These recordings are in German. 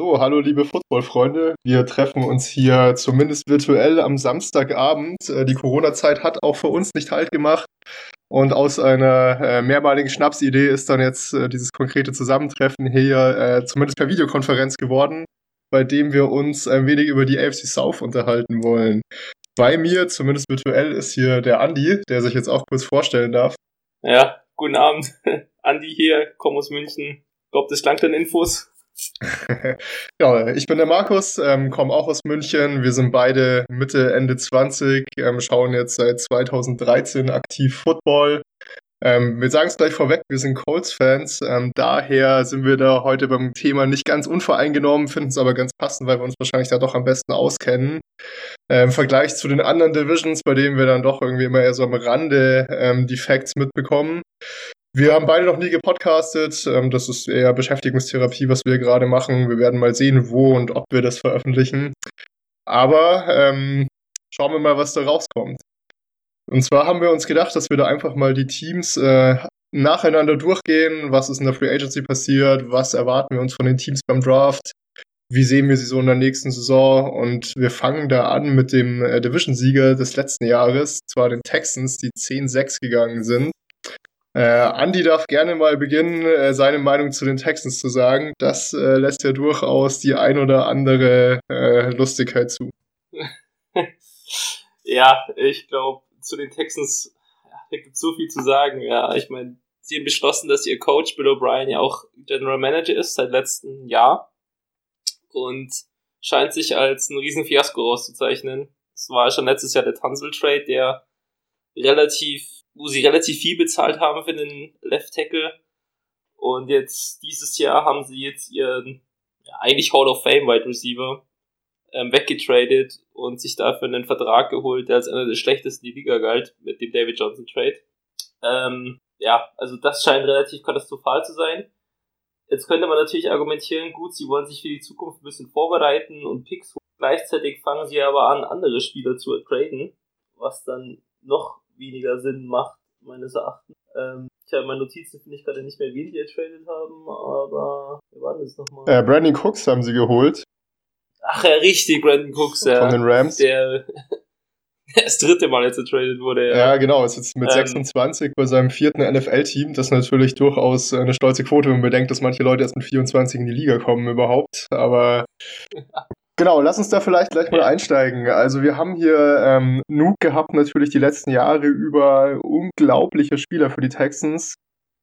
So, hallo liebe Football-Freunde. Wir treffen uns hier zumindest virtuell am Samstagabend. Äh, die Corona-Zeit hat auch für uns nicht halt gemacht. Und aus einer äh, mehrmaligen Schnapsidee ist dann jetzt äh, dieses konkrete Zusammentreffen hier zumindest per Videokonferenz geworden, bei dem wir uns ein wenig über die AFC South unterhalten wollen. Bei mir, zumindest virtuell, ist hier der Andi, der sich jetzt auch kurz vorstellen darf. Ja, guten Abend. Andi hier, komme aus München. Ich glaube, das klang dann Infos. ja, ich bin der Markus, ähm, komme auch aus München. Wir sind beide Mitte, Ende 20, ähm, schauen jetzt seit 2013 aktiv Football. Ähm, wir sagen es gleich vorweg, wir sind Colts-Fans. Ähm, daher sind wir da heute beim Thema nicht ganz unvoreingenommen, finden es aber ganz passend, weil wir uns wahrscheinlich da doch am besten auskennen. Äh, Im Vergleich zu den anderen Divisions, bei denen wir dann doch irgendwie immer eher so am Rande ähm, die Facts mitbekommen. Wir haben beide noch nie gepodcastet. Ähm, das ist eher Beschäftigungstherapie, was wir gerade machen. Wir werden mal sehen, wo und ob wir das veröffentlichen. Aber ähm, schauen wir mal, was da rauskommt. Und zwar haben wir uns gedacht, dass wir da einfach mal die Teams äh, nacheinander durchgehen. Was ist in der Free Agency passiert? Was erwarten wir uns von den Teams beim Draft? Wie sehen wir sie so in der nächsten Saison? Und wir fangen da an mit dem äh, Division-Sieger des letzten Jahres, zwar den Texans, die 10-6 gegangen sind. Äh, Andy darf gerne mal beginnen, äh, seine Meinung zu den Texans zu sagen. Das äh, lässt ja durchaus die ein oder andere äh, Lustigkeit zu. ja, ich glaube, zu den Texans, ja, da gibt es so viel zu sagen. Ja, ich meine, sie haben beschlossen, dass ihr Coach Bill O'Brien ja auch General Manager ist seit letztem Jahr und scheint sich als ein Riesenfiasko rauszuzeichnen. Es war schon letztes Jahr der Tunsil Trade, der relativ wo sie relativ viel bezahlt haben für den Left Tackle. Und jetzt dieses Jahr haben sie jetzt ihren ja, eigentlich Hall of Fame Wide Receiver ähm, weggetradet und sich dafür einen Vertrag geholt, der als einer der schlechtesten die Liga galt, mit dem David Johnson Trade. Ähm, ja, also das scheint relativ katastrophal zu sein. Jetzt könnte man natürlich argumentieren, gut, sie wollen sich für die Zukunft ein bisschen vorbereiten und Picks holen. Gleichzeitig fangen sie aber an, andere Spieler zu traden, was dann noch weniger Sinn macht, meines Erachtens. Ähm, ich habe meine Notizen finde ich gerade nicht mehr, wen die getradet haben, aber wir waren das nochmal? Äh, Brandon Cooks haben sie geholt. Ach ja, richtig, Brandon Cooks, ja. Von den Rams. Der das dritte Mal jetzt getradet wurde. Ja, ja genau, ist jetzt mit ähm, 26 bei seinem vierten NFL-Team. Das ist natürlich durchaus eine stolze Quote, wenn man bedenkt, dass manche Leute erst mit 24 in die Liga kommen überhaupt. Aber Genau, lass uns da vielleicht gleich mal einsteigen. Also wir haben hier ähm, Nuke gehabt, natürlich die letzten Jahre über unglaubliche Spieler für die Texans.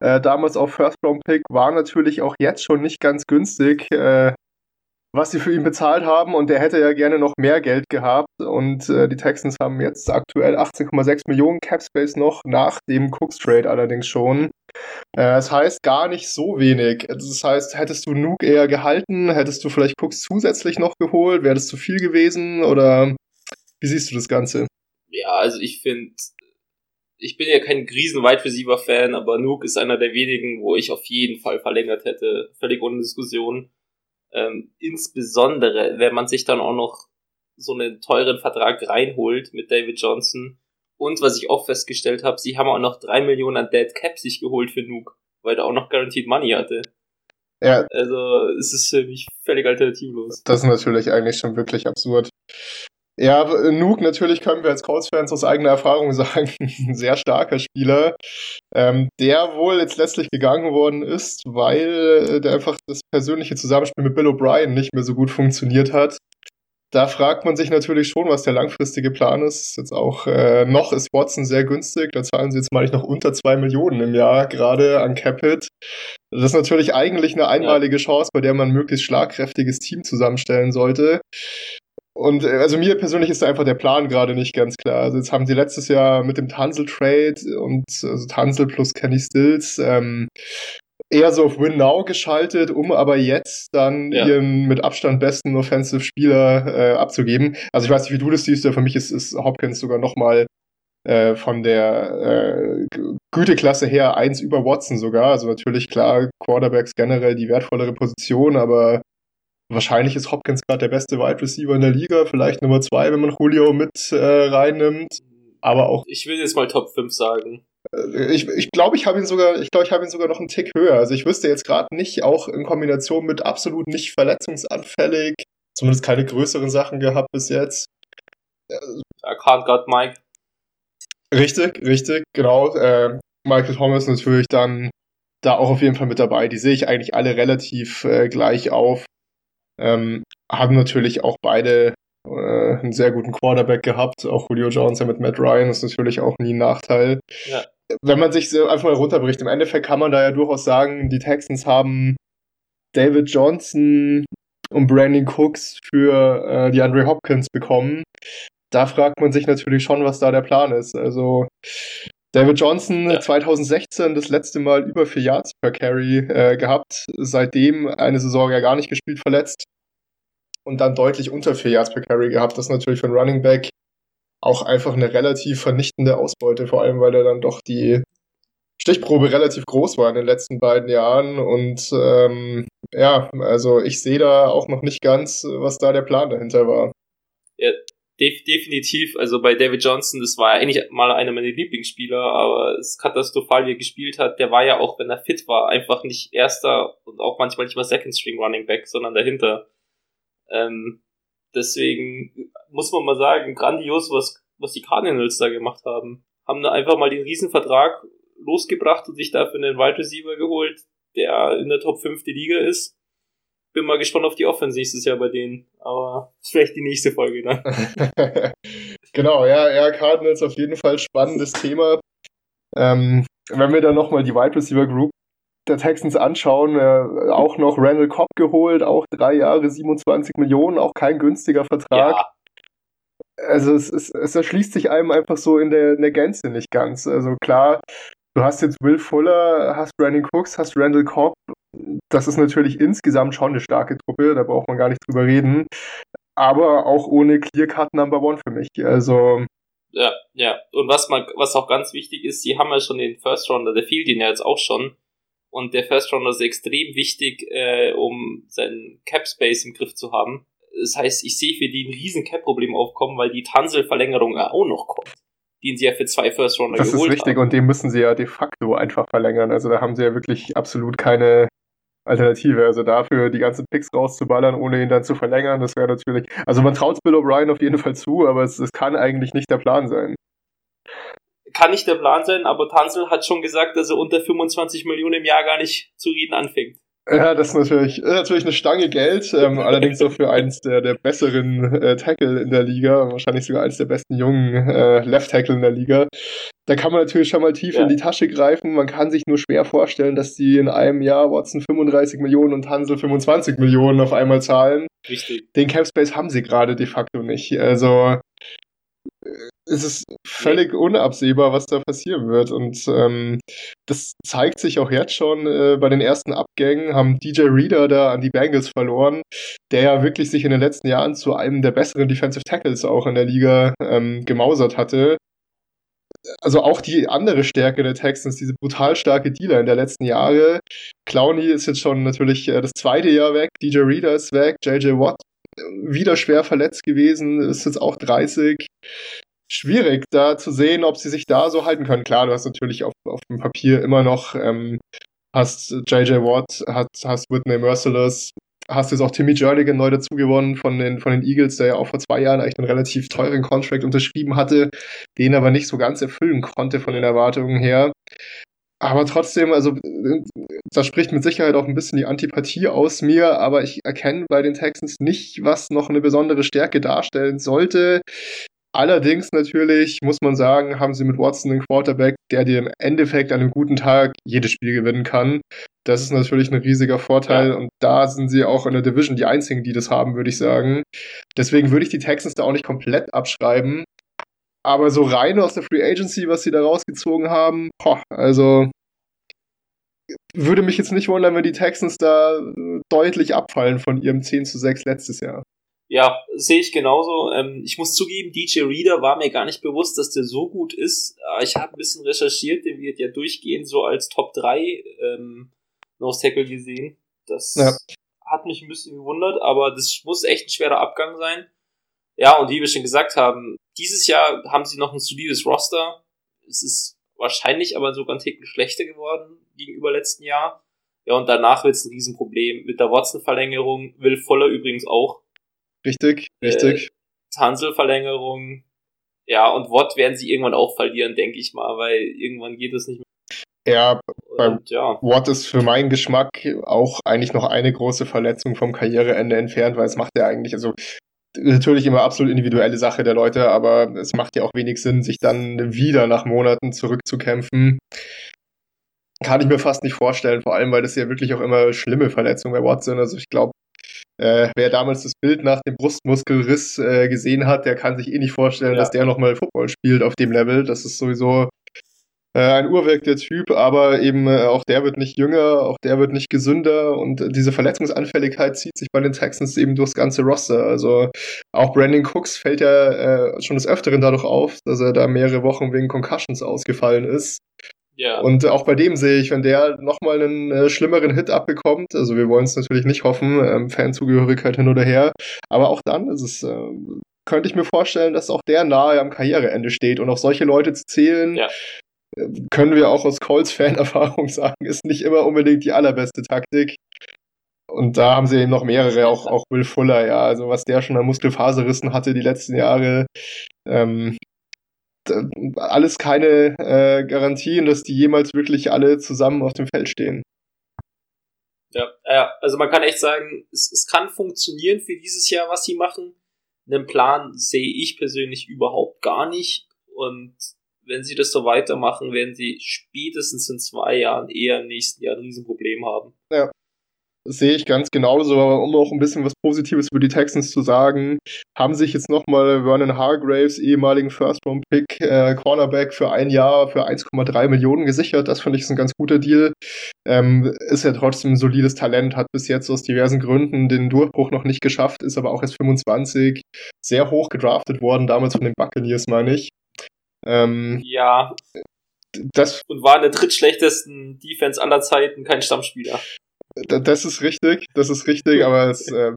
Äh, damals auf First Round Pick war natürlich auch jetzt schon nicht ganz günstig. Äh, was sie für ihn bezahlt haben und der hätte ja gerne noch mehr Geld gehabt und äh, die Texans haben jetzt aktuell 18,6 Millionen Cap Space noch nach dem Cooks Trade allerdings schon. Äh, das heißt gar nicht so wenig. Das heißt, hättest du Nuke eher gehalten, hättest du vielleicht Cooks zusätzlich noch geholt, wäre das zu viel gewesen oder wie siehst du das Ganze? Ja, also ich finde, ich bin ja kein riesen Wide Receiver Fan, aber Nuke ist einer der wenigen, wo ich auf jeden Fall verlängert hätte, völlig ohne Diskussion. Ähm, insbesondere, wenn man sich dann auch noch so einen teuren Vertrag reinholt mit David Johnson. Und was ich auch festgestellt habe, sie haben auch noch drei Millionen an Dead Cap sich geholt für Nuke, weil er auch noch Guaranteed Money hatte. Ja. Also es ist für mich völlig alternativlos. Das ist natürlich eigentlich schon wirklich absurd. Ja, Nuke natürlich können wir als Colts-Fans aus eigener Erfahrung sagen, ein sehr starker Spieler, ähm, der wohl jetzt letztlich gegangen worden ist, weil der einfach das persönliche Zusammenspiel mit Bill O'Brien nicht mehr so gut funktioniert hat. Da fragt man sich natürlich schon, was der langfristige Plan ist. Jetzt auch äh, noch ist Watson sehr günstig. Da zahlen sie jetzt mal nicht noch unter zwei Millionen im Jahr gerade an Capit. Das ist natürlich eigentlich eine einmalige Chance, bei der man ein möglichst schlagkräftiges Team zusammenstellen sollte. Und äh, also mir persönlich ist einfach der Plan gerade nicht ganz klar. Also jetzt haben sie letztes Jahr mit dem Tansel Trade und also Tansel plus Kenny Stills ähm, eher so auf Win Now geschaltet, um aber jetzt dann ja. ihren mit Abstand besten Offensive Spieler äh, abzugeben. Also ich weiß nicht, wie du das siehst, für mich ist, ist Hopkins sogar noch mal äh, von der äh, Güteklasse her eins über Watson sogar. Also natürlich klar, Quarterbacks generell die wertvollere Position, aber Wahrscheinlich ist Hopkins gerade der beste Wide Receiver in der Liga, vielleicht Nummer zwei, wenn man Julio mit äh, reinnimmt. Aber auch. Ich will jetzt mal Top 5 sagen. Äh, ich glaube, ich, glaub, ich habe ihn sogar, ich glaube, ich habe ihn sogar noch einen Tick höher. Also ich wüsste jetzt gerade nicht, auch in Kombination mit absolut nicht verletzungsanfällig, zumindest keine größeren Sachen gehabt bis jetzt. I can't got Mike. Richtig, richtig, genau. Äh, Michael Thomas natürlich dann da auch auf jeden Fall mit dabei. Die sehe ich eigentlich alle relativ äh, gleich auf. Ähm, haben natürlich auch beide äh, einen sehr guten Quarterback gehabt. Auch Julio Jones ja mit Matt Ryan ist natürlich auch nie ein Nachteil. Ja. Wenn man sich so einfach mal runterbricht, im Endeffekt kann man da ja durchaus sagen, die Texans haben David Johnson und Brandon Cooks für äh, die Andre Hopkins bekommen. Da fragt man sich natürlich schon, was da der Plan ist. Also David Johnson ja. 2016 das letzte Mal über vier Yards per Carry äh, gehabt, seitdem eine Saison ja gar nicht gespielt, verletzt und dann deutlich unter vier Yards per Carry gehabt. Das ist natürlich für einen Running Back auch einfach eine relativ vernichtende Ausbeute, vor allem weil er dann doch die Stichprobe relativ groß war in den letzten beiden Jahren. Und ähm, ja, also ich sehe da auch noch nicht ganz, was da der Plan dahinter war. Ja, def definitiv. Also bei David Johnson, das war ja eigentlich mal einer meiner Lieblingsspieler, aber es ist katastrophal, wie er gespielt hat. Der war ja auch, wenn er fit war, einfach nicht erster und auch manchmal nicht mal Second String Running Back, sondern dahinter. Ähm, deswegen muss man mal sagen, grandios, was, was die Cardinals da gemacht haben. Haben da einfach mal den Riesenvertrag losgebracht und sich dafür einen Wide Receiver geholt, der in der Top 5 der Liga ist. Bin mal gespannt auf die Offense nächstes Jahr bei denen, aber vielleicht die nächste Folge dann. genau, ja, ja, Cardinals auf jeden Fall spannendes Thema. Ähm, wenn wir dann nochmal die Wide Receiver Group der Texans anschauen, äh, auch noch Randall Cobb geholt, auch drei Jahre 27 Millionen, auch kein günstiger Vertrag. Ja. Also es, es, es erschließt sich einem einfach so in der, in der Gänze nicht ganz. Also klar, du hast jetzt Will Fuller, hast Brandon Cooks, hast Randall Cobb. Das ist natürlich insgesamt schon eine starke Truppe, da braucht man gar nicht drüber reden. Aber auch ohne Clear Cut Number One für mich. Also ja, ja. Und was man, was auch ganz wichtig ist, sie haben ja schon den First Rounder, der fiel den ja jetzt auch schon. Und der First Rounder ist extrem wichtig, äh, um seinen Cap Space im Griff zu haben. Das heißt, ich sehe für die ein riesen Cap-Problem aufkommen, weil die Tansel-Verlängerung auch noch kommt. Den sie ja für zwei First Rounder das geholt haben. Das ist richtig haben. und den müssen sie ja de facto einfach verlängern. Also da haben sie ja wirklich absolut keine Alternative. Also dafür die ganzen Picks rauszuballern, ohne ihn dann zu verlängern, das wäre natürlich. Also man traut Bill O'Brien auf jeden Fall zu, aber es, es kann eigentlich nicht der Plan sein kann nicht der Plan sein, aber Tansel hat schon gesagt, dass er unter 25 Millionen im Jahr gar nicht zu reden anfängt. Ja, das ist natürlich, ist natürlich eine Stange Geld, ähm, allerdings auch für eins der, der besseren äh, Tackle in der Liga, wahrscheinlich sogar eins der besten jungen äh, Left Tackle in der Liga. Da kann man natürlich schon mal tief ja. in die Tasche greifen. Man kann sich nur schwer vorstellen, dass die in einem Jahr Watson 35 Millionen und Hansel 25 Millionen auf einmal zahlen. Richtig. Den Cap Space haben sie gerade de facto nicht. Also es ist völlig unabsehbar, was da passieren wird. Und ähm, das zeigt sich auch jetzt schon äh, bei den ersten Abgängen, haben DJ Reader da an die Bengals verloren, der ja wirklich sich in den letzten Jahren zu einem der besseren Defensive Tackles auch in der Liga ähm, gemausert hatte. Also auch die andere Stärke der Texans, diese brutal starke Dealer in der letzten Jahre. Clowney ist jetzt schon natürlich äh, das zweite Jahr weg, DJ Reader ist weg, JJ Watt äh, wieder schwer verletzt gewesen, ist jetzt auch 30 schwierig, da zu sehen, ob sie sich da so halten können. Klar, du hast natürlich auf, auf dem Papier immer noch, ähm, hast JJ Watt, hast, hast Whitney Merciless, hast jetzt auch Timmy Jernigan neu dazu gewonnen von den, von den Eagles, der ja auch vor zwei Jahren eigentlich einen relativ teuren Contract unterschrieben hatte, den aber nicht so ganz erfüllen konnte von den Erwartungen her. Aber trotzdem, also da spricht mit Sicherheit auch ein bisschen die Antipathie aus mir, aber ich erkenne bei den Texans nicht, was noch eine besondere Stärke darstellen sollte. Allerdings natürlich, muss man sagen, haben sie mit Watson einen Quarterback, der dir im Endeffekt an einem guten Tag jedes Spiel gewinnen kann. Das ist natürlich ein riesiger Vorteil ja. und da sind sie auch in der Division die einzigen, die das haben, würde ich sagen. Deswegen würde ich die Texans da auch nicht komplett abschreiben. Aber so rein aus der Free Agency, was sie da rausgezogen haben, boah, also würde mich jetzt nicht wundern, wenn die Texans da deutlich abfallen von ihrem 10 zu 6 letztes Jahr. Ja, sehe ich genauso. Ähm, ich muss zugeben, DJ Reader war mir gar nicht bewusst, dass der so gut ist. Ich habe ein bisschen recherchiert, den wird ja durchgehend so als Top 3 ähm, Nose Tackle gesehen. Das ja. hat mich ein bisschen gewundert, aber das muss echt ein schwerer Abgang sein. Ja, und wie wir schon gesagt haben, dieses Jahr haben sie noch ein solides Roster. Es ist wahrscheinlich aber sogar ein Ticken schlechter geworden gegenüber letzten Jahr. Ja, und danach wird es ein Riesenproblem. Mit der Watson-Verlängerung, Will Voller übrigens auch. Richtig, richtig. Äh, Tansel-Verlängerung. Ja, und Watt werden sie irgendwann auch verlieren, denke ich mal, weil irgendwann geht es nicht mehr. Ja, bei ja. Watt ist für meinen Geschmack auch eigentlich noch eine große Verletzung vom Karriereende entfernt, weil es macht ja eigentlich, also natürlich immer absolut individuelle Sache der Leute, aber es macht ja auch wenig Sinn, sich dann wieder nach Monaten zurückzukämpfen. Kann ich mir fast nicht vorstellen, vor allem, weil das ja wirklich auch immer schlimme Verletzungen bei Watt sind. Also ich glaube, äh, wer damals das Bild nach dem Brustmuskelriss äh, gesehen hat, der kann sich eh nicht vorstellen, ja. dass der nochmal Football spielt auf dem Level. Das ist sowieso äh, ein Uhrwerk der Typ, aber eben äh, auch der wird nicht jünger, auch der wird nicht gesünder und diese Verletzungsanfälligkeit zieht sich bei den Texans eben durchs ganze Roster. Also auch Brandon Cooks fällt ja äh, schon des Öfteren dadurch auf, dass er da mehrere Wochen wegen Concussions ausgefallen ist. Ja. Und auch bei dem sehe ich, wenn der nochmal einen äh, schlimmeren Hit abbekommt, also wir wollen es natürlich nicht hoffen, ähm, Fanzugehörigkeit hin oder her, aber auch dann ist es, äh, könnte ich mir vorstellen, dass auch der nahe am Karriereende steht und auch solche Leute zu zählen, ja. äh, können wir auch aus Colts-Fan-Erfahrung sagen, ist nicht immer unbedingt die allerbeste Taktik. Und da haben sie eben noch mehrere, auch, auch Will Fuller, ja, also was der schon an Muskelfaserrissen hatte die letzten Jahre, ähm, alles keine äh, Garantien, dass die jemals wirklich alle zusammen auf dem Feld stehen. Ja, ja also man kann echt sagen, es, es kann funktionieren für dieses Jahr, was sie machen. Einen Plan sehe ich persönlich überhaupt gar nicht. Und wenn sie das so weitermachen, werden sie spätestens in zwei Jahren eher im nächsten Jahr ein Riesenproblem haben. Ja sehe ich ganz genauso, aber um auch ein bisschen was Positives über die Texans zu sagen, haben sich jetzt nochmal Vernon Hargraves, ehemaligen First-Round-Pick, äh, Cornerback für ein Jahr für 1,3 Millionen gesichert. Das finde ich ist ein ganz guter Deal. Ähm, ist ja trotzdem ein solides Talent, hat bis jetzt aus diversen Gründen den Durchbruch noch nicht geschafft, ist aber auch erst 25, sehr hoch gedraftet worden, damals von den Buccaneers, meine ich. Ähm, ja. Das, und war in der drittschlechtesten Defense aller Zeiten kein Stammspieler. Das ist richtig, das ist richtig, aber es, äh,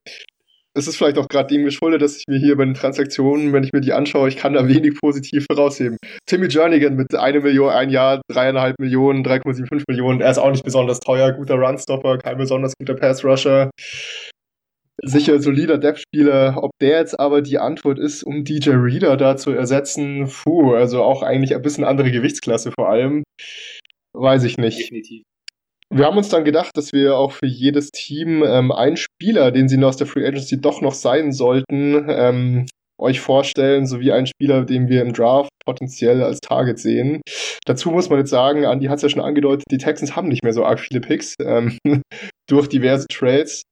es ist vielleicht auch gerade dem geschuldet, dass ich mir hier bei den Transaktionen, wenn ich mir die anschaue, ich kann da wenig positiv herausheben. Timmy Jernigan mit einer Million, ein Jahr, dreieinhalb Millionen, 3,75 Millionen, er ist auch nicht besonders teuer, guter Runstopper, kein besonders guter Passrusher. Sicher solider Depth-Spieler. Ob der jetzt aber die Antwort ist, um DJ Reader da zu ersetzen, puh, also auch eigentlich ein bisschen andere Gewichtsklasse vor allem, weiß ich nicht. Definitiv. Wir haben uns dann gedacht, dass wir auch für jedes Team ähm, einen Spieler, den sie aus der Free Agency doch noch sein sollten, ähm, euch vorstellen, sowie einen Spieler, den wir im Draft potenziell als Target sehen. Dazu muss man jetzt sagen, Andi hat es ja schon angedeutet, die Texans haben nicht mehr so arg viele Picks ähm, durch diverse Trades.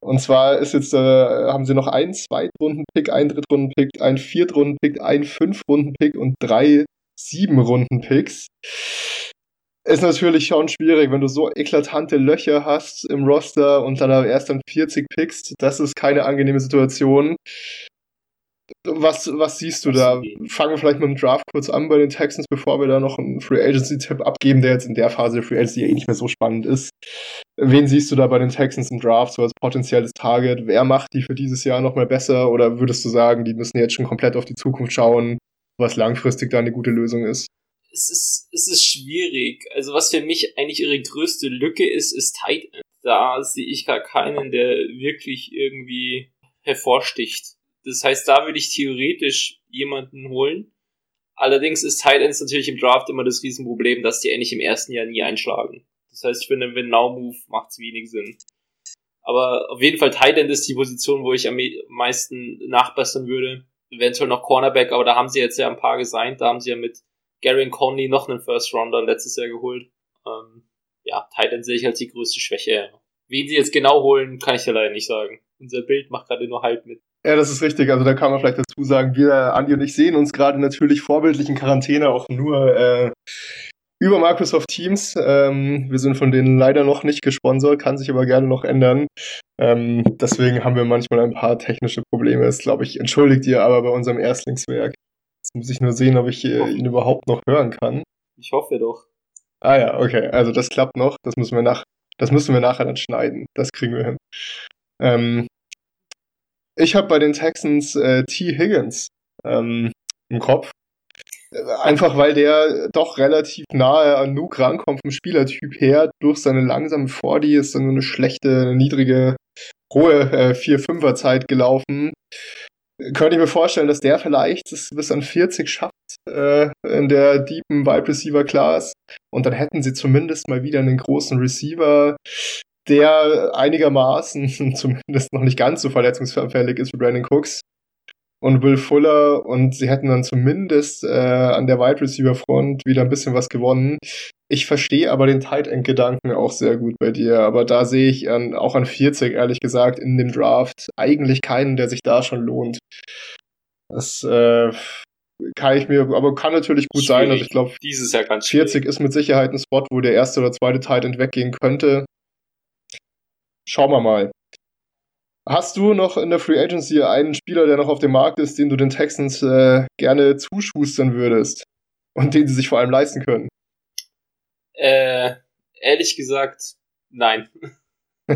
Und zwar ist jetzt, äh, haben sie noch einen Zweitrunden-Pick, einen Drittrunden-Pick, einen Viertrunden-Pick, einen Fünftrunden-Pick und drei Sieben-Runden-Picks ist natürlich schon schwierig, wenn du so eklatante Löcher hast im Roster und dann erst dann 40 pickst. Das ist keine angenehme Situation. Was, was siehst du da? Fangen wir vielleicht mit dem Draft kurz an bei den Texans, bevor wir da noch einen Free Agency-Tipp abgeben, der jetzt in der Phase der Free Agency ja eh nicht mehr so spannend ist. Wen siehst du da bei den Texans im Draft so als potenzielles Target? Wer macht die für dieses Jahr nochmal besser? Oder würdest du sagen, die müssen jetzt schon komplett auf die Zukunft schauen, was langfristig da eine gute Lösung ist? Es ist, es ist schwierig. Also was für mich eigentlich ihre größte Lücke ist, ist Tight End. Da sehe ich gar keinen, der wirklich irgendwie hervorsticht. Das heißt, da würde ich theoretisch jemanden holen. Allerdings ist Tight Ends natürlich im Draft immer das Riesenproblem, dass die eigentlich im ersten Jahr nie einschlagen. Das heißt, für einen Win-Now-Move macht es wenig Sinn. Aber auf jeden Fall Tight End ist die Position, wo ich am meisten nachbessern würde. Eventuell noch Cornerback, aber da haben sie jetzt ja ein paar gesigned. Da haben sie ja mit Gary Conley noch einen First Rounder letztes Jahr geholt. Ähm, ja, Titan sehe ich als die größte Schwäche. Wen sie jetzt genau holen, kann ich ja leider nicht sagen. Unser Bild macht gerade nur halb mit. Ja, das ist richtig. Also da kann man vielleicht dazu sagen, wir, Andi und ich, sehen uns gerade natürlich vorbildlich in Quarantäne auch nur äh, über Microsoft Teams. Ähm, wir sind von denen leider noch nicht gesponsert, kann sich aber gerne noch ändern. Ähm, deswegen haben wir manchmal ein paar technische Probleme. Das glaube ich, entschuldigt ihr aber bei unserem Erstlingswerk. Muss ich nur sehen, ob ich äh, ihn überhaupt noch hören kann. Ich hoffe doch. Ah ja, okay. Also das klappt noch. Das müssen wir nach, das müssen wir nachher dann schneiden. Das kriegen wir hin. Ähm, ich habe bei den Texans äh, T. Higgins ähm, im Kopf. Einfach weil der doch relativ nahe an Nuke rankommt vom Spielertyp her. Durch seine langsame 40 ist dann so eine schlechte, niedrige, hohe äh, 4-5er-Zeit gelaufen. Könnte ich mir vorstellen, dass der vielleicht es bis an 40 schafft äh, in der deepen Wide Receiver Class. Und dann hätten sie zumindest mal wieder einen großen Receiver, der einigermaßen zumindest noch nicht ganz so verletzungsverfällig ist wie Brandon Cooks und Will Fuller und sie hätten dann zumindest äh, an der Wide Receiver Front wieder ein bisschen was gewonnen. Ich verstehe aber den Tight End Gedanken auch sehr gut bei dir, aber da sehe ich an, auch an 40 ehrlich gesagt in dem Draft eigentlich keinen, der sich da schon lohnt. Das äh, kann ich mir, aber kann natürlich gut schwierig. sein. Also ich glaube, dieses Jahr ganz 40 schwierig. ist mit Sicherheit ein Spot, wo der erste oder zweite Tight End weggehen könnte. Schauen wir mal. Hast du noch in der Free Agency einen Spieler, der noch auf dem Markt ist, den du den Texans äh, gerne zuschustern würdest und den sie sich vor allem leisten können? Äh, ehrlich gesagt, nein.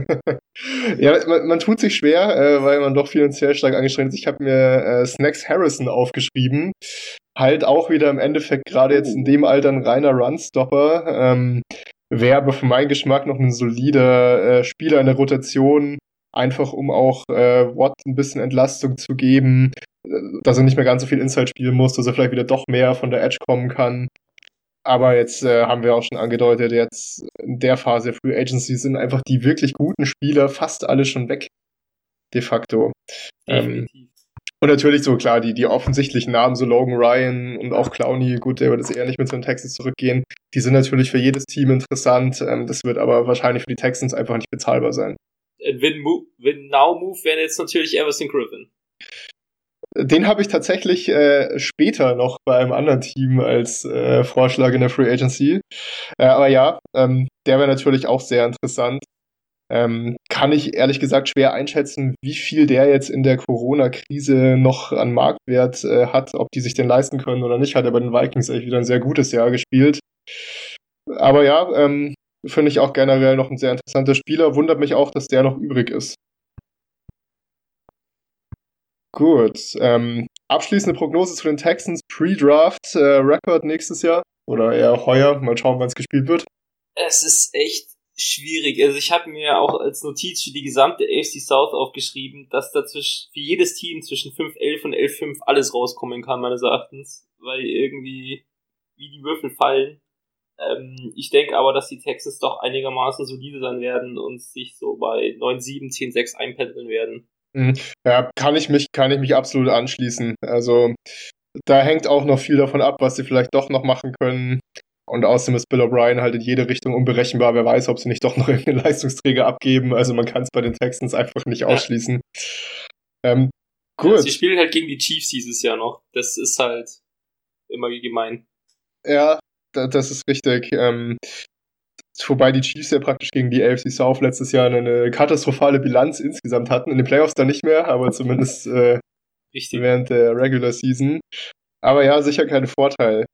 ja, man, man, tut sich schwer, äh, weil man doch finanziell stark angestrengt ist. Ich habe mir äh, Snacks Harrison aufgeschrieben. Halt auch wieder im Endeffekt gerade jetzt in dem Alter ein reiner Runstopper. Ähm, Wäre aber für meinen Geschmack noch ein solider äh, Spieler in der Rotation, einfach um auch äh, Watt ein bisschen Entlastung zu geben, äh, dass er nicht mehr ganz so viel Inside spielen muss, dass er vielleicht wieder doch mehr von der Edge kommen kann. Aber jetzt äh, haben wir auch schon angedeutet, jetzt in der Phase der Free Agency sind einfach die wirklich guten Spieler fast alle schon weg. De facto. Ähm, und natürlich so, klar, die, die offensichtlichen Namen, so Logan Ryan und auch Clowney, gut, der wird jetzt eher nicht mit so einem Texas zurückgehen, die sind natürlich für jedes Team interessant. Ähm, das wird aber wahrscheinlich für die Texans einfach nicht bezahlbar sein. Ein Win-Now-Move wäre jetzt natürlich Everson Griffin. Den habe ich tatsächlich äh, später noch bei einem anderen Team als äh, Vorschlag in der Free Agency. Äh, aber ja, ähm, der wäre natürlich auch sehr interessant. Ähm, kann ich ehrlich gesagt schwer einschätzen, wie viel der jetzt in der Corona-Krise noch an Marktwert äh, hat, ob die sich den leisten können oder nicht. Hat er bei den Vikings eigentlich wieder ein sehr gutes Jahr gespielt. Aber ja, ähm, finde ich auch generell noch ein sehr interessanter Spieler. Wundert mich auch, dass der noch übrig ist. Gut. Ähm, abschließende Prognose zu den Texans. Pre-Draft äh, Record nächstes Jahr oder eher heuer. Mal schauen, wann es gespielt wird. Es ist echt schwierig. Also ich habe mir auch als Notiz für die gesamte AFC South aufgeschrieben, dass da für jedes Team zwischen 5-11 und 11-5 alles rauskommen kann, meines Erachtens. Weil irgendwie, wie die Würfel fallen. Ähm, ich denke aber, dass die Texans doch einigermaßen solide sein werden und sich so bei 9-7, 10-6 einpendeln werden. Mhm. Ja, kann ich mich, kann ich mich absolut anschließen. Also da hängt auch noch viel davon ab, was sie vielleicht doch noch machen können. Und außerdem ist Bill O'Brien halt in jede Richtung unberechenbar. Wer weiß, ob sie nicht doch noch irgendeinen Leistungsträger abgeben. Also man kann es bei den Texans einfach nicht ausschließen. Ja. Ähm, gut. Ja, sie spielen halt gegen die Chiefs dieses Jahr noch. Das ist halt immer gemein. Ja, das ist richtig. Ähm, wobei die Chiefs ja praktisch gegen die AFC South letztes Jahr eine katastrophale Bilanz insgesamt hatten. In den Playoffs dann nicht mehr, aber zumindest äh, während der Regular Season. Aber ja, sicher kein Vorteil.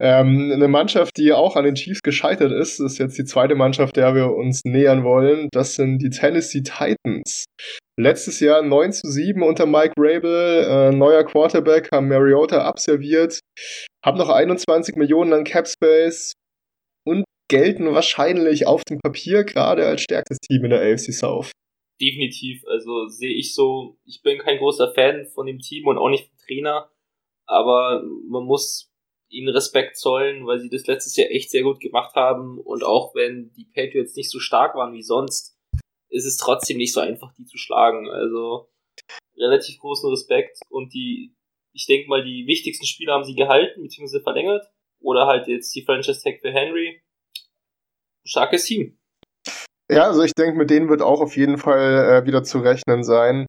Ähm, eine Mannschaft, die auch an den Chiefs gescheitert ist, ist jetzt die zweite Mannschaft, der wir uns nähern wollen. Das sind die Tennessee Titans. Letztes Jahr 9 zu 7 unter Mike Rabel, äh, neuer Quarterback, haben Mariota absolviert, haben noch 21 Millionen an Cap Space und gelten wahrscheinlich auf dem Papier gerade als stärkstes Team in der AFC South. Definitiv, also sehe ich so, ich bin kein großer Fan von dem Team und auch nicht vom Trainer, aber man muss ihnen Respekt zollen, weil sie das letztes Jahr echt sehr gut gemacht haben und auch wenn die Patriots nicht so stark waren wie sonst, ist es trotzdem nicht so einfach, die zu schlagen. Also relativ großen Respekt und die, ich denke mal, die wichtigsten Spieler haben sie gehalten bzw. verlängert oder halt jetzt die Franchise Tag für Henry. Starkes Team. Ja, also ich denke, mit denen wird auch auf jeden Fall äh, wieder zu rechnen sein.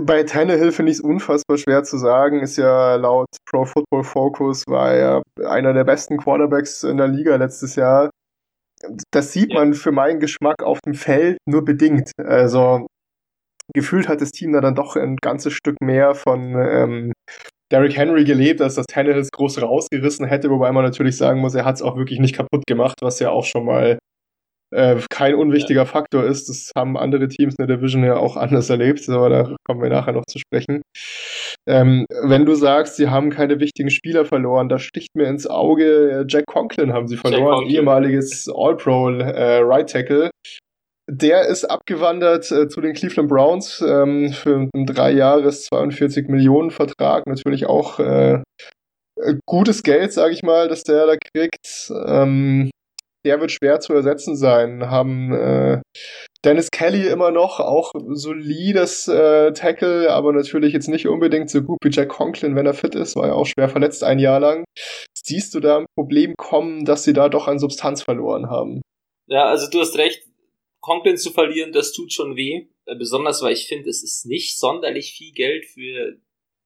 Bei Tannehill finde ich es unfassbar schwer zu sagen. Ist ja laut Pro Football Focus war er einer der besten Quarterbacks in der Liga letztes Jahr. Das sieht ja. man für meinen Geschmack auf dem Feld nur bedingt. Also gefühlt hat das Team da dann doch ein ganzes Stück mehr von ähm, Derrick Henry gelebt, als das Tannehill groß rausgerissen hätte, wobei man natürlich sagen muss, er hat es auch wirklich nicht kaputt gemacht, was ja auch schon mal äh, kein unwichtiger ja. Faktor ist. Das haben andere Teams in der Division ja auch anders erlebt, aber da kommen wir nachher noch zu sprechen. Ähm, wenn du sagst, sie haben keine wichtigen Spieler verloren, da sticht mir ins Auge, äh, Jack Conklin haben sie verloren, ehemaliges All-Pro äh, Right Tackle. Der ist abgewandert äh, zu den Cleveland Browns ähm, für einen drei Jahres 42 Millionen Vertrag. Natürlich auch äh, äh, gutes Geld, sage ich mal, dass der da kriegt. Ähm, der wird schwer zu ersetzen sein. Haben äh, Dennis Kelly immer noch, auch solides äh, Tackle, aber natürlich jetzt nicht unbedingt so gut wie Jack Conklin, wenn er fit ist, war ja auch schwer verletzt ein Jahr lang. Siehst du da ein Problem kommen, dass sie da doch an Substanz verloren haben? Ja, also du hast recht, Conklin zu verlieren, das tut schon weh. Äh, besonders, weil ich finde, es ist nicht sonderlich viel Geld für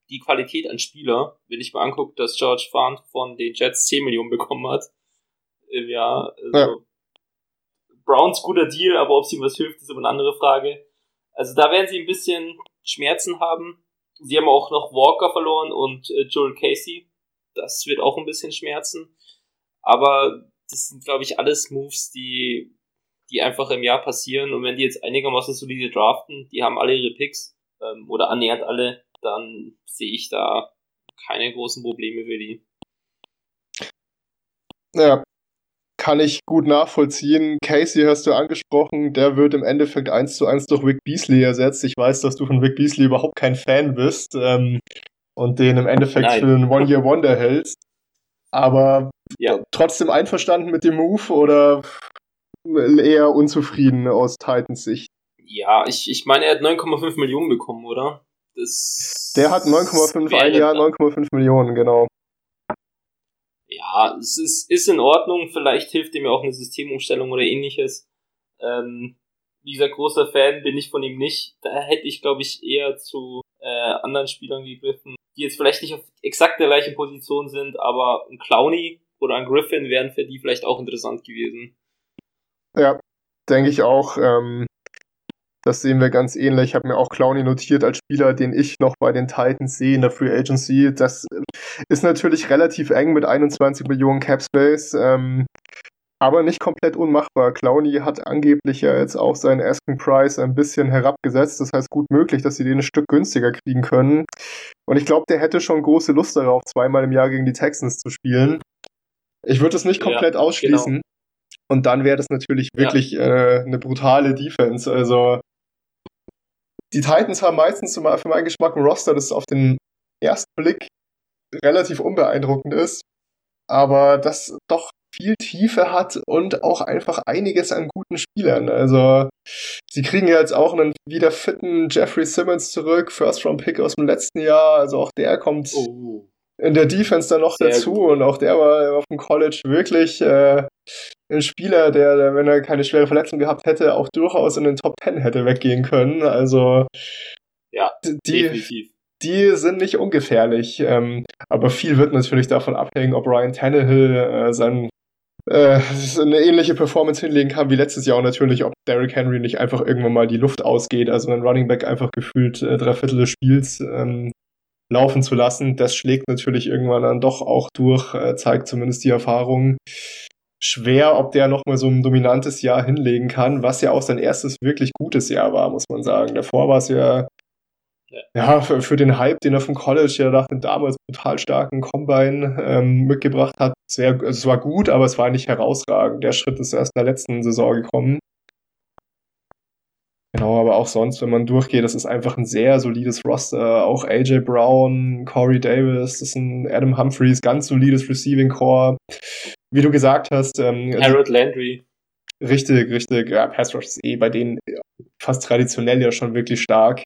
die Qualität an Spieler. Wenn ich mal angucke, dass George Fant von den Jets 10 Millionen bekommen hat im Jahr. Also ja. Browns guter Deal, aber ob es ihm was hilft, ist immer eine andere Frage. Also da werden sie ein bisschen Schmerzen haben. Sie haben auch noch Walker verloren und äh, Joel Casey. Das wird auch ein bisschen schmerzen. Aber das sind, glaube ich, alles Moves, die, die einfach im Jahr passieren. Und wenn die jetzt einigermaßen solide draften, die haben alle ihre Picks ähm, oder annähernd alle, dann sehe ich da keine großen Probleme für die. Ja, kann ich gut nachvollziehen. Casey hast du angesprochen, der wird im Endeffekt eins zu eins durch Rick Beasley ersetzt. Ich weiß, dass du von Rick Beasley überhaupt kein Fan bist ähm, und den im Endeffekt Nein. für einen One-Year-Wonder hältst. Aber ja. trotzdem einverstanden mit dem Move oder eher unzufrieden aus Titans Sicht? Ja, ich, ich meine, er hat 9,5 Millionen bekommen, oder? Das Der hat 9,5, ein Jahr 9,5 Millionen, genau ja, es ist, ist in Ordnung. Vielleicht hilft ihm ja auch eine Systemumstellung oder ähnliches. Ähm, dieser großer Fan bin ich von ihm nicht. Da hätte ich, glaube ich, eher zu äh, anderen Spielern gegriffen, die jetzt vielleicht nicht auf exakt der gleichen Position sind, aber ein Clowny oder ein Griffin wären für die vielleicht auch interessant gewesen. Ja, denke ich auch. Ähm, das sehen wir ganz ähnlich. Ich habe mir auch Clowny notiert als Spieler, den ich noch bei den Titans sehe in der Free Agency. Das ist natürlich relativ eng mit 21 Millionen Cap Space, ähm, aber nicht komplett unmachbar. Clowny hat angeblich ja jetzt auch seinen Asking Price ein bisschen herabgesetzt. Das heißt, gut möglich, dass sie den ein Stück günstiger kriegen können. Und ich glaube, der hätte schon große Lust darauf, zweimal im Jahr gegen die Texans zu spielen. Ich würde es nicht komplett ja, ausschließen. Genau. Und dann wäre das natürlich wirklich ja. äh, eine brutale Defense. Also die Titans haben meistens für meinen Geschmack ein Roster, das auf den ersten Blick relativ unbeeindruckend ist, aber das doch viel Tiefe hat und auch einfach einiges an guten Spielern. Also sie kriegen ja jetzt auch einen wieder fitten Jeffrey Simmons zurück, First Round Pick aus dem letzten Jahr, also auch der kommt oh. In der Defense dann noch Sehr dazu gut. und auch der war auf dem College wirklich äh, ein Spieler, der, der, wenn er keine schwere Verletzung gehabt hätte, auch durchaus in den Top Ten hätte weggehen können. Also ja, die, definitiv. Die sind nicht ungefährlich, ähm, aber viel wird natürlich davon abhängen, ob Ryan Tannehill äh, sein, äh, eine ähnliche Performance hinlegen kann wie letztes Jahr und natürlich, ob Derrick Henry nicht einfach irgendwann mal die Luft ausgeht, also ein Running Back einfach gefühlt äh, drei Viertel des Spiels ähm, laufen zu lassen. Das schlägt natürlich irgendwann dann doch auch durch, äh, zeigt zumindest die Erfahrung schwer, ob der nochmal so ein dominantes Jahr hinlegen kann, was ja auch sein erstes wirklich gutes Jahr war, muss man sagen. Davor war es ja, ja, ja für, für, den Hype, den er vom College ja nach dem damals brutal starken Combine ähm, mitgebracht hat. Sehr, also es war gut, aber es war nicht herausragend. Der Schritt ist erst in der letzten Saison gekommen. Genau, aber auch sonst, wenn man durchgeht, das ist einfach ein sehr solides Roster. Auch AJ Brown, Corey Davis, das ist ein Adam Humphreys, ganz solides Receiving Core wie du gesagt hast. Ähm, Harold Landry. Richtig, richtig. Ja, Pass Rush ist eh bei denen fast traditionell ja schon wirklich stark.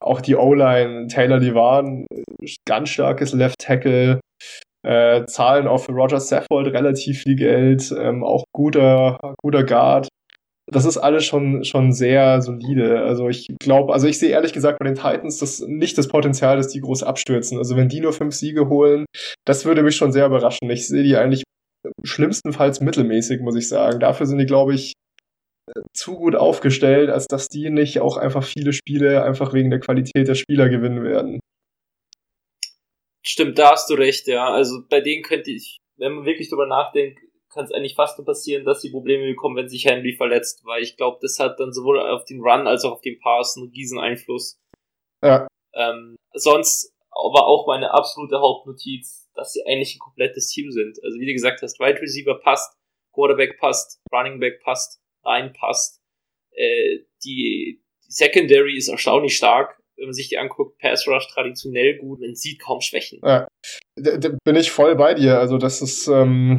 Auch die O-Line, Taylor Levan, ganz starkes Left Tackle. Äh, zahlen auch für Roger Saffold relativ viel Geld. Ähm, auch guter, guter Guard. Das ist alles schon, schon sehr solide. Also ich glaube, also ich sehe ehrlich gesagt bei den Titans das nicht das Potenzial, dass die groß abstürzen. Also wenn die nur fünf Siege holen, das würde mich schon sehr überraschen. Ich sehe die eigentlich schlimmstenfalls mittelmäßig, muss ich sagen. Dafür sind die, glaube ich, zu gut aufgestellt, als dass die nicht auch einfach viele Spiele einfach wegen der Qualität der Spieler gewinnen werden. Stimmt, da hast du recht, ja. Also bei denen könnte ich, wenn man wirklich drüber nachdenkt, kann es eigentlich fast nur passieren, dass die Probleme bekommen, wenn sich Henry verletzt, weil ich glaube, das hat dann sowohl auf den Run als auch auf den Pass einen riesen Einfluss. Ja. Ähm, sonst war auch meine absolute Hauptnotiz, dass sie eigentlich ein komplettes Team sind. Also wie du gesagt hast, Wide Receiver passt, Quarterback passt, Running Back passt, Line passt. Äh, die, die Secondary ist erstaunlich stark wenn man sich die anguckt, Pass Rush traditionell gut, man sieht kaum Schwächen. Ja, da, da bin ich voll bei dir. Also das ist, ähm,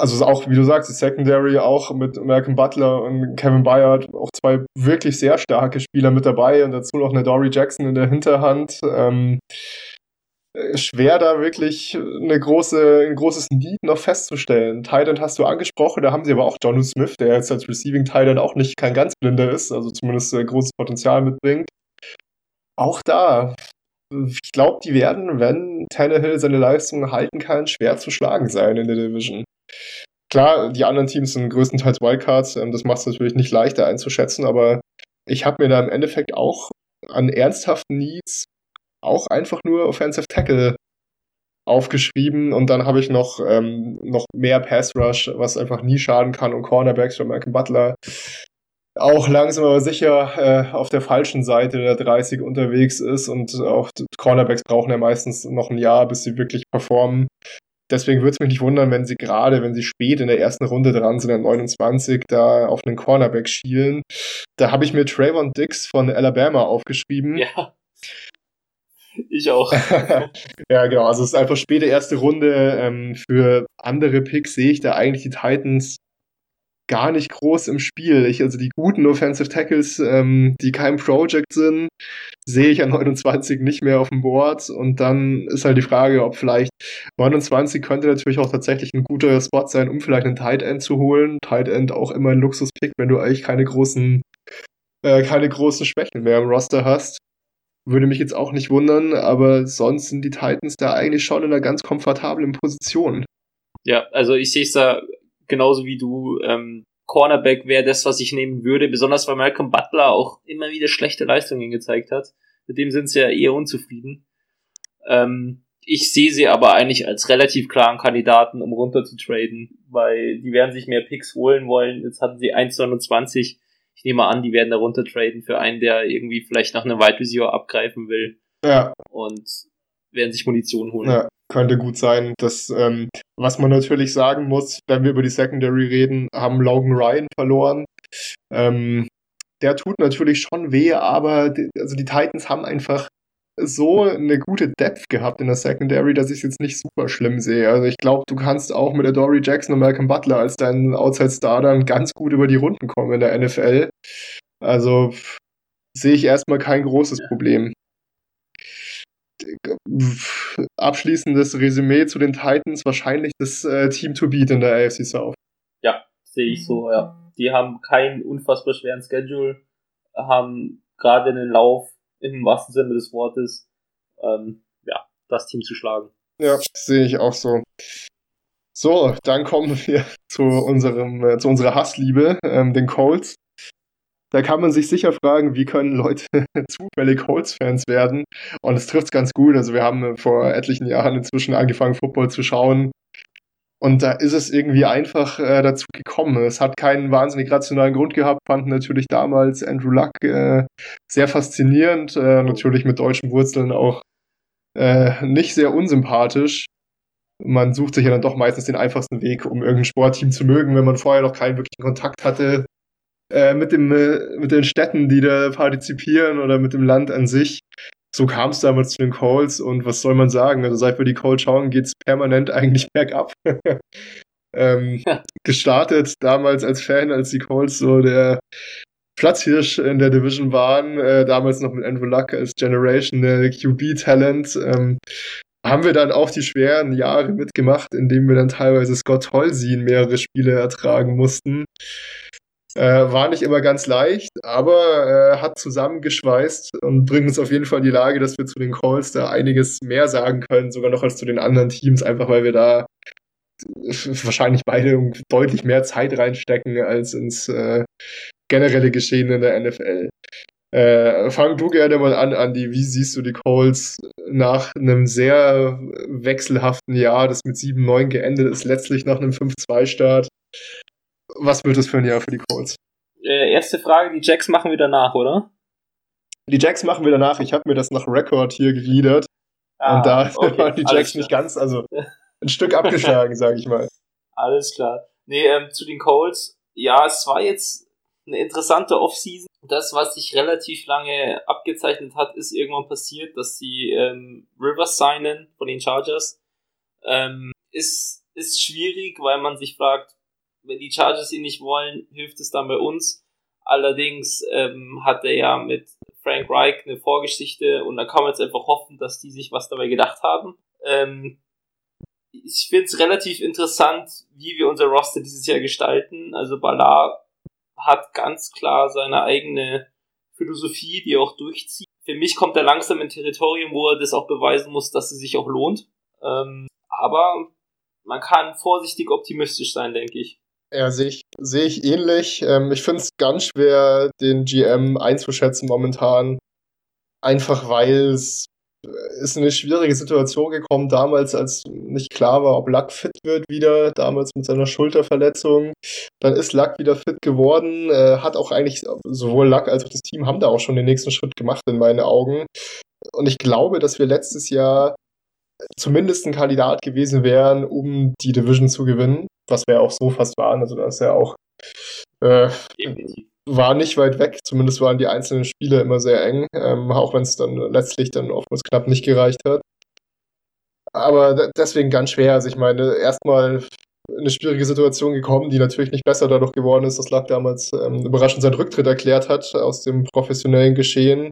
also auch, wie du sagst, die Secondary auch mit Malcolm Butler und Kevin Bayard, auch zwei wirklich sehr starke Spieler mit dabei und dazu noch eine Dory Jackson in der Hinterhand. Ähm, schwer da wirklich eine große, ein großes Need noch festzustellen. Titan hast du angesprochen, da haben sie aber auch Jonu Smith, der jetzt als Receiving Titan auch nicht kein ganz blinder ist, also zumindest äh, großes Potenzial mitbringt. Auch da, ich glaube, die werden, wenn Tannehill seine Leistung halten kann, schwer zu schlagen sein in der Division. Klar, die anderen Teams sind größtenteils Wildcards, ähm, das macht es natürlich nicht leichter einzuschätzen, aber ich habe mir da im Endeffekt auch an ernsthaften Needs auch einfach nur Offensive Tackle aufgeschrieben und dann habe ich noch, ähm, noch mehr Pass Rush, was einfach nie schaden kann und Cornerbacks von Malcolm Butler auch langsam aber sicher äh, auf der falschen Seite der 30 unterwegs ist und auch Cornerbacks brauchen ja meistens noch ein Jahr, bis sie wirklich performen. Deswegen würde es mich nicht wundern, wenn sie gerade, wenn sie spät in der ersten Runde dran sind, an 29, da auf einen Cornerback schielen. Da habe ich mir Trayvon Dix von Alabama aufgeschrieben. Ja. Ich auch. ja, genau. Also es ist einfach späte erste Runde. Ähm, für andere Picks sehe ich da eigentlich die Titans gar nicht groß im Spiel. Ich, also die guten Offensive Tackles, ähm, die kein Project sind, sehe ich an 29 nicht mehr auf dem Board. Und dann ist halt die Frage, ob vielleicht 29 könnte natürlich auch tatsächlich ein guter Spot sein, um vielleicht einen Tight End zu holen. Tight End auch immer ein Luxuspick, wenn du eigentlich keine großen, äh, keine großen Schwächen mehr im Roster hast. Würde mich jetzt auch nicht wundern, aber sonst sind die Titans da eigentlich schon in einer ganz komfortablen Position. Ja, also ich sehe es da genauso wie du. Ähm, Cornerback wäre das, was ich nehmen würde, besonders weil Malcolm Butler auch immer wieder schlechte Leistungen gezeigt hat. Mit dem sind sie ja eher unzufrieden. Ähm, ich sehe sie aber eigentlich als relativ klaren Kandidaten, um runter zu traden, weil die werden sich mehr Picks holen wollen. Jetzt hatten sie 1,29 ich nehme an, die werden da runter traden für einen, der irgendwie vielleicht nach einem Wide Receiver abgreifen will. Ja. Und werden sich Munition holen. Ja, könnte gut sein. Das, ähm, was man natürlich sagen muss, wenn wir über die Secondary reden, haben Logan Ryan verloren. Ähm, der tut natürlich schon weh, aber die, also die Titans haben einfach so eine gute Depth gehabt in der Secondary, dass ich es jetzt nicht super schlimm sehe. Also ich glaube, du kannst auch mit Adoree Jackson und Malcolm Butler als deinen Outside-Star dann ganz gut über die Runden kommen in der NFL. Also sehe ich erstmal kein großes Problem. Abschließendes Resümee zu den Titans, wahrscheinlich das äh, Team to beat in der AFC South. Ja, sehe ich so, ja. Die haben keinen unfassbar schweren Schedule, haben gerade den Lauf im wahrsten Sinne des Wortes, ähm, ja, das Team zu schlagen. Ja, sehe ich auch so. So, dann kommen wir zu unserem, äh, zu unserer Hassliebe, ähm, den Colts. Da kann man sich sicher fragen, wie können Leute zufällig Colts-Fans werden? Und es trifft es ganz gut. Also wir haben vor etlichen Jahren inzwischen angefangen, Football zu schauen. Und da ist es irgendwie einfach äh, dazu gekommen. Es hat keinen wahnsinnig rationalen Grund gehabt, fanden natürlich damals Andrew Luck äh, sehr faszinierend, äh, natürlich mit deutschen Wurzeln auch äh, nicht sehr unsympathisch. Man sucht sich ja dann doch meistens den einfachsten Weg, um irgendein Sportteam zu mögen, wenn man vorher noch keinen wirklichen Kontakt hatte äh, mit, dem, äh, mit den Städten, die da partizipieren oder mit dem Land an sich so kam es damals zu den Calls und was soll man sagen? Also seit wir die Calls schauen, geht es permanent eigentlich bergab. ähm, ja. Gestartet damals als Fan, als die Calls so der Platzhirsch in der Division waren, äh, damals noch mit Andrew Luck als Generation äh, QB-Talent. Ähm, haben wir dann auch die schweren Jahre mitgemacht, indem wir dann teilweise Scott Holsey mehrere Spiele ertragen mussten. Äh, war nicht immer ganz leicht, aber äh, hat zusammengeschweißt und bringt uns auf jeden Fall in die Lage, dass wir zu den Calls da einiges mehr sagen können, sogar noch als zu den anderen Teams, einfach weil wir da wahrscheinlich beide deutlich mehr Zeit reinstecken als ins äh, generelle Geschehen in der NFL. Äh, fang du gerne mal an, Andy. Wie siehst du die Colts nach einem sehr wechselhaften Jahr, das mit 7-9 geendet ist, letztlich nach einem 5-2-Start? Was wird das für ein Jahr für die Colts? Äh, erste Frage, die Jacks machen wieder nach, oder? Die Jacks machen wieder nach. Ich habe mir das nach Rekord hier gegliedert. Ah, und da okay, waren die Jacks nicht ganz, also ein Stück abgeschlagen, sage ich mal. Alles klar. Nee, ähm, zu den Colts. Ja, es war jetzt eine interessante Offseason. Das, was sich relativ lange abgezeichnet hat, ist irgendwann passiert, dass sie ähm, Rivers signen von den Chargers. Ähm, ist, ist schwierig, weil man sich fragt, wenn die Chargers ihn nicht wollen, hilft es dann bei uns. Allerdings ähm, hat er ja mit Frank Reich eine Vorgeschichte und da kann man jetzt einfach hoffen, dass die sich was dabei gedacht haben. Ähm, ich finde es relativ interessant, wie wir unser Roster dieses Jahr gestalten. Also Ballard hat ganz klar seine eigene Philosophie, die er auch durchzieht. Für mich kommt er langsam in Territorium, wo er das auch beweisen muss, dass es sich auch lohnt. Ähm, aber man kann vorsichtig optimistisch sein, denke ich. Ja, sehe ich, sehe ich ähnlich. Ähm, ich finde es ganz schwer, den GM einzuschätzen momentan. Einfach weil es ist eine schwierige Situation gekommen damals, als nicht klar war, ob Luck fit wird wieder, damals mit seiner Schulterverletzung. Dann ist Luck wieder fit geworden, äh, hat auch eigentlich, sowohl Luck als auch das Team haben da auch schon den nächsten Schritt gemacht in meinen Augen. Und ich glaube, dass wir letztes Jahr zumindest ein Kandidat gewesen wären, um die Division zu gewinnen, was wir auch so fast waren. Also das ist ja auch äh, war nicht weit weg. Zumindest waren die einzelnen Spiele immer sehr eng, ähm, auch wenn es dann letztlich dann oftmals knapp nicht gereicht hat. Aber deswegen ganz schwer. Also ich meine, erstmal eine schwierige Situation gekommen, die natürlich nicht besser dadurch geworden ist, dass Luck damals ähm, überraschend seinen Rücktritt erklärt hat aus dem professionellen Geschehen.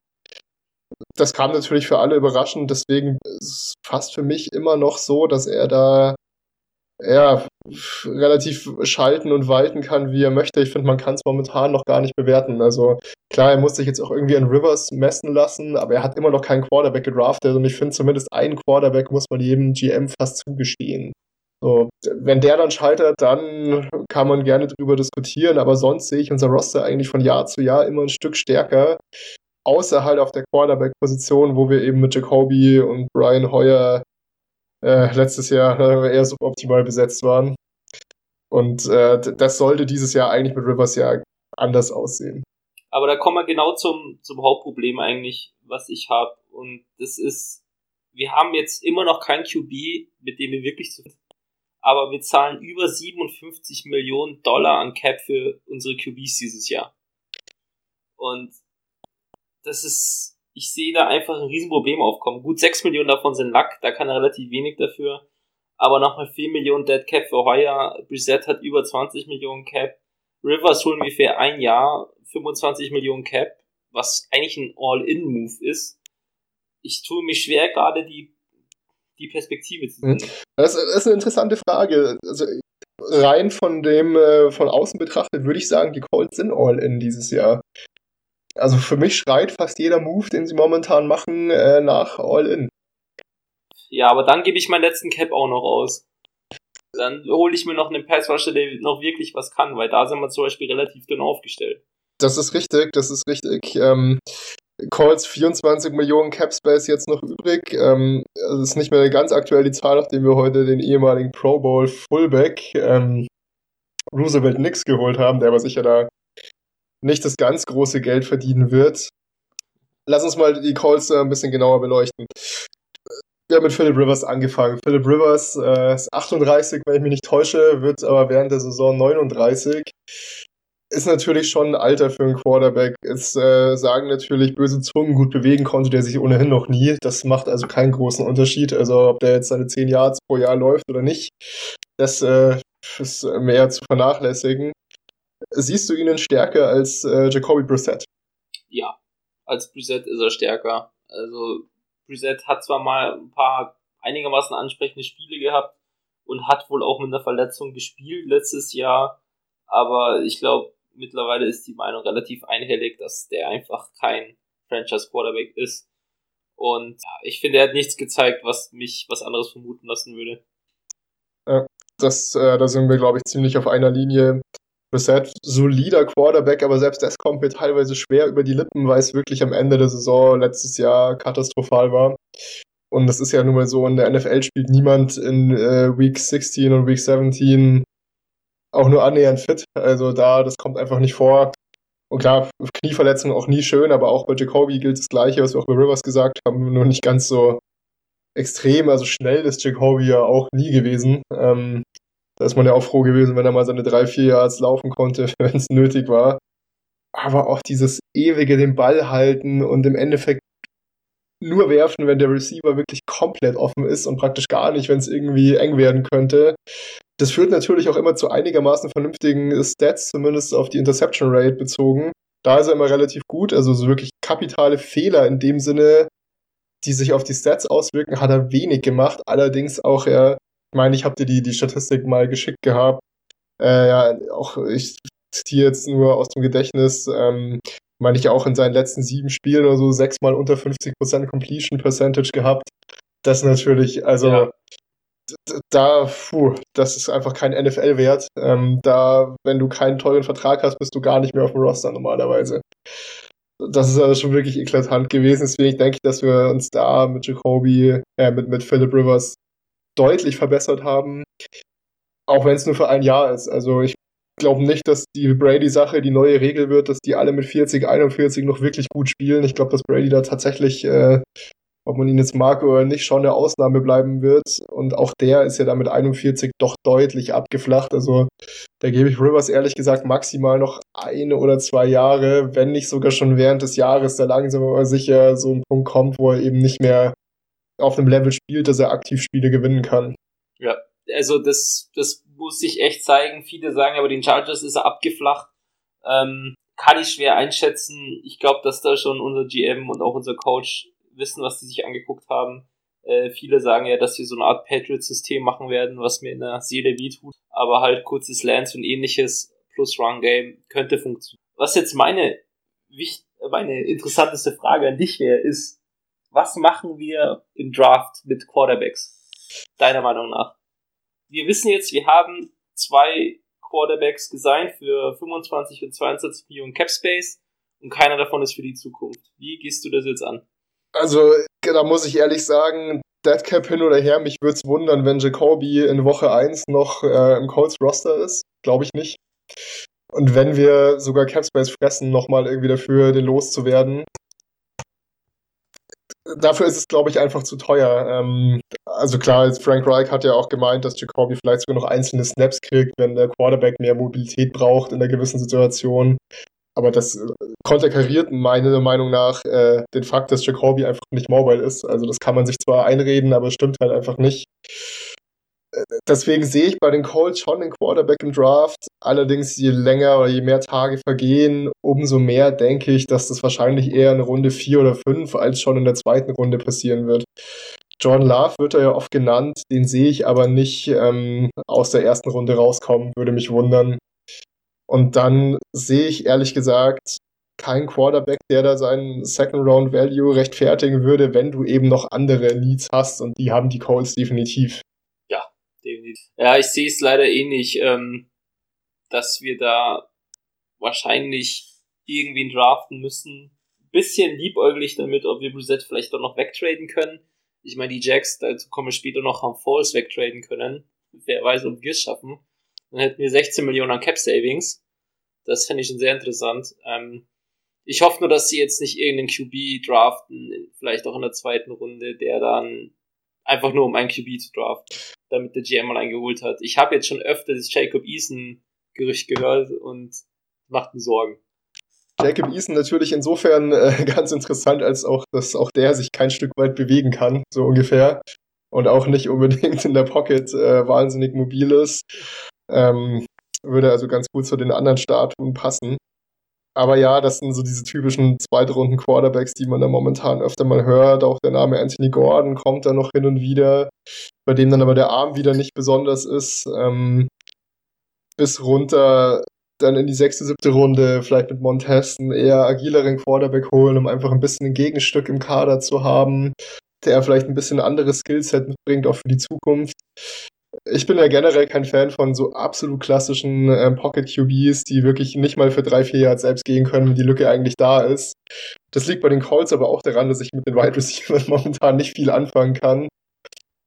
Das kam natürlich für alle überraschend, deswegen ist es fast für mich immer noch so, dass er da ja, relativ schalten und walten kann, wie er möchte. Ich finde, man kann es momentan noch gar nicht bewerten. Also klar, er muss sich jetzt auch irgendwie an Rivers messen lassen, aber er hat immer noch keinen Quarterback gedraftet und ich finde zumindest einen Quarterback muss man jedem GM fast zugestehen. So, wenn der dann scheitert, dann kann man gerne drüber diskutieren, aber sonst sehe ich unser Roster eigentlich von Jahr zu Jahr immer ein Stück stärker. Außer halt auf der Quarterback-Position, wo wir eben mit Jacoby und Brian Hoyer äh, letztes Jahr eher suboptimal besetzt waren. Und äh, das sollte dieses Jahr eigentlich mit Rivers ja anders aussehen. Aber da kommen wir genau zum, zum Hauptproblem eigentlich, was ich habe. Und das ist, wir haben jetzt immer noch kein QB, mit dem wir wirklich zu aber wir zahlen über 57 Millionen Dollar an Cap für unsere QBs dieses Jahr. Und das ist ich sehe da einfach ein Riesenproblem aufkommen. Gut, 6 Millionen davon sind Lack, da kann er relativ wenig dafür. Aber nochmal 4 Millionen Dead Cap für heuer. Brissett hat über 20 Millionen Cap. Rivers holen für ein Jahr 25 Millionen Cap, was eigentlich ein All-In-Move ist. Ich tue mich schwer, gerade die, die Perspektive zu sehen. Das ist eine interessante Frage. Also rein von dem, äh, von außen betrachtet, würde ich sagen, die Colts sind All-In dieses Jahr. Also für mich schreit fast jeder Move, den sie momentan machen, äh, nach All-In. Ja, aber dann gebe ich meinen letzten Cap auch noch aus. Dann hole ich mir noch einen Passrusher, der noch wirklich was kann, weil da sind wir zum Beispiel relativ dünn aufgestellt. Das ist richtig, das ist richtig. Ähm, Calls 24 Millionen Cap Space jetzt noch übrig. Ähm, das ist nicht mehr ganz aktuell die Zahl, nachdem wir heute den ehemaligen Pro Bowl Fullback ähm, Roosevelt Nix geholt haben, der aber sicher da nicht das ganz große Geld verdienen wird. Lass uns mal die Calls ein bisschen genauer beleuchten. Wir haben mit Philip Rivers angefangen. Philip Rivers äh, ist 38, wenn ich mich nicht täusche, wird aber während der Saison 39. Ist natürlich schon ein Alter für einen Quarterback. Es äh, sagen natürlich böse Zungen, gut bewegen konnte der sich ohnehin noch nie. Das macht also keinen großen Unterschied. Also ob der jetzt seine 10 Yards pro Jahr läuft oder nicht, das äh, ist mehr zu vernachlässigen. Siehst du ihn stärker als äh, Jacoby Brissett? Ja, als Brissett ist er stärker. Also Brissett hat zwar mal ein paar einigermaßen ansprechende Spiele gehabt und hat wohl auch mit einer Verletzung gespielt letztes Jahr, aber ich glaube, mittlerweile ist die Meinung relativ einhellig, dass der einfach kein Franchise Quarterback ist. Und ja, ich finde, er hat nichts gezeigt, was mich was anderes vermuten lassen würde. Ja, das, äh, da sind wir, glaube ich, ziemlich auf einer Linie. Brissett, solider Quarterback, aber selbst das kommt mir teilweise schwer über die Lippen, weil es wirklich am Ende der Saison letztes Jahr katastrophal war. Und das ist ja nun mal so, in der NFL spielt niemand in äh, Week 16 und Week 17 auch nur annähernd fit. Also da, das kommt einfach nicht vor. Und klar, Knieverletzungen auch nie schön, aber auch bei Jacoby gilt das Gleiche, was wir auch bei Rivers gesagt haben, nur nicht ganz so extrem. Also schnell ist Jacoby ja auch nie gewesen. Ähm, da ist man ja auch froh gewesen, wenn er mal seine drei, vier Yards laufen konnte, wenn es nötig war. Aber auch dieses ewige den Ball halten und im Endeffekt nur werfen, wenn der Receiver wirklich komplett offen ist und praktisch gar nicht, wenn es irgendwie eng werden könnte. Das führt natürlich auch immer zu einigermaßen vernünftigen Stats, zumindest auf die Interception Rate bezogen. Da ist er immer relativ gut, also so wirklich kapitale Fehler in dem Sinne, die sich auf die Stats auswirken, hat er wenig gemacht. Allerdings auch er, meine, ich habe dir die, die Statistik mal geschickt gehabt. Äh, ja, auch ich zitiere jetzt nur aus dem Gedächtnis, ähm, meine ich auch in seinen letzten sieben Spielen oder so sechsmal unter 50% Completion Percentage gehabt. Das natürlich, also ja da, puh, das ist einfach kein NFL-Wert. Ähm, da, wenn du keinen teuren Vertrag hast, bist du gar nicht mehr auf dem Roster normalerweise. Das ist also schon wirklich eklatant gewesen. Deswegen denke ich, dass wir uns da mit Jacoby, äh, mit, mit Philip Rivers deutlich verbessert haben. Auch wenn es nur für ein Jahr ist. Also ich glaube nicht, dass die Brady-Sache die neue Regel wird, dass die alle mit 40, 41 noch wirklich gut spielen. Ich glaube, dass Brady da tatsächlich äh, ob man ihn jetzt mag oder nicht, schon eine Ausnahme bleiben wird. Und auch der ist ja dann mit 41 doch deutlich abgeflacht. Also da gebe ich Rivers ehrlich gesagt maximal noch eine oder zwei Jahre, wenn nicht sogar schon während des Jahres, da langsam aber sicher so ein Punkt kommt, wo er eben nicht mehr auf einem Level spielt, dass er aktiv Spiele gewinnen kann. Ja, also das, das muss sich echt zeigen. Viele sagen aber, den Chargers ist er abgeflacht. Ähm, kann ich schwer einschätzen. Ich glaube, dass da schon unser GM und auch unser Coach wissen, was sie sich angeguckt haben. Äh, viele sagen ja, dass sie so eine Art Patriot-System machen werden, was mir in der Seele wehtut. Aber halt kurzes Lance und ähnliches plus Run-Game könnte funktionieren. Was jetzt meine, meine interessanteste Frage an dich wäre, ist, was machen wir im Draft mit Quarterbacks? Deiner Meinung nach? Wir wissen jetzt, wir haben zwei Quarterbacks gesigned für 25 und 22 Millionen Cap Space und keiner davon ist für die Zukunft. Wie gehst du das jetzt an? Also, da muss ich ehrlich sagen, Deadcap hin oder her, mich würde es wundern, wenn Jacoby in Woche 1 noch äh, im Colts Roster ist. Glaube ich nicht. Und wenn wir sogar Capspace fressen, nochmal irgendwie dafür, den loszuwerden. Dafür ist es, glaube ich, einfach zu teuer. Ähm, also klar, Frank Reich hat ja auch gemeint, dass Jacoby vielleicht sogar noch einzelne Snaps kriegt, wenn der Quarterback mehr Mobilität braucht in einer gewissen Situation. Aber das äh, konterkariert meiner Meinung nach äh, den Fakt, dass Jacoby einfach nicht mobile ist. Also das kann man sich zwar einreden, aber es stimmt halt einfach nicht. Deswegen sehe ich bei den Colts schon den Quarterback im Draft. Allerdings, je länger oder je mehr Tage vergehen, umso mehr denke ich, dass das wahrscheinlich eher in Runde 4 oder 5 als schon in der zweiten Runde passieren wird. John Love wird er ja oft genannt, den sehe ich aber nicht ähm, aus der ersten Runde rauskommen, würde mich wundern. Und dann sehe ich ehrlich gesagt keinen Quarterback, der da seinen Second Round Value rechtfertigen würde, wenn du eben noch andere Needs hast und die haben die Colts definitiv. Ja, definitiv. Ja, ich sehe es leider ähnlich, eh ähm, dass wir da wahrscheinlich irgendwen draften müssen. Bisschen liebäuglich damit, ob wir Brissett vielleicht doch noch wegtraden können. Ich meine, die Jacks, dazu kommen wir später noch, haben Falls wegtraden können. Wer weiß, ob wir es schaffen. Dann hätten wir 16 Millionen an Cap Savings. Das fände ich schon sehr interessant. Ähm, ich hoffe nur, dass sie jetzt nicht irgendeinen QB draften, vielleicht auch in der zweiten Runde, der dann einfach nur um einen QB zu draften, damit der GM mal eingeholt hat. Ich habe jetzt schon öfter das Jacob Eason Gerücht gehört und macht mir Sorgen. Jacob Eason natürlich insofern äh, ganz interessant, als auch, dass auch der sich kein Stück weit bewegen kann, so ungefähr. Und auch nicht unbedingt in der Pocket äh, wahnsinnig mobil ist. Ähm, würde also ganz gut zu den anderen Statuen passen. Aber ja, das sind so diese typischen zweitrunden Quarterbacks, die man da momentan öfter mal hört. Auch der Name Anthony Gordon kommt da noch hin und wieder, bei dem dann aber der Arm wieder nicht besonders ist. Ähm, bis runter dann in die sechste, siebte Runde vielleicht mit Montez einen eher agileren Quarterback holen, um einfach ein bisschen ein Gegenstück im Kader zu haben, der vielleicht ein bisschen anderes Skillset mitbringt, auch für die Zukunft ich bin ja generell kein Fan von so absolut klassischen ähm, Pocket QBs, die wirklich nicht mal für drei, vier Yards selbst gehen können, wenn die Lücke eigentlich da ist. Das liegt bei den Colts aber auch daran, dass ich mit den Wide Receivers momentan nicht viel anfangen kann.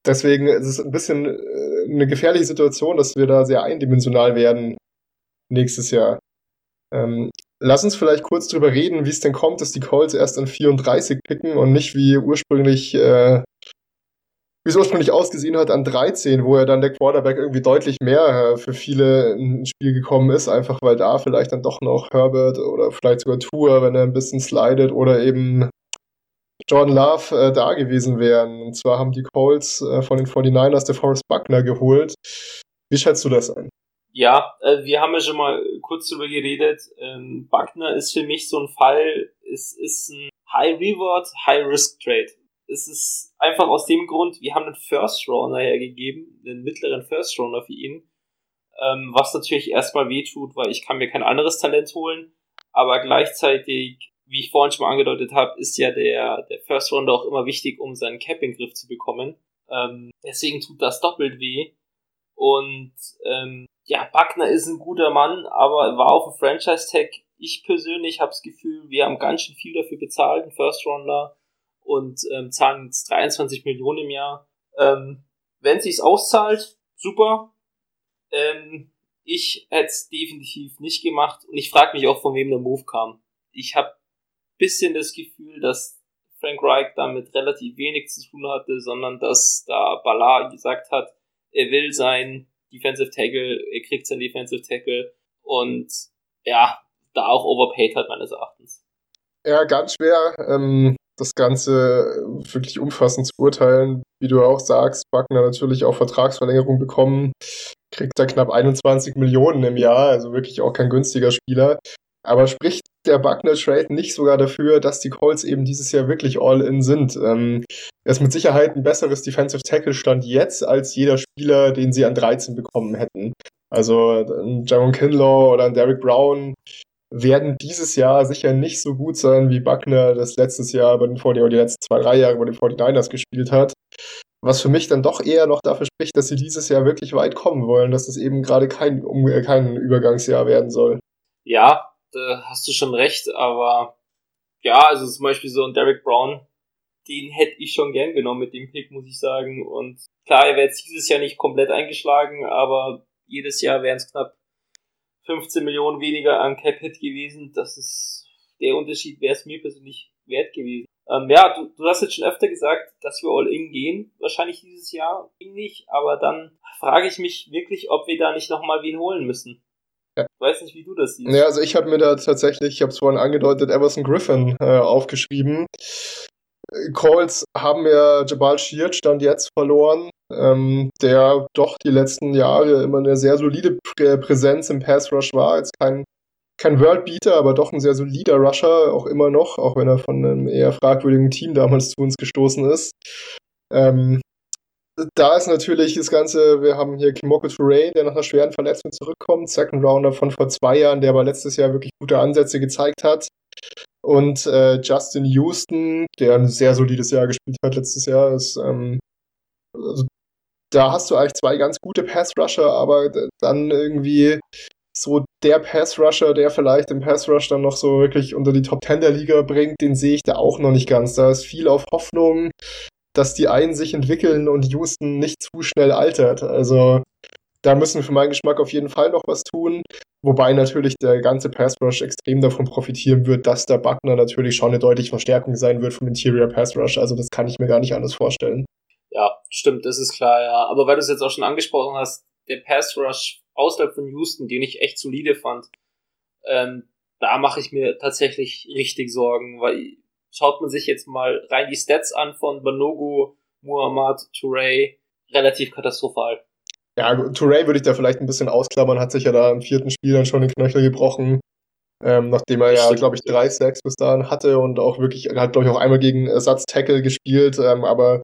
Deswegen ist es ein bisschen äh, eine gefährliche Situation, dass wir da sehr eindimensional werden nächstes Jahr. Ähm, lass uns vielleicht kurz drüber reden, wie es denn kommt, dass die Colts erst an 34 picken und nicht wie ursprünglich äh, wie es ursprünglich ausgesehen hat, an 13, wo er dann der Quarterback irgendwie deutlich mehr äh, für viele ins Spiel gekommen ist, einfach weil da vielleicht dann doch noch Herbert oder vielleicht sogar Tour, wenn er ein bisschen slidet oder eben Jordan Love äh, da gewesen wären. Und zwar haben die Colts äh, von den 49ers der Forrest Buckner geholt. Wie schätzt du das ein? Ja, äh, wir haben ja schon mal kurz darüber geredet. Ähm, Buckner ist für mich so ein Fall, es ist ein High Reward, High Risk Trade es ist einfach aus dem Grund, wir haben einen First Rounder hergegeben, einen mittleren First Rounder für ihn, ähm, was natürlich erstmal wehtut, weil ich kann mir kein anderes Talent holen, aber gleichzeitig, wie ich vorhin schon mal angedeutet habe, ist ja der, der First Rounder auch immer wichtig, um seinen Cap in den Griff zu bekommen. Ähm, deswegen tut das doppelt weh. Und ähm, ja, Buckner ist ein guter Mann, aber war auf dem Franchise-Tag. Ich persönlich habe das Gefühl, wir haben ganz schön viel dafür bezahlt, einen First Rounder und ähm, zahlen jetzt 23 Millionen im Jahr. Ähm, wenn sich's auszahlt, super. Ähm, ich hätte es definitiv nicht gemacht und ich frage mich auch, von wem der Move kam. Ich habe bisschen das Gefühl, dass Frank Reich damit relativ wenig zu tun hatte, sondern dass da Ballard gesagt hat, er will sein Defensive Tackle, er kriegt sein Defensive Tackle und ja, da auch overpaid hat meines Erachtens. Ja, ganz schwer. Ähm, das Ganze wirklich umfassend zu beurteilen. Wie du auch sagst, Wagner natürlich auch Vertragsverlängerung bekommen, kriegt da knapp 21 Millionen im Jahr, also wirklich auch kein günstiger Spieler. Aber spricht der Buckner-Trade nicht sogar dafür, dass die Colts eben dieses Jahr wirklich all-in sind? Ähm, er ist mit Sicherheit ein besseres Defensive Tackle-Stand jetzt als jeder Spieler, den sie an 13 bekommen hätten. Also ein Jaron Kinlaw oder ein Derek Brown werden dieses Jahr sicher nicht so gut sein, wie Buckner das letztes Jahr bei den 40 oder die letzten zwei, drei Jahre bei den 49ers gespielt hat. Was für mich dann doch eher noch dafür spricht, dass sie dieses Jahr wirklich weit kommen wollen, dass es eben gerade kein, um, äh, kein Übergangsjahr werden soll. Ja, da hast du schon recht, aber ja, also zum Beispiel so ein Derek Brown, den hätte ich schon gern genommen mit dem Pick, muss ich sagen. Und klar, er wäre jetzt dieses Jahr nicht komplett eingeschlagen, aber jedes Jahr wären es knapp 15 Millionen weniger an Cap-Hit gewesen. Das ist der Unterschied, wäre es mir persönlich wert gewesen. Ähm, ja, du, du hast jetzt schon öfter gesagt, dass wir All-In gehen. Wahrscheinlich dieses Jahr nicht, aber dann frage ich mich wirklich, ob wir da nicht nochmal wen holen müssen. Ja. Ich weiß nicht, wie du das siehst. Ja, also ich habe mir da tatsächlich, ich habe es vorhin angedeutet, Everson Griffin äh, aufgeschrieben. Calls haben ja Jabal Sheard stand jetzt verloren ähm, der doch die letzten Jahre immer eine sehr solide Prä Präsenz im Pass Rush war. Jetzt kein, kein Worldbeater, aber doch ein sehr solider Rusher, auch immer noch, auch wenn er von einem eher fragwürdigen Team damals zu uns gestoßen ist. Ähm, da ist natürlich das Ganze, wir haben hier Kimoko Touré, der nach einer schweren Verletzung zurückkommt, Second Rounder von vor zwei Jahren, der aber letztes Jahr wirklich gute Ansätze gezeigt hat. Und äh, Justin Houston, der ein sehr solides Jahr gespielt hat letztes Jahr, ist ähm, also da hast du eigentlich zwei ganz gute Pass-Rusher, aber dann irgendwie so der Pass-Rusher, der vielleicht den Pass-Rush dann noch so wirklich unter die Top 10 der Liga bringt, den sehe ich da auch noch nicht ganz. Da ist viel auf Hoffnung, dass die einen sich entwickeln und Houston nicht zu schnell altert. Also da müssen wir für meinen Geschmack auf jeden Fall noch was tun. Wobei natürlich der ganze Pass Rush extrem davon profitieren wird, dass der Buckner natürlich schon eine deutliche Verstärkung sein wird vom Interior Pass Rush. Also das kann ich mir gar nicht anders vorstellen. Ja, stimmt, das ist klar, ja. Aber weil du es jetzt auch schon angesprochen hast, der Pass Rush außerhalb von Houston, den ich echt solide fand, ähm, da mache ich mir tatsächlich richtig Sorgen, weil schaut man sich jetzt mal rein die Stats an von Banogo, Muhammad, Touré, relativ katastrophal. Ja, Touré würde ich da vielleicht ein bisschen ausklammern, hat sich ja da im vierten Spiel dann schon den Knöchel gebrochen. Ähm, nachdem er ja, glaube ich, drei Sacks bis dahin hatte und auch wirklich, hat, glaube ich, auch einmal gegen Ersatz-Tackle gespielt, ähm, aber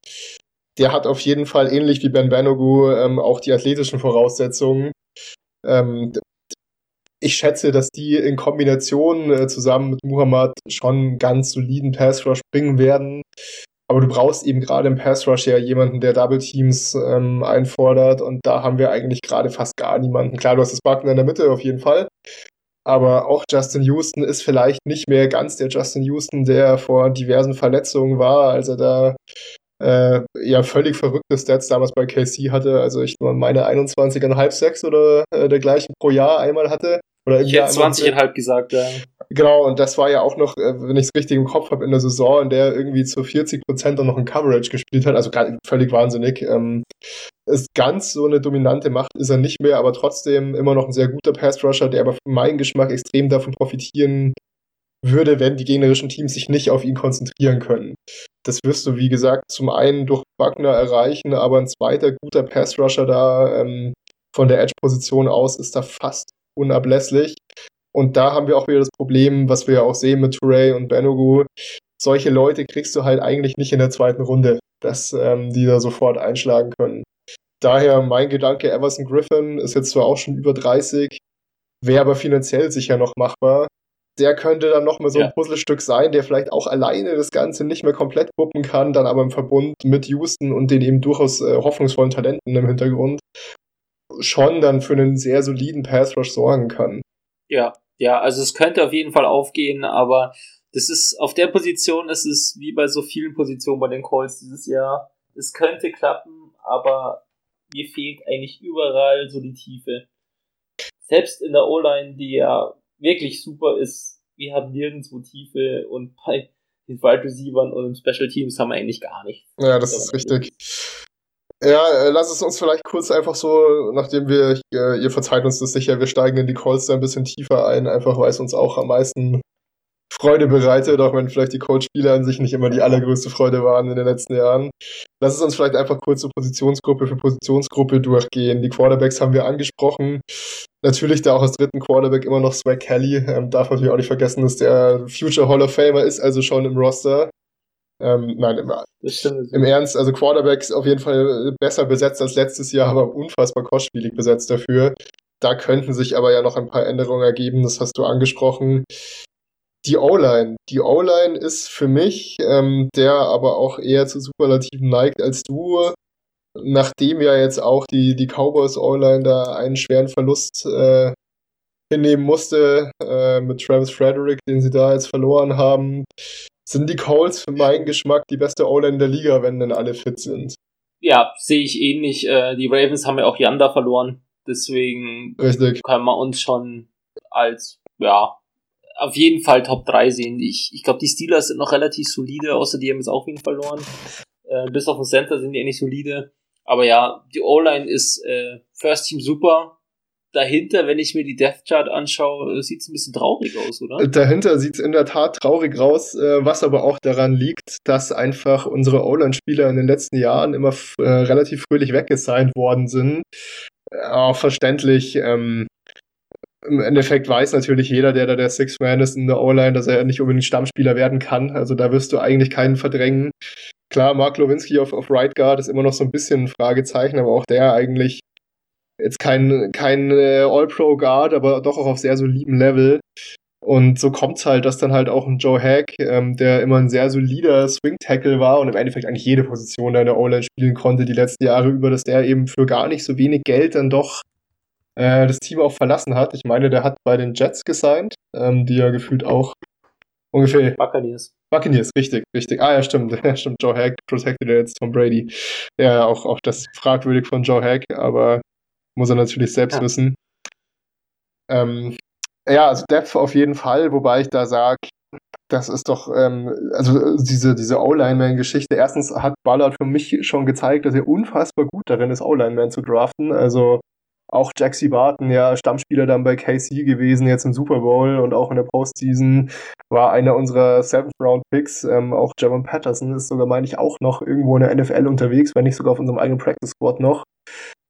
der hat auf jeden Fall ähnlich wie Ben Banogu ähm, auch die athletischen Voraussetzungen. Ähm, ich schätze, dass die in Kombination äh, zusammen mit Muhammad schon einen ganz soliden Pass Rush bringen werden. Aber du brauchst eben gerade im Pass Rush ja jemanden, der Double Teams ähm, einfordert. Und da haben wir eigentlich gerade fast gar niemanden. Klar, du hast das Bucken in der Mitte auf jeden Fall. Aber auch Justin Houston ist vielleicht nicht mehr ganz der Justin Houston, der vor diversen Verletzungen war, als er da äh, ja völlig verrückte Stats damals bei KC hatte. Also ich meine 21,5 6 oder äh, dergleichen pro Jahr einmal hatte. Oder ich hätte 20,5 gesagt, ja. Genau, und das war ja auch noch, äh, wenn ich es richtig im Kopf habe, in der Saison, in der irgendwie zu 40 Prozent noch ein Coverage gespielt hat. Also völlig wahnsinnig. Ähm, ist ganz so eine dominante Macht ist er nicht mehr, aber trotzdem immer noch ein sehr guter Pass-Rusher, der aber für meinen Geschmack extrem davon profitieren würde, wenn die gegnerischen Teams sich nicht auf ihn konzentrieren können. Das wirst du, wie gesagt, zum einen durch Wagner erreichen, aber ein zweiter guter Pass-Rusher da ähm, von der Edge-Position aus ist da fast unablässlich. Und da haben wir auch wieder das Problem, was wir ja auch sehen mit Touré und Benogu. Solche Leute kriegst du halt eigentlich nicht in der zweiten Runde, dass ähm, die da sofort einschlagen können. Daher mein Gedanke, Everson Griffin ist jetzt zwar auch schon über 30, wäre aber finanziell sicher noch machbar. Der könnte dann nochmal so ja. ein Puzzlestück sein, der vielleicht auch alleine das Ganze nicht mehr komplett wuppen kann, dann aber im Verbund mit Houston und den eben durchaus äh, hoffnungsvollen Talenten im Hintergrund schon dann für einen sehr soliden Pass Rush sorgen kann. Ja, ja, also es könnte auf jeden Fall aufgehen, aber das ist auf der Position ist es wie bei so vielen Positionen bei den Calls dieses Jahr. Es könnte klappen, aber mir fehlt eigentlich überall so die Tiefe. Selbst in der O-Line, die ja wirklich super ist, wir haben nirgendwo Tiefe und bei den Wide Receivers und im Special Teams haben wir eigentlich gar nichts. Ja, das ist richtig. Ja, äh, lass es uns vielleicht kurz einfach so, nachdem wir, äh, ihr verzeiht uns das sicher, wir steigen in die Calls da ein bisschen tiefer ein, einfach weil es uns auch am meisten Freude bereitet, auch wenn vielleicht die Coach-Spieler an sich nicht immer die allergrößte Freude waren in den letzten Jahren. Lass es uns vielleicht einfach kurz so Positionsgruppe für Positionsgruppe durchgehen. Die Quarterbacks haben wir angesprochen. Natürlich da auch als dritten Quarterback immer noch Swag Kelly. Ähm, darf natürlich auch nicht vergessen, dass der Future Hall of Famer ist, also schon im Roster. Ähm, nein, im, im, Ernst, also Quarterbacks auf jeden Fall besser besetzt als letztes Jahr, aber unfassbar kostspielig besetzt dafür. Da könnten sich aber ja noch ein paar Änderungen ergeben, das hast du angesprochen. Die O-Line. Die O-Line ist für mich, ähm, der aber auch eher zu Superlativen neigt als du, nachdem ja jetzt auch die, die Cowboys O-Line da einen schweren Verlust äh, hinnehmen musste äh, mit Travis Frederick, den sie da jetzt verloren haben, sind die Coles für meinen Geschmack die beste O-Line der Liga, wenn denn alle fit sind. Ja, sehe ich ähnlich. Äh, die Ravens haben ja auch Yanda verloren. Deswegen Richtig. können wir uns schon als, ja, auf jeden Fall Top 3 sehen. Ich, ich glaube, die Steelers sind noch relativ solide, außer die haben jetzt auch wen verloren. Äh, bis auf den Center sind die eigentlich solide. Aber ja, die O-Line ist äh, First Team super dahinter, wenn ich mir die Death Chart anschaue, äh, sieht es ein bisschen traurig aus, oder? Dahinter sieht es in der Tat traurig aus, äh, was aber auch daran liegt, dass einfach unsere O-Line-Spieler in den letzten Jahren immer äh, relativ fröhlich weggesigned worden sind. Auch verständlich. Ähm, Im Endeffekt weiß natürlich jeder, der da der Six-Man ist in der O-Line, dass er nicht unbedingt Stammspieler werden kann. Also da wirst du eigentlich keinen verdrängen. Klar, Mark Lewinsky auf, auf Right Guard ist immer noch so ein bisschen ein Fragezeichen, aber auch der eigentlich jetzt kein, kein äh, All-Pro-Guard, aber doch auch auf sehr solidem Level. Und so kommt's halt, dass dann halt auch ein Joe Hack, ähm, der immer ein sehr solider Swing-Tackle war und im Endeffekt eigentlich jede Position in der O-Line spielen konnte die letzten Jahre über, dass der eben für gar nicht so wenig Geld dann doch äh, das Team auch verlassen hat. Ich meine, der hat bei den Jets gesigned, ähm, die ja gefühlt auch ungefähr. Buccaneers. Buccaneers, richtig, richtig. Ah ja, stimmt, stimmt. Joe Hack protected jetzt Tom Brady. Ja, auch, auch das fragwürdig von Joe Hack, aber muss er natürlich selbst ja. wissen. Ähm, ja, also Depth auf jeden Fall, wobei ich da sage, das ist doch, ähm, also diese, diese O-Line-Man-Geschichte. Erstens hat Ballard für mich schon gezeigt, dass er unfassbar gut darin ist, O-Line-Man zu draften. Also auch Jaxie Barton, ja, Stammspieler dann bei KC gewesen, jetzt im Super Bowl und auch in der Postseason, war einer unserer Seventh-Round-Picks. Ähm, auch Javon Patterson ist sogar, meine ich, auch noch irgendwo in der NFL unterwegs, wenn nicht sogar auf unserem eigenen Practice-Squad noch.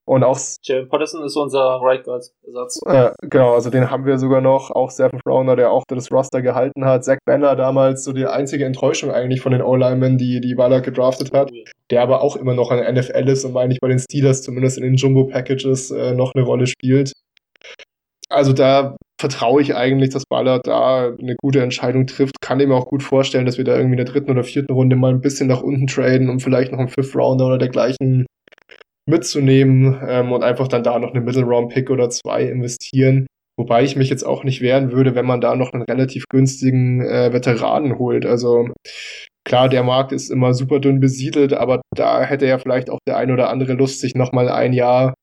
Und auch. Jalen Patterson ist unser Right Guard Ersatz. Äh, genau, also den haben wir sogar noch. Auch Seven Browner, der auch das Roster gehalten hat. Zach Banner damals so die einzige Enttäuschung eigentlich von den O-Linemen, die, die Ballard gedraftet hat. Der aber auch immer noch ein NFL ist und meine ich bei den Steelers zumindest in den Jumbo Packages äh, noch eine Rolle spielt. Also da vertraue ich eigentlich, dass Ballard da eine gute Entscheidung trifft. Kann ich mir auch gut vorstellen, dass wir da irgendwie in der dritten oder vierten Runde mal ein bisschen nach unten traden, um vielleicht noch einen Fifth Rounder oder dergleichen mitzunehmen ähm, und einfach dann da noch eine Middle Round Pick oder zwei investieren. Wobei ich mich jetzt auch nicht wehren würde, wenn man da noch einen relativ günstigen äh, Veteranen holt. Also klar, der Markt ist immer super dünn besiedelt, aber da hätte ja vielleicht auch der ein oder andere Lust, sich nochmal ein Jahr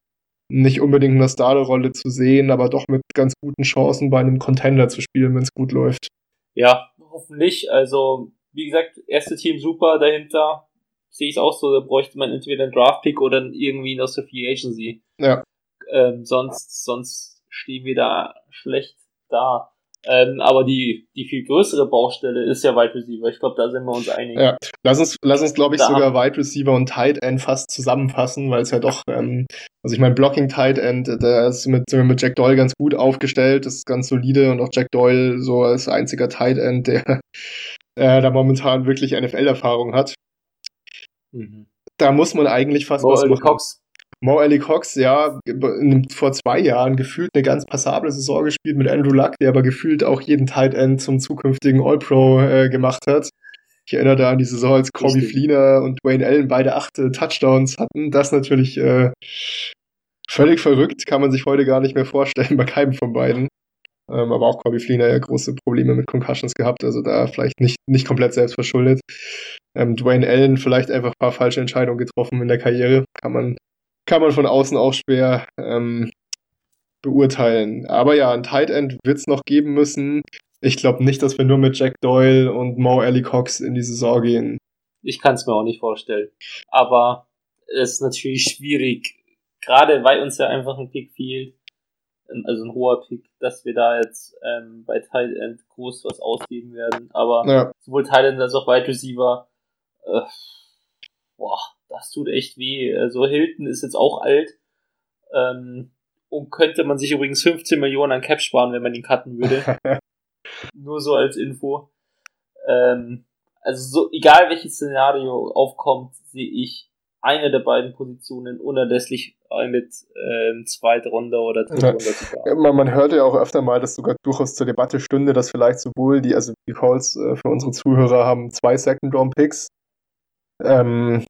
nicht unbedingt in der Starterrolle zu sehen, aber doch mit ganz guten Chancen bei einem Contender zu spielen, wenn es gut läuft. Ja, hoffentlich. Also, wie gesagt, erste Team super dahinter. Sehe ich auch so, da bräuchte man entweder einen Draft-Pick oder irgendwie noch so Free Agency. Ja. Ähm, sonst, sonst stehen wir da schlecht da. Ähm, aber die, die viel größere Baustelle ist ja Wide Receiver. Ich glaube, da sind wir uns einig. Ja, lass uns, lass uns glaube ich, da sogar Wide Receiver und Tight End fast zusammenfassen, weil es ja doch, ähm, also ich meine, Blocking Tight End, da ist mit, sind wir mit Jack Doyle ganz gut aufgestellt, das ist ganz solide und auch Jack Doyle so als einziger Tight End, der äh, da momentan wirklich NFL-Erfahrung hat. Mhm. Da muss man eigentlich fast oh, was machen. Cox. Mo Ali Cox, ja, vor zwei Jahren gefühlt eine ganz passable Saison gespielt mit Andrew Luck, der aber gefühlt auch jeden Tight End zum zukünftigen All-Pro äh, gemacht hat. Ich erinnere da an die Saison, als Corby Fleener und Wayne Allen beide acht Touchdowns hatten. Das natürlich äh, völlig verrückt, kann man sich heute gar nicht mehr vorstellen bei keinem von beiden. Ähm, aber auch Corby Fleener ja große Probleme mit Concussions gehabt, also da vielleicht nicht, nicht komplett selbst verschuldet. Ähm, Dwayne Allen vielleicht einfach ein paar falsche Entscheidungen getroffen in der Karriere, kann man kann man von außen auch schwer ähm, beurteilen. Aber ja, ein Tight End wird es noch geben müssen. Ich glaube nicht, dass wir nur mit Jack Doyle und Mo Alley Cox in die Saison gehen. Ich kann es mir auch nicht vorstellen. Aber es ist natürlich schwierig, gerade weil uns ja einfach ein Pick fehlt, also ein hoher Pick, dass wir da jetzt ähm, bei Tight End groß was ausgeben werden. Aber ja. sowohl Tight End als auch Wide Receiver, äh, boah, das tut echt weh. Also Hilton ist jetzt auch alt. Ähm, und könnte man sich übrigens 15 Millionen an Cap sparen, wenn man ihn cutten würde. Nur so als Info. Ähm, also so, egal welches Szenario aufkommt, sehe ich eine der beiden Positionen unerlässlich mit ähm, Zweitrunder oder Drittrunder zu ja, man, man hört ja auch öfter mal, dass sogar durchaus zur Debatte stünde, dass vielleicht sowohl die, also die Calls äh, für unsere Zuhörer haben zwei Second-Round-Picks. Ähm,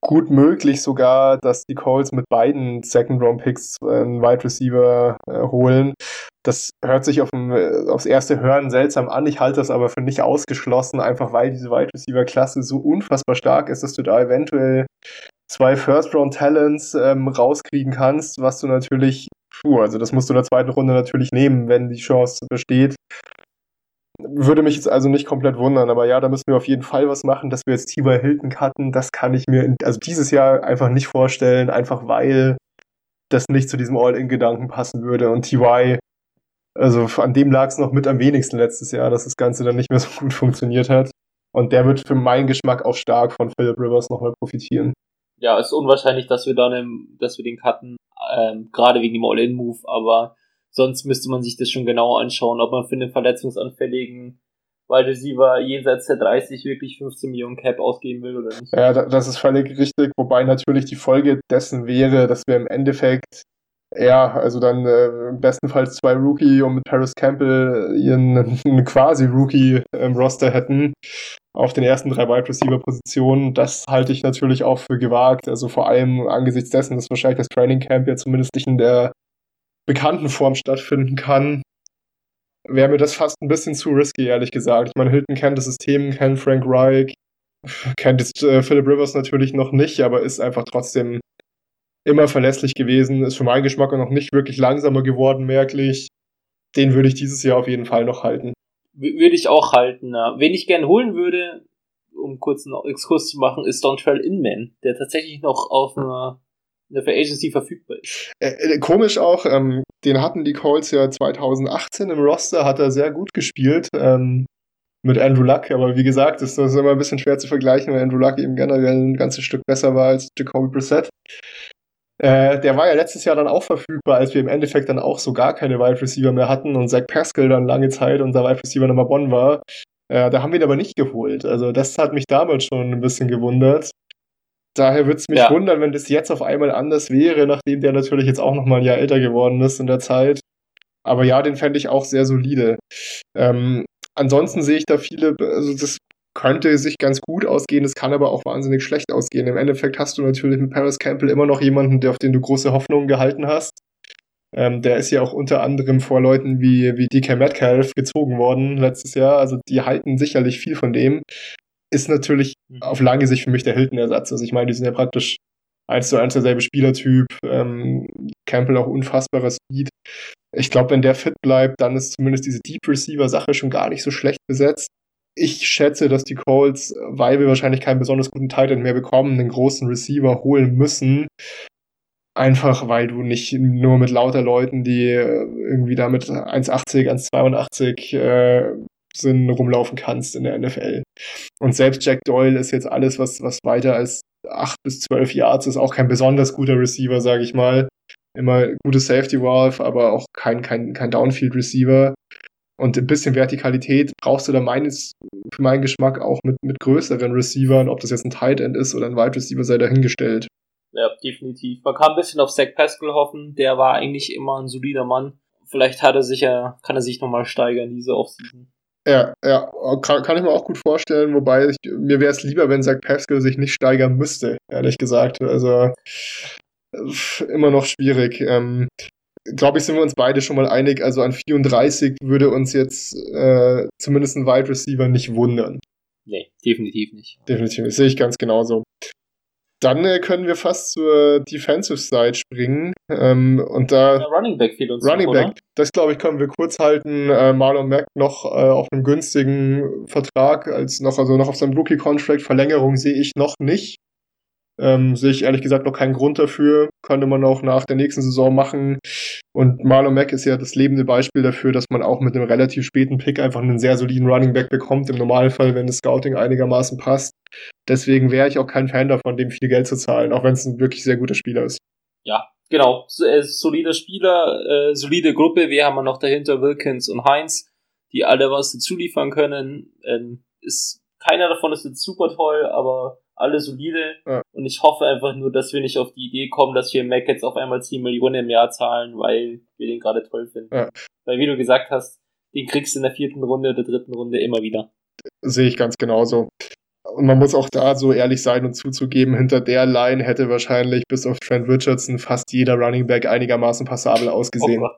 gut möglich sogar, dass die Colts mit beiden Second-Round-Picks einen Wide Receiver äh, holen. Das hört sich auf dem, äh, aufs erste Hören seltsam an. Ich halte das aber für nicht ausgeschlossen, einfach weil diese Wide Receiver-Klasse so unfassbar stark ist, dass du da eventuell zwei First-Round-Talents ähm, rauskriegen kannst, was du natürlich, puh, also das musst du in der zweiten Runde natürlich nehmen, wenn die Chance besteht, würde mich jetzt also nicht komplett wundern, aber ja, da müssen wir auf jeden Fall was machen, dass wir jetzt T.Y. Hilton cutten. Das kann ich mir in, also dieses Jahr einfach nicht vorstellen, einfach weil das nicht zu diesem All-In-Gedanken passen würde. Und T.Y., also an dem lag es noch mit am wenigsten letztes Jahr, dass das Ganze dann nicht mehr so gut funktioniert hat. Und der wird für meinen Geschmack auch stark von Philip Rivers nochmal profitieren. Ja, es ist unwahrscheinlich, dass wir dann, dass wir den cutten, ähm, gerade wegen dem All-In-Move, aber Sonst müsste man sich das schon genauer anschauen, ob man für einen verletzungsanfälligen Wide Receiver jenseits der 30 wirklich 15 Millionen Cap ausgeben will oder nicht. Ja, das ist völlig richtig, wobei natürlich die Folge dessen wäre, dass wir im Endeffekt ja, also dann äh, bestenfalls zwei Rookie und mit Paris Campbell ihren quasi Rookie im Roster hätten auf den ersten drei Wide Receiver Positionen. Das halte ich natürlich auch für gewagt. Also vor allem angesichts dessen, dass wahrscheinlich das Training Camp ja zumindest nicht in der bekannten Form stattfinden kann, wäre mir das fast ein bisschen zu risky, ehrlich gesagt. Ich meine, Hilton kennt das System, kennt Frank Reich, kennt jetzt äh, Philip Rivers natürlich noch nicht, aber ist einfach trotzdem immer verlässlich gewesen, ist für meinen Geschmack auch noch nicht wirklich langsamer geworden, merklich. Den würde ich dieses Jahr auf jeden Fall noch halten. Würde ich auch halten. Ja. Wen ich gerne holen würde, um kurz einen Exkurs zu machen, ist Dontrell Inman, der tatsächlich noch auf einer in der Free Agency verfügbar ist. Äh, äh, komisch auch, ähm, den hatten die Colts ja 2018 im Roster, hat er sehr gut gespielt. Ähm, mit Andrew Luck, aber wie gesagt, ist das immer ein bisschen schwer zu vergleichen, weil Andrew Luck eben generell ein ganzes Stück besser war als Jacoby Brissett. Äh, der war ja letztes Jahr dann auch verfügbar, als wir im Endeffekt dann auch so gar keine Wide Receiver mehr hatten und Zach Pascal dann lange Zeit unser Wide Receiver Nummer One war. Äh, da haben wir ihn aber nicht geholt. Also das hat mich damals schon ein bisschen gewundert. Daher würde es mich ja. wundern, wenn das jetzt auf einmal anders wäre, nachdem der natürlich jetzt auch noch mal ein Jahr älter geworden ist in der Zeit. Aber ja, den fände ich auch sehr solide. Ähm, ansonsten sehe ich da viele, also das könnte sich ganz gut ausgehen, es kann aber auch wahnsinnig schlecht ausgehen. Im Endeffekt hast du natürlich mit Paris Campbell immer noch jemanden, der, auf den du große Hoffnungen gehalten hast. Ähm, der ist ja auch unter anderem vor Leuten wie, wie DK Metcalf gezogen worden letztes Jahr. Also die halten sicherlich viel von dem. Ist natürlich mhm. auf lange Sicht für mich der Hilton-Ersatz. Also ich meine, die sind ja praktisch eins zu eins derselbe Spielertyp. Ähm, Campbell auch unfassbarer Speed. Ich glaube, wenn der fit bleibt, dann ist zumindest diese Deep Receiver-Sache schon gar nicht so schlecht besetzt. Ich schätze, dass die Colts, weil wir wahrscheinlich keinen besonders guten Titan mehr bekommen, einen großen Receiver holen müssen. Einfach weil du nicht nur mit lauter Leuten, die äh, irgendwie da mit 1,80, 1,82 äh, sind, rumlaufen kannst in der NFL. Und selbst Jack Doyle ist jetzt alles, was, was weiter als 8 bis 12 Yards ist, auch kein besonders guter Receiver, sage ich mal. Immer gute Safety Valve, aber auch kein, kein, kein Downfield Receiver. Und ein bisschen Vertikalität brauchst du da meines, für meinen Geschmack auch mit, mit größeren Receivern, ob das jetzt ein Tight End ist oder ein Wide Receiver, sei dahingestellt. Ja, definitiv. Man kann ein bisschen auf Zach Pascal hoffen, der war eigentlich immer ein solider Mann. Vielleicht hat er sich ja, kann er sich nochmal steigern, diese Offseason. Ja, ja, kann, kann, ich mir auch gut vorstellen, wobei ich, mir wäre es lieber, wenn Zach Pascal sich nicht steigern müsste, ehrlich gesagt. Also immer noch schwierig. Ähm, Glaube ich, sind wir uns beide schon mal einig. Also an 34 würde uns jetzt äh, zumindest ein Wide Receiver nicht wundern. Nee, definitiv nicht. Definitiv, das sehe ich ganz genauso. Dann äh, können wir fast zur Defensive Side springen. Ähm, und da. Ja, Running Back fehlt uns. Running noch, Back, oder? das glaube ich, können wir kurz halten. Äh, Marlon Mack noch äh, auf einem günstigen Vertrag, als noch, also noch auf seinem Rookie-Contract. Verlängerung sehe ich noch nicht. Ähm, sehe ich ehrlich gesagt noch keinen Grund dafür. Könnte man auch nach der nächsten Saison machen. Und Marlon Mack ist ja das lebende Beispiel dafür, dass man auch mit einem relativ späten Pick einfach einen sehr soliden Running Back bekommt, im Normalfall, wenn das Scouting einigermaßen passt. Deswegen wäre ich auch kein Fan davon, dem viel Geld zu zahlen, auch wenn es ein wirklich sehr guter Spieler ist. Ja, genau. Äh, solider Spieler, äh, solide Gruppe. Wir haben noch dahinter Wilkins und Heinz, die alle was dazu liefern können. Ähm, ist, keiner davon ist jetzt super toll, aber alle solide. Ja. Und ich hoffe einfach nur, dass wir nicht auf die Idee kommen, dass wir Mac jetzt auf einmal 10 Millionen im Jahr zahlen, weil wir den gerade toll finden. Ja. Weil wie du gesagt hast, den kriegst du in der vierten Runde oder dritten Runde immer wieder. Sehe ich ganz genauso. Und man muss auch da so ehrlich sein und zuzugeben, hinter der Line hätte wahrscheinlich bis auf Trent Richardson fast jeder Running Back einigermaßen passabel ausgesehen. Oh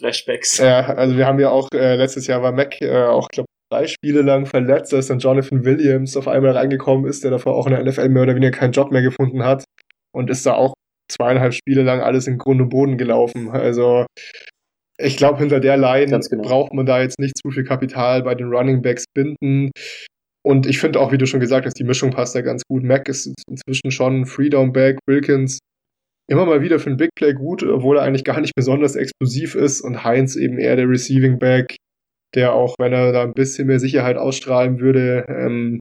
Flashbacks. Ja, also wir haben ja auch, äh, letztes Jahr war Mac äh, auch, glaube drei Spiele lang verletzt, als dann Jonathan Williams auf einmal reingekommen ist, der davor auch in der NFL mehr oder weniger keinen Job mehr gefunden hat und ist da auch zweieinhalb Spiele lang alles in Grund und Boden gelaufen. Also ich glaube, hinter der Line genau. braucht man da jetzt nicht zu viel Kapital bei den Running Backs binden. Und ich finde auch, wie du schon gesagt hast, die Mischung passt da ganz gut. Mac ist inzwischen schon Freedown Back, Wilkins immer mal wieder für ein Big Play gut, obwohl er eigentlich gar nicht besonders explosiv ist und Heinz eben eher der Receiving Back, der auch, wenn er da ein bisschen mehr Sicherheit ausstrahlen würde, ähm,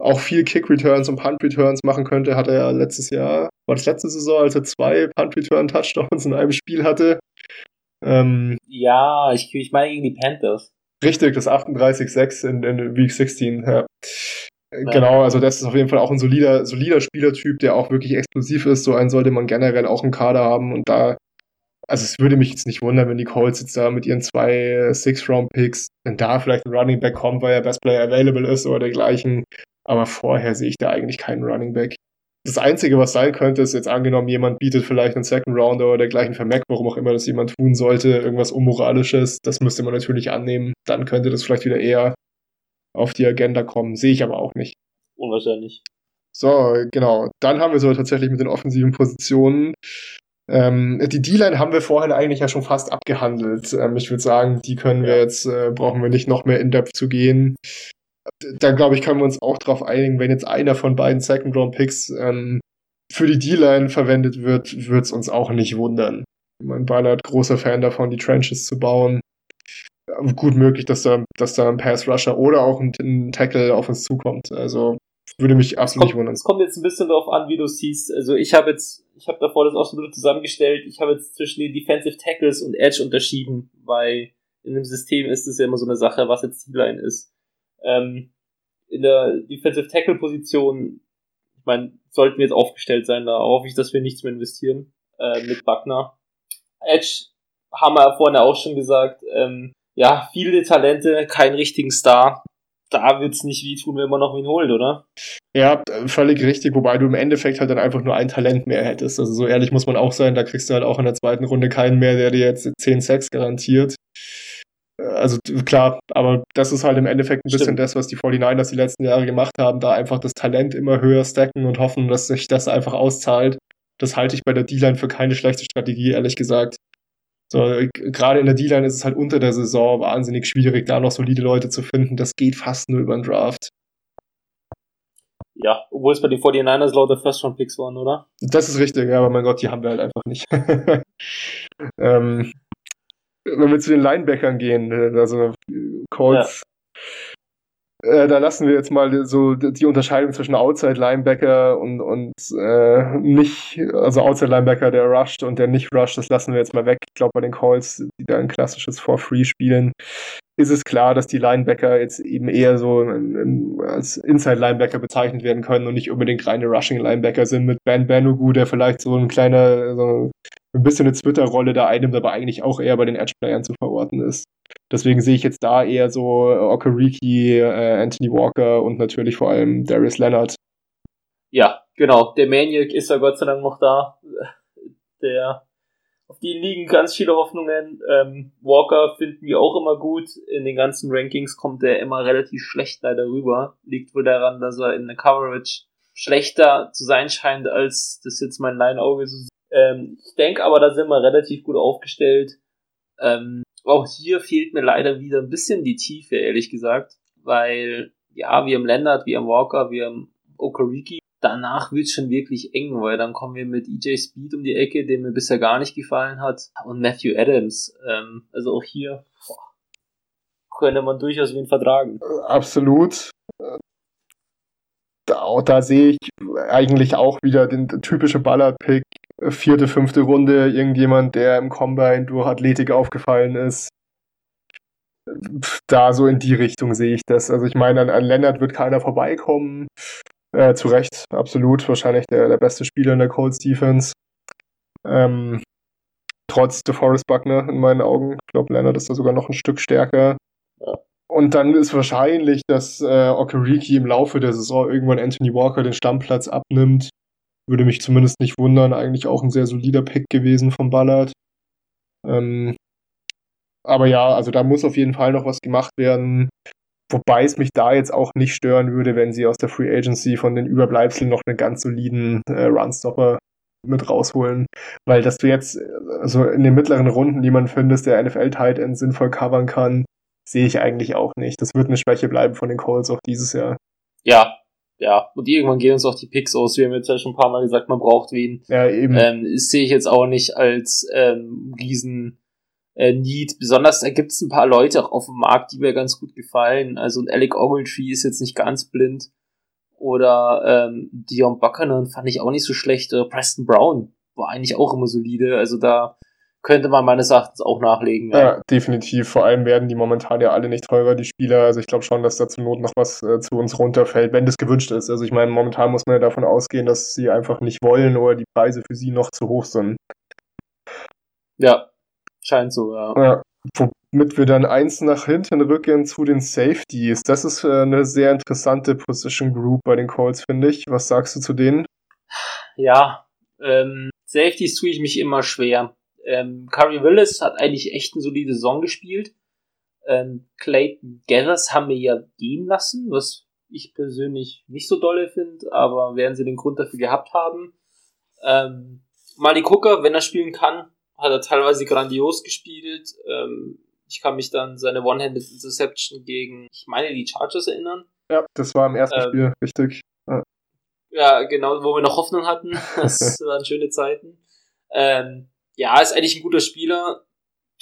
auch viel Kick-Returns und Punt-Returns machen könnte, hat er ja letztes Jahr, war das letzte Saison, als er zwei Punt-Return-Touchdowns in einem Spiel hatte. Ähm, ja, ich, ich meine gegen die Panthers. Richtig, das 38-6 in, in Week 16, ja. Genau, also das ist auf jeden Fall auch ein solider, solider Spielertyp, der auch wirklich explosiv ist. So einen sollte man generell auch im Kader haben und da also es würde mich jetzt nicht wundern, wenn die Colts jetzt da mit ihren zwei Six-Round-Picks, wenn da vielleicht ein Running Back kommt, weil er Best Player available ist oder dergleichen. Aber vorher sehe ich da eigentlich keinen Running Back. Das Einzige, was sein könnte, ist jetzt angenommen, jemand bietet vielleicht einen Second Rounder oder dergleichen für Mac, warum auch immer das jemand tun sollte, irgendwas Unmoralisches. Das müsste man natürlich annehmen. Dann könnte das vielleicht wieder eher auf die Agenda kommen. Sehe ich aber auch nicht. Unwahrscheinlich. So, genau. Dann haben wir so tatsächlich mit den offensiven Positionen ähm, die D-Line haben wir vorhin eigentlich ja schon fast abgehandelt. Ähm, ich würde sagen, die können wir jetzt, äh, brauchen wir nicht noch mehr in-depth zu gehen. Da glaube ich, können wir uns auch darauf einigen, wenn jetzt einer von beiden Second-Round-Picks ähm, für die D-Line verwendet wird, wird es uns auch nicht wundern. Mein Ballard, großer Fan davon, die Trenches zu bauen. Gut möglich, dass da, dass da ein Pass-Rusher oder auch ein, ein Tackle auf uns zukommt. Also würde mich absolut nicht wundern. Es kommt jetzt ein bisschen darauf an, wie du siehst. Also ich habe jetzt, ich habe davor das auch so zusammengestellt. Ich habe jetzt zwischen den Defensive Tackles und Edge unterschieden, weil in dem System ist es ja immer so eine Sache, was jetzt Zielline ist. Ähm, in der Defensive Tackle Position, ich meine, sollten wir jetzt aufgestellt sein, da hoffe ich, dass wir nichts mehr investieren äh, mit Wagner. Edge haben wir vorhin auch schon gesagt, ähm, ja, viele Talente, keinen richtigen Star. Da wird's nicht wie tun, wenn man noch wen holt, oder? Ja, völlig richtig, wobei du im Endeffekt halt dann einfach nur ein Talent mehr hättest. Also so ehrlich muss man auch sein, da kriegst du halt auch in der zweiten Runde keinen mehr, der dir jetzt 10 Sacks garantiert. Also klar, aber das ist halt im Endeffekt ein bisschen Stimmt. das, was die 49ers die letzten Jahre gemacht haben, da einfach das Talent immer höher stacken und hoffen, dass sich das einfach auszahlt. Das halte ich bei der D-Line für keine schlechte Strategie, ehrlich gesagt. So, gerade in der D-Line ist es halt unter der Saison wahnsinnig schwierig, da noch solide Leute zu finden. Das geht fast nur über den Draft. Ja, obwohl es bei den 49ers lauter First-Round-Picks waren, oder? Das ist richtig, ja, aber mein Gott, die haben wir halt einfach nicht. ähm, wenn wir zu den Linebackern gehen, äh, also Colts, ja. Äh, da lassen wir jetzt mal so die Unterscheidung zwischen Outside Linebacker und, und äh, nicht, also Outside Linebacker, der rusht und der nicht rusht, das lassen wir jetzt mal weg. Ich glaube, bei den Colts, die da ein klassisches For-Free spielen, ist es klar, dass die Linebacker jetzt eben eher so als Inside-Linebacker bezeichnet werden können und nicht unbedingt reine Rushing-Linebacker sind mit Ben Benugu, der vielleicht so ein kleiner, so ein bisschen eine Twitter-Rolle da einnimmt, aber eigentlich auch eher bei den Edge-Playern zu verorten ist. Deswegen sehe ich jetzt da eher so Okariki, äh, Anthony Walker und natürlich vor allem Darius Leonard. Ja, genau. Der Maniac ist ja Gott sei Dank noch da. Der auf die liegen ganz viele Hoffnungen. Ähm, Walker finden wir auch immer gut. In den ganzen Rankings kommt er immer relativ schlecht leider rüber. Liegt wohl daran, dass er in der Coverage schlechter zu sein scheint, als das jetzt mein Line-Auge so sieht. Ähm, ich denke aber, da sind wir relativ gut aufgestellt. Ähm, auch hier fehlt mir leider wieder ein bisschen die Tiefe, ehrlich gesagt. Weil, ja, wir haben Lennart, wir haben Walker, wir haben Okariki danach wird schon wirklich eng, weil dann kommen wir mit EJ Speed um die Ecke, der mir bisher gar nicht gefallen hat, und Matthew Adams. Ähm, also auch hier boah, könnte man durchaus wen vertragen. Absolut. Da, da sehe ich eigentlich auch wieder den typischen Ballard-Pick, vierte, fünfte Runde, irgendjemand, der im Combine durch Athletik aufgefallen ist. Da so in die Richtung sehe ich das. Also ich meine, an, an Lennart wird keiner vorbeikommen. Äh, zu Recht, absolut. Wahrscheinlich der, der beste Spieler in der Colts Defense. Ähm, trotz DeForest Buckner in meinen Augen. Ich glaube, Leonard ist da sogar noch ein Stück stärker. Und dann ist wahrscheinlich, dass äh, Okereke im Laufe der Saison irgendwann Anthony Walker den Stammplatz abnimmt. Würde mich zumindest nicht wundern. Eigentlich auch ein sehr solider Pick gewesen von Ballard. Ähm, aber ja, also da muss auf jeden Fall noch was gemacht werden. Wobei es mich da jetzt auch nicht stören würde, wenn sie aus der Free Agency von den Überbleibseln noch einen ganz soliden äh, Runstopper mit rausholen. Weil dass du jetzt, also in den mittleren Runden jemanden findest, der NFL Tight End sinnvoll covern kann, sehe ich eigentlich auch nicht. Das wird eine Schwäche bleiben von den Colts auch dieses Jahr. Ja, ja. Und irgendwann gehen uns auch die Picks aus. Wir haben jetzt ja schon ein paar Mal gesagt, man braucht wen. Ja, eben. Ähm, das sehe ich jetzt auch nicht als ähm, riesen äh, Need. Besonders da gibt es ein paar Leute auch auf dem Markt, die mir ganz gut gefallen. Also ein Alec Ogletree ist jetzt nicht ganz blind. Oder ähm, Dion Buchanan fand ich auch nicht so schlecht. Oder Preston Brown war eigentlich auch immer solide. Also da könnte man meines Erachtens auch nachlegen. Ja. ja. definitiv. Vor allem werden die momentan ja alle nicht teurer, die Spieler. Also ich glaube schon, dass da zur Not noch was äh, zu uns runterfällt, wenn das gewünscht ist. Also ich meine, momentan muss man ja davon ausgehen, dass sie einfach nicht wollen oder die Preise für sie noch zu hoch sind. Ja, Scheint so, ja. ja. Womit wir dann eins nach hinten rücken zu den Safeties. Das ist äh, eine sehr interessante Position Group bei den Colts, finde ich. Was sagst du zu denen? Ja, ähm, Safeties tue ich mich immer schwer. Ähm, Curry Willis hat eigentlich echt eine solide Saison gespielt. Ähm, Clayton Gathers haben wir ja gehen lassen, was ich persönlich nicht so dolle finde, aber werden sie den Grund dafür gehabt haben. Ähm, Malik Hooker, wenn er spielen kann, hat er teilweise grandios gespielt. Ähm, ich kann mich dann seine One-Handed Interception gegen, ich meine, die Chargers erinnern. Ja, das war im ersten ähm, Spiel, richtig. Ja. ja. genau, wo wir noch Hoffnung hatten. Das waren schöne Zeiten. Ähm, ja, ist eigentlich ein guter Spieler.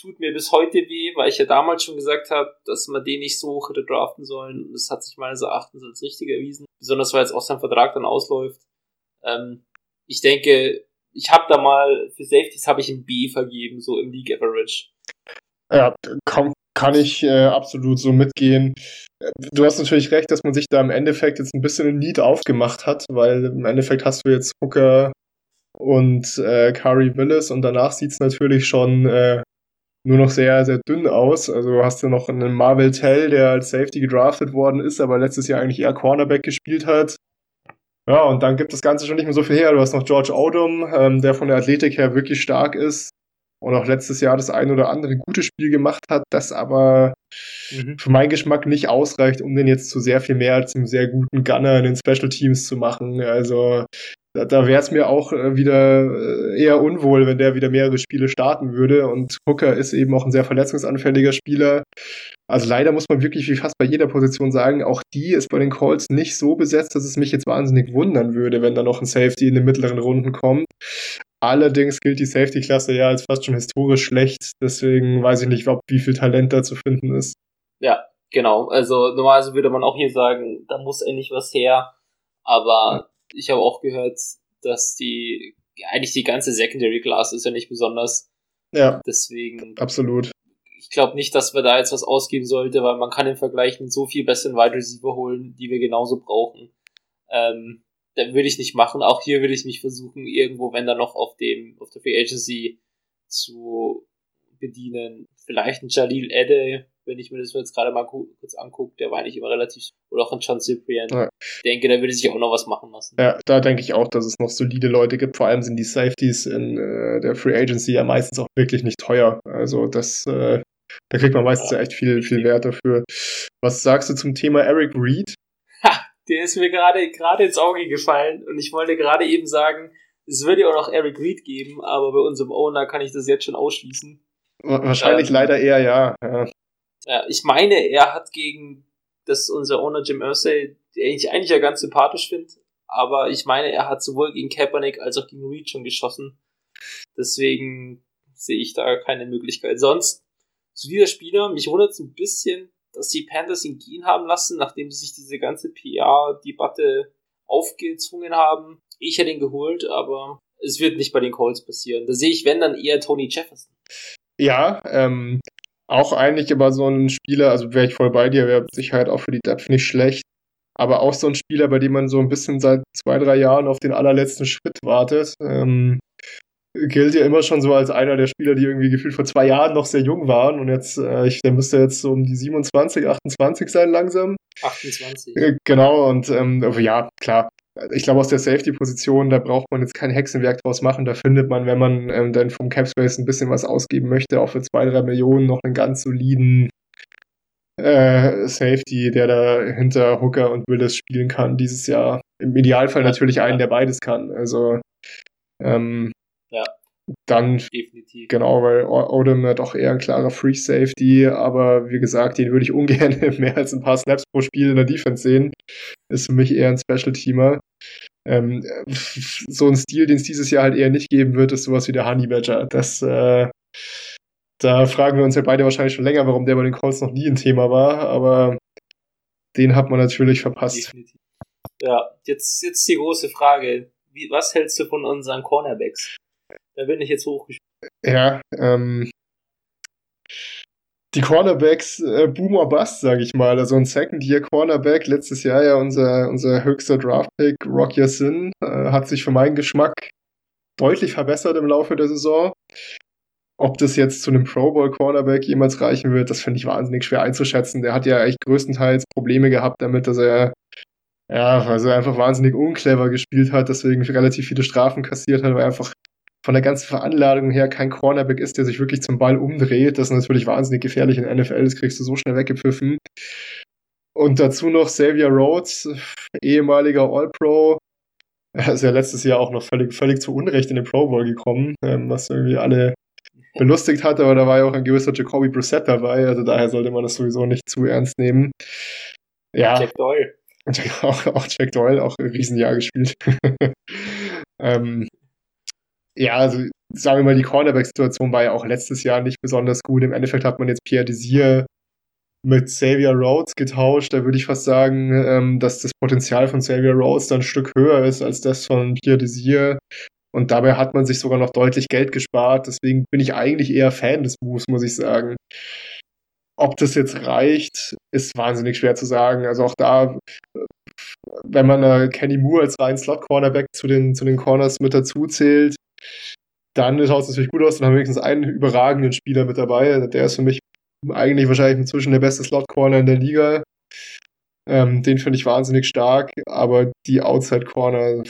Tut mir bis heute weh, weil ich ja damals schon gesagt habe, dass man den nicht so hoch hätte draften sollen. Das hat sich meines Erachtens als richtig erwiesen. Besonders weil jetzt auch sein Vertrag dann ausläuft. Ähm, ich denke, ich habe da mal für Safeties habe ich ein B vergeben, so im League Average. Ja, kann, kann ich äh, absolut so mitgehen. Du hast natürlich recht, dass man sich da im Endeffekt jetzt ein bisschen ein Need aufgemacht hat, weil im Endeffekt hast du jetzt Hooker und äh, Kari Willis und danach sieht es natürlich schon äh, nur noch sehr, sehr dünn aus. Also hast du noch einen Marvel Tell, der als Safety gedraftet worden ist, aber letztes Jahr eigentlich eher Cornerback gespielt hat. Ja, und dann gibt das Ganze schon nicht mehr so viel her. Du hast noch George Odom, ähm, der von der Athletik her wirklich stark ist und auch letztes Jahr das ein oder andere gute Spiel gemacht hat, das aber mhm. für meinen Geschmack nicht ausreicht, um den jetzt zu sehr viel mehr als einem sehr guten Gunner in den Special Teams zu machen. Also da, wäre es mir auch äh, wieder äh, eher unwohl, wenn der wieder mehrere Spiele starten würde. Und Hooker ist eben auch ein sehr verletzungsanfälliger Spieler. Also leider muss man wirklich wie fast bei jeder Position sagen, auch die ist bei den Calls nicht so besetzt, dass es mich jetzt wahnsinnig wundern würde, wenn da noch ein Safety in den mittleren Runden kommt. Allerdings gilt die Safety-Klasse ja als fast schon historisch schlecht. Deswegen weiß ich nicht, ob, wie viel Talent da zu finden ist. Ja, genau. Also normalerweise würde man auch hier sagen, da muss endlich was her. Aber ich habe auch gehört, dass die, ja, eigentlich die ganze Secondary Class ist ja nicht besonders. Ja. Deswegen. Absolut. Ich glaube nicht, dass wir da jetzt was ausgeben sollte, weil man kann im Vergleich mit so viel besseren Wide Receiver holen, die wir genauso brauchen. Ähm, dann würde ich nicht machen. Auch hier würde ich mich versuchen, irgendwo, wenn da noch auf dem, auf der Free Agency zu bedienen. Vielleicht ein Jalil Edde, wenn ich mir das jetzt gerade mal kurz angucke, der war eigentlich immer relativ, oder auch ein John Cyprian. Ja. Ich denke, da würde sich auch noch was machen lassen. Ja, da denke ich auch, dass es noch solide Leute gibt. Vor allem sind die Safeties in äh, der Free Agency ja meistens auch wirklich nicht teuer. Also das, äh, da kriegt man meistens ja. echt viel, viel Wert dafür. Was sagst du zum Thema Eric Reed? Ha, der ist mir gerade, gerade ins Auge gefallen und ich wollte gerade eben sagen, es würde ja auch noch Eric Reed geben, aber bei unserem Owner kann ich das jetzt schon ausschließen. Wahrscheinlich ähm, leider eher ja. ja. Ja, ich meine, er hat gegen das unser Owner Jim Irsay, den ich eigentlich ja ganz sympathisch finde, aber ich meine, er hat sowohl gegen Kaepernick als auch gegen Reed schon geschossen. Deswegen sehe ich da keine Möglichkeit. Sonst, zu dieser Spieler, mich wundert es ein bisschen, dass die Panthers ihn gehen haben lassen, nachdem sie sich diese ganze PR-Debatte aufgezwungen haben. Ich hätte ihn geholt, aber es wird nicht bei den Colts passieren. Da sehe ich, wenn, dann eher Tony Jefferson. Ja, ähm, auch eigentlich aber so ein Spieler, also wäre ich voll bei dir, wäre Sicherheit auch für die Depth nicht schlecht. Aber auch so ein Spieler, bei dem man so ein bisschen seit zwei, drei Jahren auf den allerletzten Schritt wartet. Ähm, gilt ja immer schon so als einer der Spieler, die irgendwie gefühlt vor zwei Jahren noch sehr jung waren und jetzt, äh, ich, der müsste jetzt so um die 27, 28 sein langsam. 28. Äh, genau, und ähm, ja, klar, ich glaube, aus der Safety-Position, da braucht man jetzt kein Hexenwerk draus machen. Da findet man, wenn man ähm, dann vom Capspace ein bisschen was ausgeben möchte, auch für zwei, drei Millionen noch einen ganz soliden äh, Safety, der da hinter Hooker und Willis spielen kann dieses Jahr. Im Idealfall natürlich einen, der beides kann. Also ähm, ja. Dann, Definitiv. genau, weil Odom ja doch eher ein klarer Free Safety, aber wie gesagt, den würde ich ungern mehr als ein paar Snaps pro Spiel in der Defense sehen. Ist für mich eher ein Special Teamer. Ähm, so ein Stil, den es dieses Jahr halt eher nicht geben wird, ist sowas wie der Honey Badger. Das, äh, da fragen wir uns ja beide wahrscheinlich schon länger, warum der bei den Calls noch nie ein Thema war, aber den hat man natürlich verpasst. Definitiv. Ja, jetzt, jetzt die große Frage. Wie, was hältst du von unseren Cornerbacks? Da bin ich jetzt hochgespielt. Ja, ähm, die Cornerbacks äh, Boomer Bust, sage ich mal. Also ein Second-Year-Cornerback, letztes Jahr ja unser, unser höchster Draft-Pick, Rock Yassin, äh, hat sich für meinen Geschmack deutlich verbessert im Laufe der Saison. Ob das jetzt zu einem Pro Bowl Cornerback jemals reichen wird, das finde ich wahnsinnig schwer einzuschätzen. Der hat ja echt größtenteils Probleme gehabt damit, dass er ja, also einfach wahnsinnig unclever gespielt hat, deswegen relativ viele Strafen kassiert hat, weil er einfach von der ganzen Veranlagung her kein Cornerback ist, der sich wirklich zum Ball umdreht. Das ist natürlich wahnsinnig gefährlich in der NFL, das kriegst du so schnell weggepfiffen. Und dazu noch Xavier Rhodes, ehemaliger All-Pro. Er ist ja letztes Jahr auch noch völlig, völlig zu Unrecht in den Pro Bowl gekommen, ähm, was irgendwie alle belustigt hat, aber da war ja auch ein gewisser Jacoby Brissett dabei, also daher sollte man das sowieso nicht zu ernst nehmen. Ja. Jack Doyle. Auch, auch Jack Doyle, auch ein Riesenjahr gespielt. ähm, ja, also sagen wir mal, die Cornerback-Situation war ja auch letztes Jahr nicht besonders gut. Im Endeffekt hat man jetzt Pierre Desir mit Xavier Rhodes getauscht. Da würde ich fast sagen, ähm, dass das Potenzial von Xavier Rhodes dann ein Stück höher ist als das von Pierre Desir. Und dabei hat man sich sogar noch deutlich Geld gespart. Deswegen bin ich eigentlich eher Fan des Moves, muss ich sagen. Ob das jetzt reicht, ist wahnsinnig schwer zu sagen. Also auch da, wenn man äh, Kenny Moore als reinen Slot-Cornerback zu den, zu den Corners mit dazu zählt, dann schaut es natürlich gut aus. Dann haben wir wenigstens einen überragenden Spieler mit dabei. Der ist für mich eigentlich wahrscheinlich inzwischen der beste Slot-Corner in der Liga. Ähm, den finde ich wahnsinnig stark, aber die Outside-Corner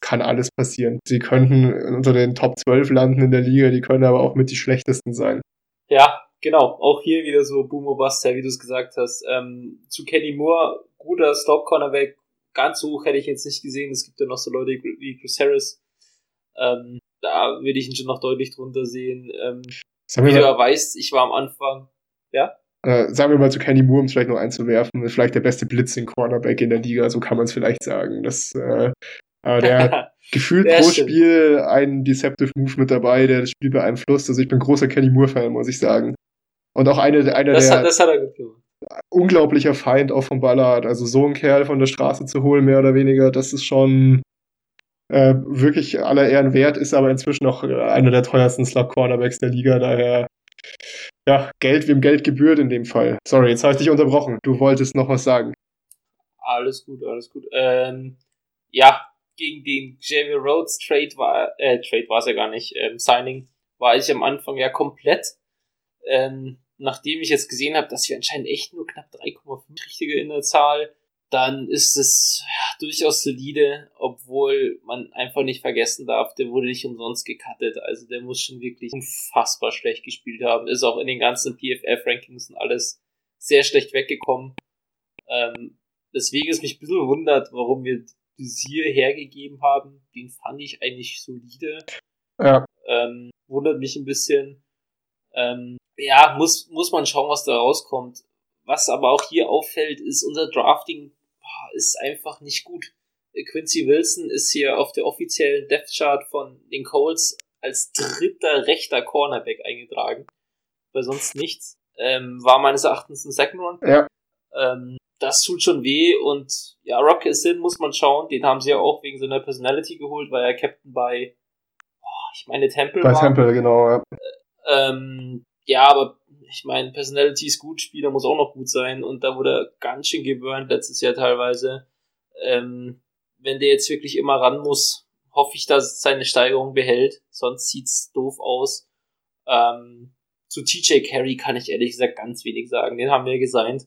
kann alles passieren. Sie könnten unter den Top 12 landen in der Liga, die können aber auch mit die schlechtesten sein. Ja, genau. Auch hier wieder so Boomer Buster, wie du es gesagt hast. Ähm, zu Kenny Moore, guter Slot-Cornerback, ganz hoch hätte ich jetzt nicht gesehen. Es gibt ja noch so Leute wie Chris Harris. Ähm, da würde ich ihn schon noch deutlich drunter sehen. Ähm, wie du ja weißt, ich war am Anfang, ja? Äh, sagen wir mal zu Kenny Moore, um es vielleicht noch einzuwerfen, ist vielleicht der beste Blitzing-Cornerback in der Liga, so kann man es vielleicht sagen. Das, äh, aber der gefühlt pro stimmt. Spiel einen Deceptive Move mit dabei, der das Spiel beeinflusst. Also ich bin großer Kenny Moore-Fan, muss ich sagen. Und auch eine, einer das der hat, das hat er gefühlt. unglaublicher Feind auch von Ballard. Also so einen Kerl von der Straße zu holen, mehr oder weniger, das ist schon äh, wirklich aller Ehren wert, ist aber inzwischen auch einer der teuersten Slug-Cornerbacks der Liga, daher ja, Geld wem Geld gebührt in dem Fall. Sorry, jetzt habe ich dich unterbrochen. Du wolltest noch was sagen. Alles gut, alles gut. Ähm, ja, gegen den Xavier Rhodes Trade war, äh, Trade war es ja gar nicht, ähm, Signing, war ich am Anfang ja komplett. Ähm, nachdem ich jetzt gesehen habe, dass wir anscheinend echt nur knapp 3,5 Richtige in der Zahl dann ist es ja, durchaus solide, obwohl man einfach nicht vergessen darf, der wurde nicht umsonst gecuttet. Also der muss schon wirklich unfassbar schlecht gespielt haben. Ist auch in den ganzen PFF-Rankings und alles sehr schlecht weggekommen. Ähm, deswegen ist mich ein bisschen wundert, warum wir Desier hergegeben haben. Den fand ich eigentlich solide. Ja. Ähm, wundert mich ein bisschen. Ähm, ja, muss, muss man schauen, was da rauskommt. Was aber auch hier auffällt, ist unser Drafting ist einfach nicht gut. Quincy Wilson ist hier auf der offiziellen Death Chart von den Colts als dritter rechter Cornerback eingetragen. Weil sonst nichts. Ähm, war meines Erachtens ein Second Run. Ja. Ähm, das tut schon weh und ja, Rock Sin muss man schauen. Den haben sie ja auch wegen seiner Personality geholt, weil er Captain bei, oh, ich meine, Temple bei war. Bei Temple, genau, ja. Ähm, ja, aber ich meine, Personality ist gut, Spieler muss auch noch gut sein und da wurde er ganz schön geburnt letztes Jahr teilweise. Ähm, wenn der jetzt wirklich immer ran muss, hoffe ich, dass es seine Steigerung behält, sonst sieht's doof aus. Ähm, zu TJ Carey kann ich ehrlich gesagt ganz wenig sagen, den haben wir gesigned.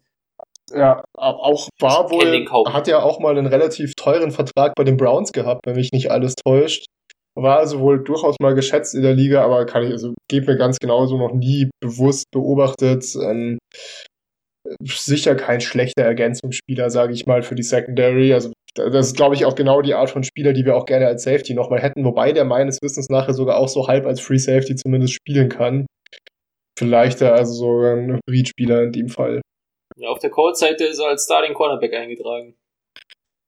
Ja, auch war wohl, hat ja auch mal einen relativ teuren Vertrag bei den Browns gehabt, wenn mich nicht alles täuscht. War also wohl durchaus mal geschätzt in der Liga, aber kann ich, also geht mir ganz genauso noch nie bewusst beobachtet. Ähm, sicher kein schlechter Ergänzungsspieler, sage ich mal, für die Secondary. Also das ist, glaube ich, auch genau die Art von Spieler, die wir auch gerne als Safety nochmal hätten, wobei der meines Wissens nachher sogar auch so halb als Free Safety zumindest spielen kann. Vielleicht also sogar ein Hybrid-Spieler in dem Fall. Ja, auf der Cold-Seite ist er als Starting Cornerback eingetragen.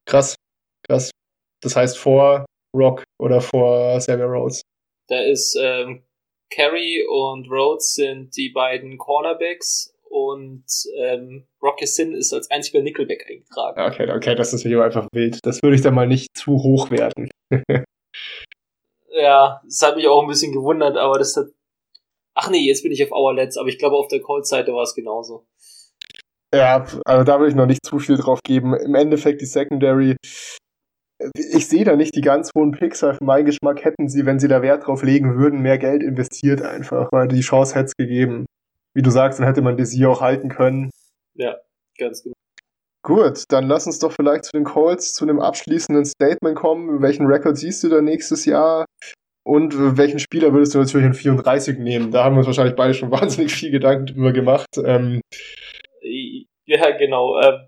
Krass, krass. Das heißt vor Rock oder vor Xavier Rhodes? Da ist ähm, Carey und Rhodes sind die beiden Cornerbacks und ähm, Rocky Sin ist als einziger Nickelback eingetragen. Okay, okay, das ist natürlich einfach wild. Das würde ich dann mal nicht zu hoch werten. ja, das hat mich auch ein bisschen gewundert, aber das hat. Ach nee, jetzt bin ich auf Our Let's, aber ich glaube auf der Cold-Seite war es genauso. Ja, also da will ich noch nicht zu viel drauf geben. Im Endeffekt die Secondary ich sehe da nicht die ganz hohen Picks, weil für meinen Geschmack hätten sie, wenn sie da Wert drauf legen würden, mehr Geld investiert einfach, weil die Chance hätte es gegeben. Wie du sagst, dann hätte man Desi auch halten können. Ja, ganz genau. Gut, dann lass uns doch vielleicht zu den Colts, zu einem abschließenden Statement kommen. Welchen Rekord siehst du da nächstes Jahr? Und welchen Spieler würdest du natürlich in 34 nehmen? Da haben wir uns wahrscheinlich beide schon wahnsinnig viel Gedanken drüber gemacht. Ähm, ja, genau. Ähm,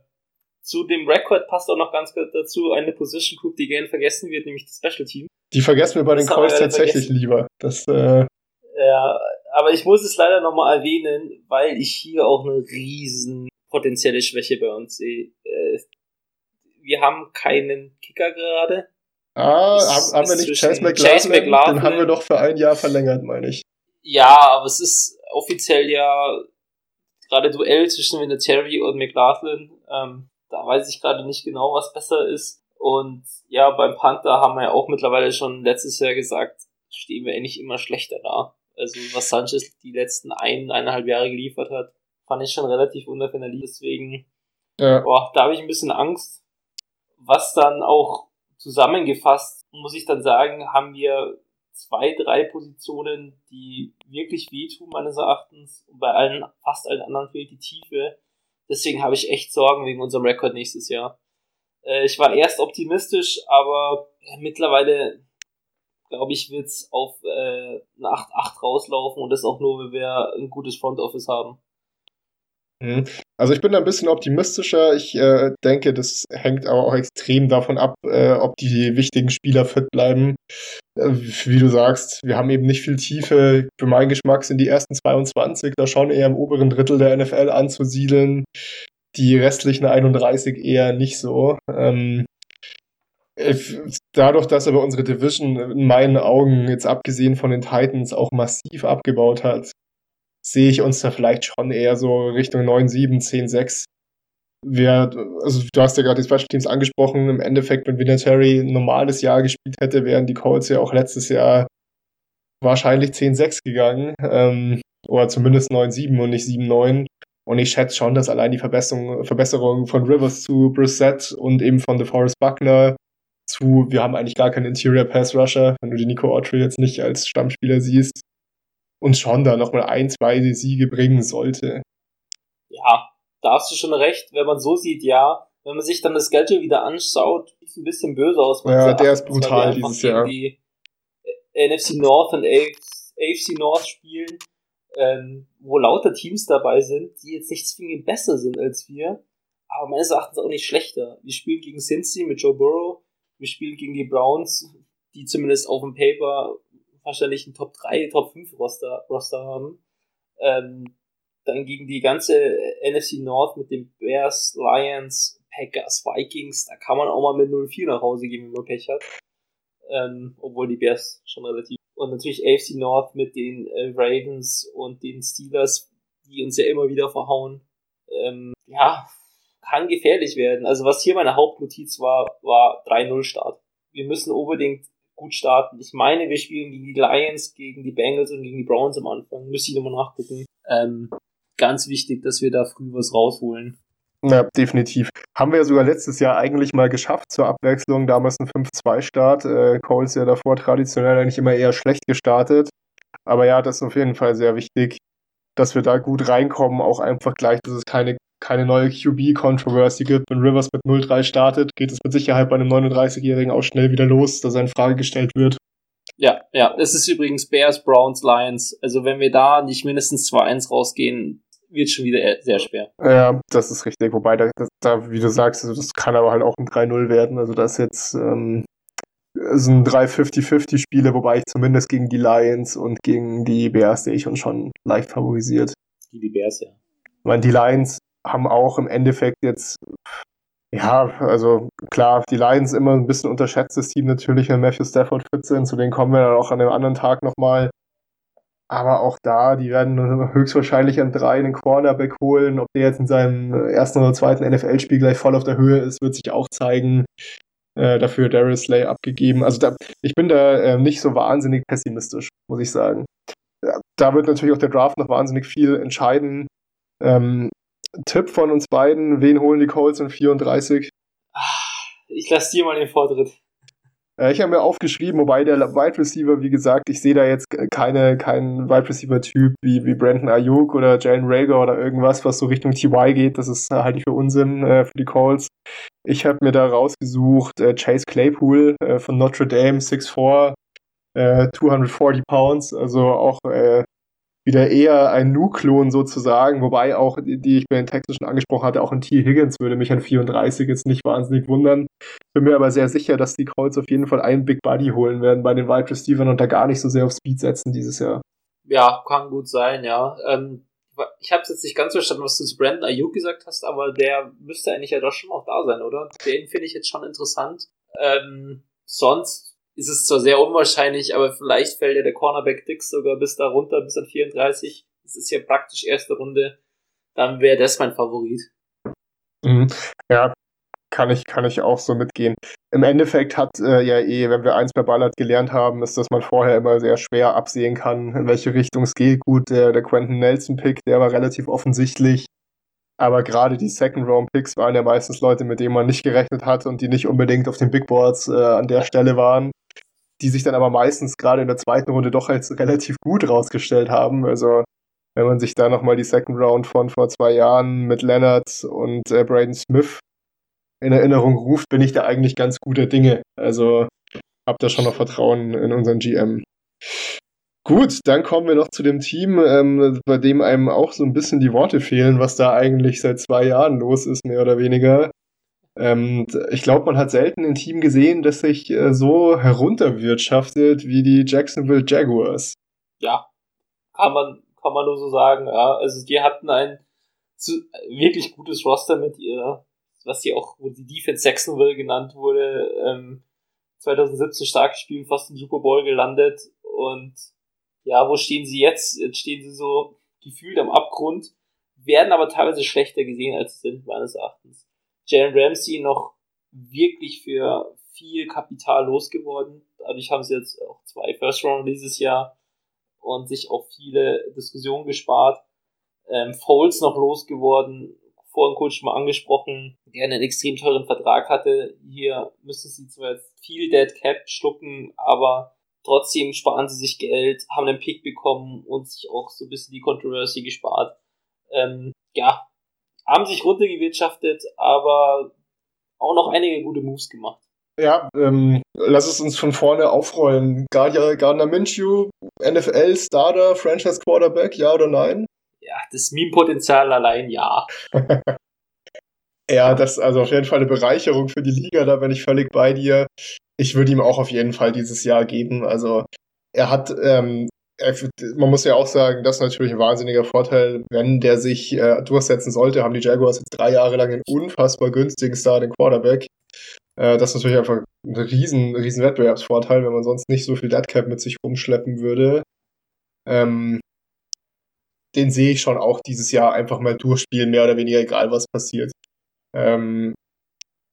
zu dem Rekord passt auch noch ganz kurz dazu eine Position Group, die gerne vergessen wird, nämlich das Special Team. Die vergessen wir bei den Calls tatsächlich vergessen. lieber. Das, äh ja, aber ich muss es leider nochmal erwähnen, weil ich hier auch eine riesen potenzielle Schwäche bei uns sehe. Äh, wir haben keinen Kicker gerade. Ah, haben, haben wir nicht Chase McLaughlin? Chase McLaughlin? Den haben wir doch für ein Jahr verlängert, meine ich. Ja, aber es ist offiziell ja gerade Duell zwischen Vinatieri und McLaughlin. Ähm, da weiß ich gerade nicht genau, was besser ist. Und ja, beim Panther haben wir ja auch mittlerweile schon letztes Jahr gesagt, stehen wir eigentlich immer schlechter da. Also was Sanchez die letzten ein, eineinhalb Jahre geliefert hat, fand ich schon relativ unerfindlich. Deswegen, ja. boah, da habe ich ein bisschen Angst. Was dann auch zusammengefasst, muss ich dann sagen, haben wir zwei, drei Positionen, die wirklich wehtun, meines Erachtens. Und bei allen, fast allen anderen fehlt die Tiefe. Deswegen habe ich echt Sorgen wegen unserem Rekord nächstes Jahr. Äh, ich war erst optimistisch, aber mittlerweile glaube ich, wird es auf äh, eine 8-8 rauslaufen und das auch nur, wenn wir ein gutes Front Office haben. Mhm. Also ich bin da ein bisschen optimistischer. Ich äh, denke, das hängt aber auch extrem davon ab, äh, ob die wichtigen Spieler fit bleiben. Äh, wie du sagst, wir haben eben nicht viel Tiefe. Für meinen Geschmack sind die ersten 22 da schon eher im oberen Drittel der NFL anzusiedeln. Die restlichen 31 eher nicht so. Ähm, dadurch, dass aber unsere Division in meinen Augen jetzt abgesehen von den Titans auch massiv abgebaut hat, sehe ich uns da vielleicht schon eher so Richtung 9-7, 10-6. Wir, also du hast ja gerade die Special Teams angesprochen, im Endeffekt, wenn Vinatieri ein normales Jahr gespielt hätte, wären die Colts ja auch letztes Jahr wahrscheinlich 10-6 gegangen. Ähm, oder zumindest 9-7 und nicht 7-9. Und ich schätze schon, dass allein die Verbesserung, Verbesserung von Rivers zu Brissett und eben von DeForest Buckner zu, wir haben eigentlich gar keinen Interior Pass Rusher, wenn du die Nico Autry jetzt nicht als Stammspieler siehst, uns schon da nochmal ein, zwei Siege bringen sollte. Ja, da hast du schon recht. Wenn man so sieht, ja. Wenn man sich dann das Geld wieder anschaut, sieht es ein bisschen böse aus. Ja, der ist brutal dieses Jahr. Die NFC North und AFC North spielen, ähm, wo lauter Teams dabei sind, die jetzt nicht zwingend besser sind als wir, aber meines Erachtens auch nicht schlechter. Wir spielen gegen Cincy mit Joe Burrow, wir spielen gegen die Browns, die zumindest auf dem Paper wahrscheinlich einen Top 3, Top 5 Roster, Roster haben. Ähm, dann gegen die ganze NFC North mit den Bears, Lions, Packers, Vikings, da kann man auch mal mit 0-4 nach Hause gehen, wenn man Pech hat. Ähm, obwohl die Bears schon relativ. Und natürlich AFC North mit den äh, Ravens und den Steelers, die uns ja immer wieder verhauen. Ähm, ja, kann gefährlich werden. Also was hier meine Hauptnotiz war, war 3-0 Start. Wir müssen unbedingt gut starten. Ich meine, wir spielen gegen die Lions, gegen die Bengals und gegen die Browns am Anfang. Müsste ich nochmal nachgucken. Ähm, ganz wichtig, dass wir da früh was rausholen. Ja, definitiv. Haben wir ja sogar letztes Jahr eigentlich mal geschafft zur Abwechslung. Damals ein 5-2-Start. Äh, Coles ja davor traditionell eigentlich immer eher schlecht gestartet. Aber ja, das ist auf jeden Fall sehr wichtig, dass wir da gut reinkommen. Auch einfach gleich, dass es keine keine neue QB-Controversy gibt. Wenn Rivers mit 0-3 startet, geht es mit Sicherheit bei einem 39-Jährigen auch schnell wieder los, dass er in Frage gestellt wird. Ja, ja, es ist übrigens Bears, Browns, Lions. Also wenn wir da nicht mindestens 2-1 rausgehen, wird schon wieder sehr schwer. Ja, das ist richtig. Wobei, da, da wie du sagst, also das kann aber halt auch ein 3-0 werden. Also das ist jetzt ähm, sind drei 50-50-Spiele, wobei ich zumindest gegen die Lions und gegen die Bears sehe ich uns schon leicht favorisiert. Die, die Bears, ja. Ich meine, die Lions haben auch im Endeffekt jetzt, ja, also klar, die Lions immer ein bisschen unterschätztes Team natürlich, wenn Matthew Stafford fit sind, zu denen kommen wir dann auch an einem anderen Tag nochmal. Aber auch da, die werden höchstwahrscheinlich an drei einen Cornerback holen. Ob der jetzt in seinem ersten oder zweiten NFL-Spiel gleich voll auf der Höhe ist, wird sich auch zeigen. Äh, dafür Darius Slay abgegeben. Also da, ich bin da äh, nicht so wahnsinnig pessimistisch, muss ich sagen. Da wird natürlich auch der Draft noch wahnsinnig viel entscheiden. Ähm, Tipp von uns beiden. Wen holen die Colts in 34? Ich lasse dir mal den Vortritt. Äh, ich habe mir aufgeschrieben, wobei der Wide Receiver, wie gesagt, ich sehe da jetzt keine, keinen Wide Receiver-Typ wie, wie Brandon Ayuk oder Jalen Rager oder irgendwas, was so Richtung TY geht. Das ist halt nicht für Unsinn äh, für die Colts. Ich habe mir da rausgesucht äh, Chase Claypool äh, von Notre Dame, 6'4, 240 Pounds, also auch äh, wieder eher ein Nu-Klon sozusagen, wobei auch, die ich bei den Texten schon angesprochen hatte, auch ein T. Higgins würde mich an 34 jetzt nicht wahnsinnig wundern. Bin mir aber sehr sicher, dass die Colts auf jeden Fall einen Big Buddy holen werden bei den Wide Receivers und da gar nicht so sehr auf Speed setzen dieses Jahr. Ja, kann gut sein, ja. Ähm, ich habe jetzt nicht ganz verstanden, was du zu Brandon Ayuk gesagt hast, aber der müsste eigentlich ja doch schon auch da sein, oder? Den finde ich jetzt schon interessant. Ähm, sonst ist es zwar sehr unwahrscheinlich, aber vielleicht fällt ja der Cornerback Dix sogar bis da runter, bis an 34. Das ist ja praktisch erste Runde. Dann wäre das mein Favorit. Mhm. Ja, kann ich, kann ich auch so mitgehen. Im Endeffekt hat äh, ja eh, wenn wir eins bei Ballard gelernt haben, ist, dass man vorher immer sehr schwer absehen kann, in welche Richtung es geht. Gut, der, der Quentin Nelson-Pick, der war relativ offensichtlich. Aber gerade die Second-Round-Picks waren ja meistens Leute, mit denen man nicht gerechnet hat und die nicht unbedingt auf den Big Boards äh, an der Stelle waren. die sich dann aber meistens gerade in der zweiten Runde doch als relativ gut rausgestellt haben. Also wenn man sich da nochmal die Second Round von vor zwei Jahren mit Leonard und äh, Braden Smith in Erinnerung ruft, bin ich da eigentlich ganz guter Dinge. Also hab da schon noch Vertrauen in unseren GM. Gut, dann kommen wir noch zu dem Team, ähm, bei dem einem auch so ein bisschen die Worte fehlen, was da eigentlich seit zwei Jahren los ist, mehr oder weniger. Ähm, ich glaube, man hat selten ein Team gesehen, das sich äh, so herunterwirtschaftet wie die Jacksonville Jaguars. Ja, kann man, kann man nur so sagen. Ja. Also die hatten ein wirklich gutes Roster mit ihr, was sie auch, wo die Defense Jacksonville genannt wurde, ähm, 2017 stark gespielt, fast im Super Bowl gelandet und ja, wo stehen sie jetzt? Jetzt stehen sie so gefühlt am Abgrund, werden aber teilweise schlechter gesehen, als sie sind, meines Erachtens. Jalen Ramsey noch wirklich für viel Kapital losgeworden. Dadurch haben sie jetzt auch zwei First Round dieses Jahr und sich auch viele Diskussionen gespart. Ähm, Foles noch losgeworden, vorhin kurz schon mal angesprochen, der einen extrem teuren Vertrag hatte. Hier müssen sie zwar jetzt viel Dead Cap schlucken, aber trotzdem sparen sie sich Geld, haben einen Pick bekommen und sich auch so ein bisschen die Controversy gespart. Ähm, ja, haben sich runtergewirtschaftet, aber auch noch einige gute Moves gemacht. Ja, ähm, lass es uns von vorne aufrollen. Gardner, Gardner Minshew, NFL Starter, Franchise Quarterback, ja oder nein? Ja, das Meme-Potenzial allein ja. ja, das ist also auf jeden Fall eine Bereicherung für die Liga, da bin ich völlig bei dir. Ich würde ihm auch auf jeden Fall dieses Jahr geben. Also er hat ähm, man muss ja auch sagen, das ist natürlich ein wahnsinniger Vorteil, wenn der sich äh, durchsetzen sollte, haben die Jaguars jetzt drei Jahre lang einen unfassbar günstigen Starting Quarterback. Äh, das ist natürlich einfach ein riesen, riesen Wettbewerbsvorteil, wenn man sonst nicht so viel Deadcap mit sich rumschleppen würde. Ähm, den sehe ich schon auch dieses Jahr einfach mal durchspielen, mehr oder weniger egal, was passiert. Ähm,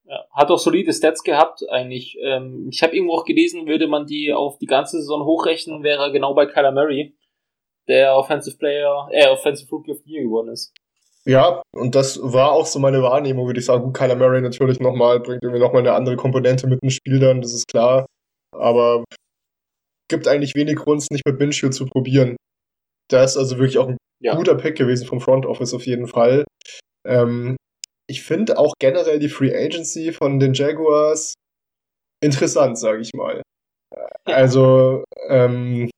ja, hat auch solide Stats gehabt, eigentlich. Ähm, ich habe irgendwo auch gelesen, würde man die auf die ganze Saison hochrechnen, wäre er genau bei Kyler Murray, der Offensive Player, äh, Offensive Rookie of the Year geworden ist. Ja, und das war auch so meine Wahrnehmung, würde ich sagen. Gut, Kyler Murray natürlich nochmal, bringt irgendwie nochmal eine andere Komponente mit ins Spiel dann, das ist klar. Aber gibt eigentlich wenig Grund, es nicht mit Minshew zu probieren. Da ist also wirklich auch ein ja. guter Pick gewesen vom Front Office auf jeden Fall. Ähm, ich finde auch generell die Free Agency von den Jaguars interessant, sage ich mal. Also, ähm,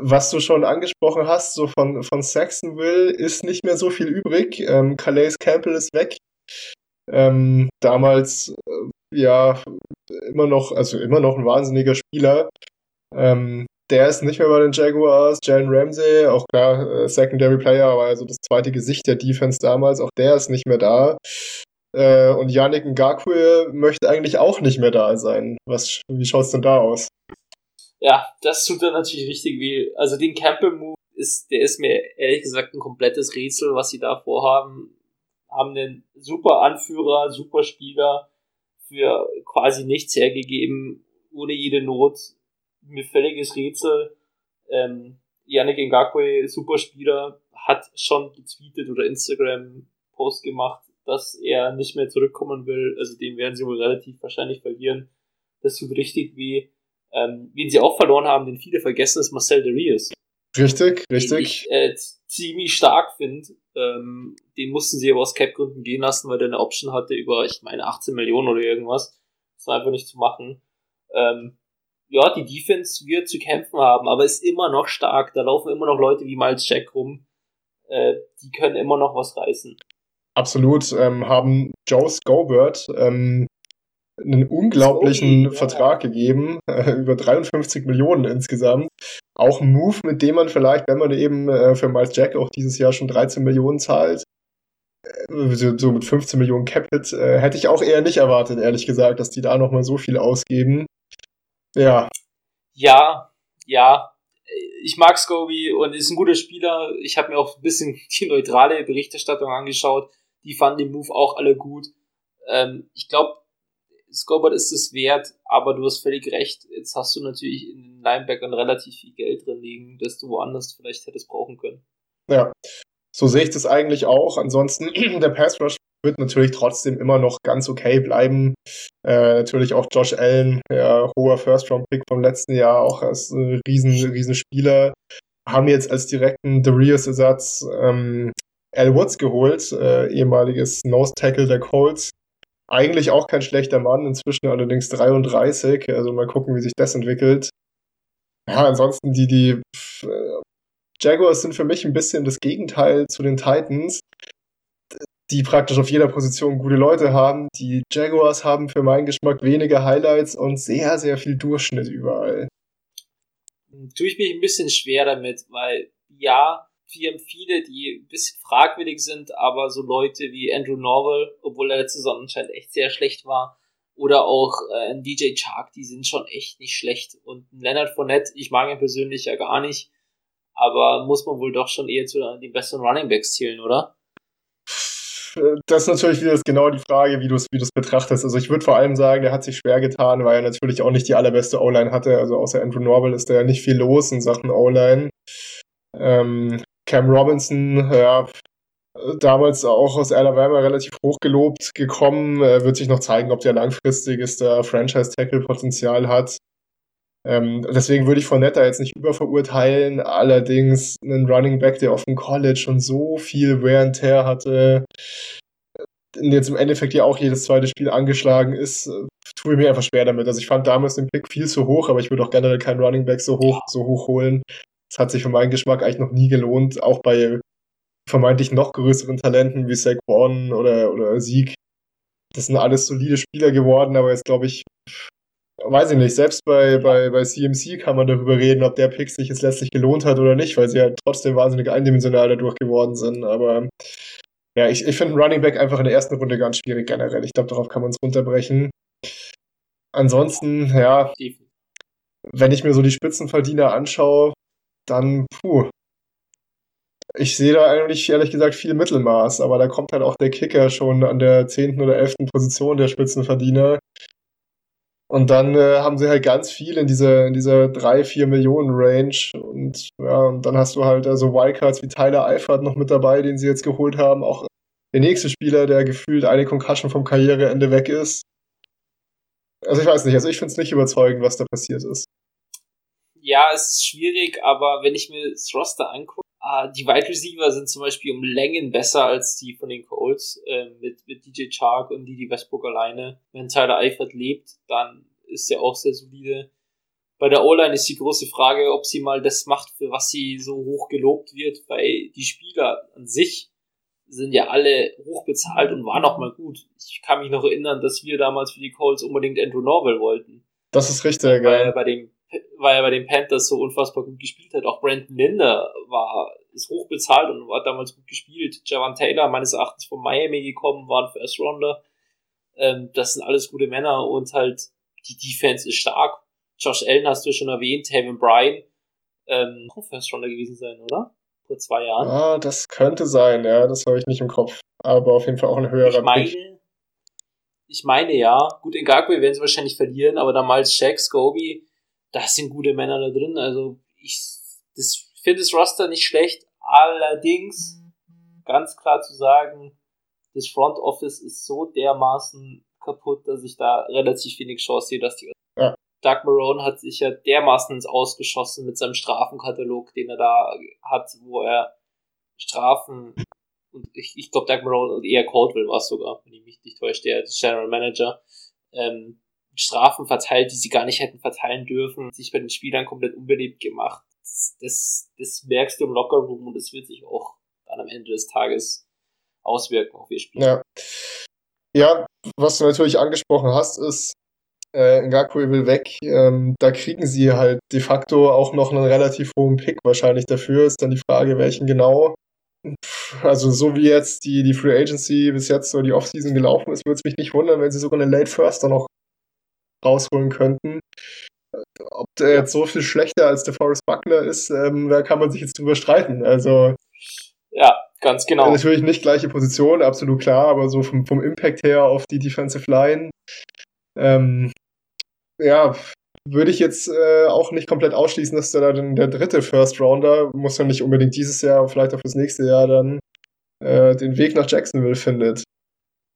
was du schon angesprochen hast, so von, von Saxonville ist nicht mehr so viel übrig. Ähm, Calais Campbell ist weg. Ähm, damals, äh, ja, immer noch, also immer noch ein wahnsinniger Spieler. Ähm, der ist nicht mehr bei den Jaguars. Jalen Ramsey, auch klar, äh, Secondary Player, aber also das zweite Gesicht der Defense damals, auch der ist nicht mehr da. Äh, und Yannick Ngakwe möchte eigentlich auch nicht mehr da sein. Was, wie schaut's denn da aus? Ja, das tut dann natürlich richtig weh. Also den Campbell-Move ist, der ist mir ehrlich gesagt ein komplettes Rätsel, was sie da vorhaben. Haben einen super Anführer, super Spieler für quasi nichts hergegeben, ohne jede Not mir völliges Rätsel. Ähm, Yannick Ngakwe, Superspieler, hat schon getweetet oder Instagram-Post gemacht, dass er nicht mehr zurückkommen will. Also den werden sie wohl relativ wahrscheinlich verlieren. Das tut richtig weh. Ähm, wen sie auch verloren haben, den viele vergessen, ist Marcel Derius. Richtig, richtig. Den ich äh, ziemlich stark finde. Ähm, den mussten sie aber aus Cap-Gründen gehen lassen, weil der eine Option hatte über, ich meine, 18 Millionen oder irgendwas. Das war einfach nicht zu machen. Ähm, ja, die Defense wird zu kämpfen haben, aber ist immer noch stark. Da laufen immer noch Leute wie Miles Jack rum. Äh, die können immer noch was reißen. Absolut. Ähm, haben Joe Scobert ähm, einen unglaublichen Scobie, Vertrag ja. gegeben, äh, über 53 Millionen insgesamt. Auch ein Move, mit dem man vielleicht, wenn man eben äh, für Miles Jack auch dieses Jahr schon 13 Millionen zahlt, äh, so, mit 15 Millionen Capit, äh, hätte ich auch eher nicht erwartet, ehrlich gesagt, dass die da nochmal so viel ausgeben. Ja. Ja, ja. Ich mag Scobie und ist ein guter Spieler. Ich habe mir auch ein bisschen die neutrale Berichterstattung angeschaut. Die fanden den Move auch alle gut. Ähm, ich glaube, Scobert ist es wert, aber du hast völlig recht. Jetzt hast du natürlich in den Linebackern relativ viel Geld drin liegen, das du woanders vielleicht hättest brauchen können. Ja, so sehe ich das eigentlich auch. Ansonsten, der Pass Rush wird natürlich trotzdem immer noch ganz okay bleiben. Äh, natürlich auch Josh Allen, ja, hoher First-Round-Pick vom letzten Jahr, auch als äh, riesen, riesen Spieler. Haben jetzt als direkten Darius-Ersatz ähm, Al Woods geholt, äh, ehemaliges Nose-Tackle der Colts. Eigentlich auch kein schlechter Mann, inzwischen allerdings 33. Also mal gucken, wie sich das entwickelt. Ja, ansonsten die, die äh, Jaguars sind für mich ein bisschen das Gegenteil zu den Titans, die praktisch auf jeder Position gute Leute haben. Die Jaguars haben für meinen Geschmack wenige Highlights und sehr, sehr viel Durchschnitt überall. Tue ich mich ein bisschen schwer damit, weil ja, wir haben viele, die ein bisschen fragwürdig sind, aber so Leute wie Andrew Norwell, obwohl er letzte Saison anscheinend echt sehr schlecht war, oder auch äh, ein DJ Chark, die sind schon echt nicht schlecht. Und Leonard Fournette, ich mag ihn persönlich ja gar nicht, aber muss man wohl doch schon eher zu den besten Running Backs zählen, oder? Das ist natürlich wieder genau die Frage, wie du es wie betrachtest. Also ich würde vor allem sagen, der hat sich schwer getan, weil er natürlich auch nicht die allerbeste O-Line hatte. Also außer Andrew Norwell ist da ja nicht viel los in Sachen O-Line. Ähm, Cam Robinson, ja, damals auch aus Alabama relativ hoch gelobt gekommen, äh, wird sich noch zeigen, ob der langfristiges Franchise-Tackle-Potenzial hat. Ähm, deswegen würde ich von Netter jetzt nicht überverurteilen. Allerdings einen Running Back, der auf dem College schon so viel Wear and Tear hatte, und jetzt im Endeffekt ja auch jedes zweite Spiel angeschlagen ist, äh, tue ich mir einfach schwer damit. Also ich fand damals den Pick viel zu hoch, aber ich würde auch generell keinen Running Back so hoch, so hoch holen. Das hat sich für meinen Geschmack eigentlich noch nie gelohnt, auch bei vermeintlich noch größeren Talenten wie Saquon oder, oder Sieg. Das sind alles solide Spieler geworden, aber jetzt glaube ich, weiß ich nicht, selbst bei, bei, bei CMC kann man darüber reden, ob der Pick sich jetzt letztlich gelohnt hat oder nicht, weil sie ja trotzdem wahnsinnig eindimensional dadurch geworden sind. Aber ja, ich, ich finde Running Back einfach in der ersten Runde ganz schwierig generell. Ich glaube, darauf kann man es runterbrechen. Ansonsten, ja, wenn ich mir so die Spitzenverdiener anschaue, dann, puh, ich sehe da eigentlich ehrlich gesagt viel Mittelmaß, aber da kommt halt auch der Kicker schon an der zehnten oder elften Position der Spitzenverdiener. Und dann äh, haben sie halt ganz viel in dieser, in dieser 3, 4 Millionen Range. Und ja, und dann hast du halt also Wildcards wie Tyler Eifert noch mit dabei, den sie jetzt geholt haben. Auch der nächste Spieler, der gefühlt eine Concussion vom Karriereende weg ist. Also ich weiß nicht, also ich finde es nicht überzeugend, was da passiert ist. Ja, es ist schwierig, aber wenn ich mir das Roster angucke, Uh, die Wide Receiver sind zum Beispiel um Längen besser als die von den Colts äh, mit, mit DJ Chark und Didi Westbrook alleine. Wenn Tyler Eifert lebt, dann ist er auch sehr solide. Bei der O-Line ist die große Frage, ob sie mal das macht, für was sie so hoch gelobt wird, weil die Spieler an sich sind ja alle hoch bezahlt und waren auch mal gut. Ich kann mich noch erinnern, dass wir damals für die Colts unbedingt Andrew Norwell wollten. Das ist richtig, weil er bei dem weil er bei den Panthers so unfassbar gut gespielt hat. Auch Brandon Linder war, ist hoch bezahlt und hat damals gut gespielt. Javan Taylor, meines Erachtens von Miami gekommen, war ein First Rounder. Ähm, das sind alles gute Männer und halt die Defense ist stark. Josh Allen hast du schon erwähnt, Taven Bryan, ähm, auch First Rounder gewesen sein, oder? Vor zwei Jahren. Ah, das könnte sein, ja, das habe ich nicht im Kopf. Aber auf jeden Fall auch ein höherer ich meine, Pick. Ich meine ja, gut, in Ngakwe werden sie wahrscheinlich verlieren, aber damals Shaq, Scobie, da sind gute Männer da drin. Also ich finde das Roster nicht schlecht. Allerdings ganz klar zu sagen, das Front Office ist so dermaßen kaputt, dass ich da relativ wenig Chance sehe, dass die. Ja. Doug Marone hat sich ja dermaßen ins Ausgeschossen mit seinem Strafenkatalog, den er da hat, wo er Strafen und ich, ich glaube Doug Marone und eher Caldwell war es sogar, wenn ich mich nicht täusche, der General Manager, ähm, Strafen verteilt, die sie gar nicht hätten verteilen dürfen, sich bei den Spielern komplett unbeliebt gemacht. Das, das, das merkst du im Lockerroom und das wird sich auch dann am Ende des Tages auswirken auf ihr Spiel. Ja. ja, was du natürlich angesprochen hast, ist, äh, Ngakwe will weg. Ähm, da kriegen sie halt de facto auch noch einen relativ hohen Pick wahrscheinlich dafür. Ist dann die Frage, welchen genau. Also so wie jetzt die, die Free Agency bis jetzt so die Offseason gelaufen ist, würde es mich nicht wundern, wenn sie sogar einen Late First noch rausholen könnten. Ob der jetzt so viel schlechter als der Forrest Buckler ist, ähm, da kann man sich jetzt drüber streiten. Also ja, ganz genau. Natürlich nicht gleiche Position, absolut klar, aber so vom, vom Impact her auf die Defensive Line, ähm, ja, würde ich jetzt äh, auch nicht komplett ausschließen, dass der dann der dritte First Rounder, muss ja nicht unbedingt dieses Jahr, vielleicht auch fürs nächste Jahr dann, äh, den Weg nach Jacksonville findet.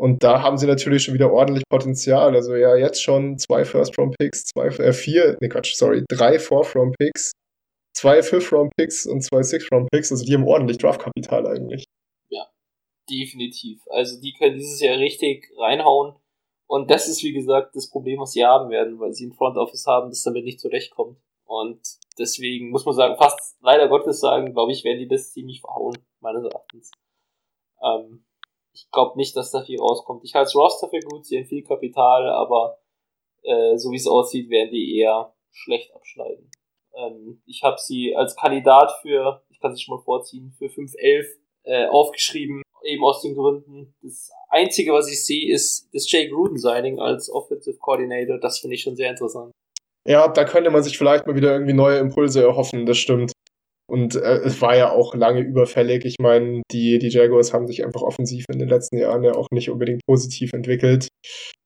Und da haben sie natürlich schon wieder ordentlich Potenzial. Also ja, jetzt schon zwei First-Round-Picks, zwei, äh, vier, ne Quatsch, sorry, drei Fourth-Round-Picks, zwei Fifth-Round-Picks und zwei Sixth-Round-Picks. Also die haben ordentlich Draftkapital eigentlich. Ja, definitiv. Also die können dieses Jahr richtig reinhauen. Und das ist, wie gesagt, das Problem, was sie haben werden, weil sie ein Front Office haben, das damit nicht zurechtkommt. Und deswegen muss man sagen, fast leider Gottes sagen, glaube ich, werden die das ziemlich verhauen, meines Erachtens. Ähm, ich glaube nicht, dass da viel rauskommt. Ich halte das Roster für gut, sie haben viel Kapital, aber äh, so wie es aussieht, werden die eher schlecht abschneiden. Ähm, ich habe sie als Kandidat für, ich kann sie schon mal vorziehen, für 5-11 äh, aufgeschrieben, eben aus den Gründen. Das Einzige, was ich sehe, ist das Jake Gruden-Signing als Offensive Coordinator. Das finde ich schon sehr interessant. Ja, da könnte man sich vielleicht mal wieder irgendwie neue Impulse erhoffen, das stimmt. Und äh, es war ja auch lange überfällig. Ich meine, die, die Jaguars haben sich einfach offensiv in den letzten Jahren ja auch nicht unbedingt positiv entwickelt.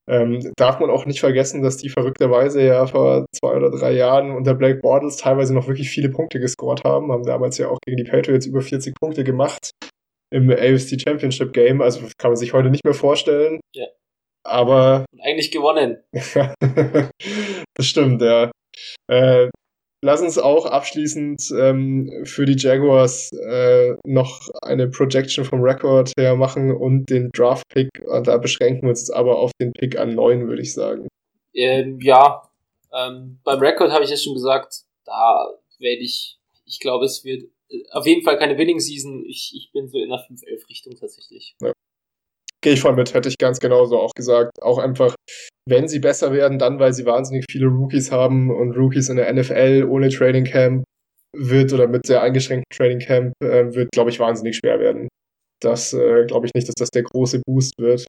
Ähm, darf man auch nicht vergessen, dass die verrückterweise ja vor zwei oder drei Jahren unter Blake Bortles teilweise noch wirklich viele Punkte gescored haben, haben damals ja auch gegen die Patriots über 40 Punkte gemacht im AFC Championship Game. Also kann man sich heute nicht mehr vorstellen. Ja. Aber. Und eigentlich gewonnen. das stimmt, ja. Äh, lass uns auch abschließend ähm, für die Jaguars äh, noch eine Projection vom Record her machen und den Draft-Pick. Da beschränken wir uns aber auf den Pick an 9, würde ich sagen. Ähm, ja, ähm, beim Record habe ich es schon gesagt, da werde ich, ich glaube, es wird äh, auf jeden Fall keine Winning Season. Ich, ich bin so in der 5-11 Richtung tatsächlich. Ja. Gehe ich voll mit, hätte ich ganz genauso auch gesagt. Auch einfach, wenn sie besser werden, dann, weil sie wahnsinnig viele Rookies haben und Rookies in der NFL ohne Trading Camp wird oder mit sehr eingeschränktem Trading Camp äh, wird, glaube ich, wahnsinnig schwer werden. Das äh, glaube ich nicht, dass das der große Boost wird.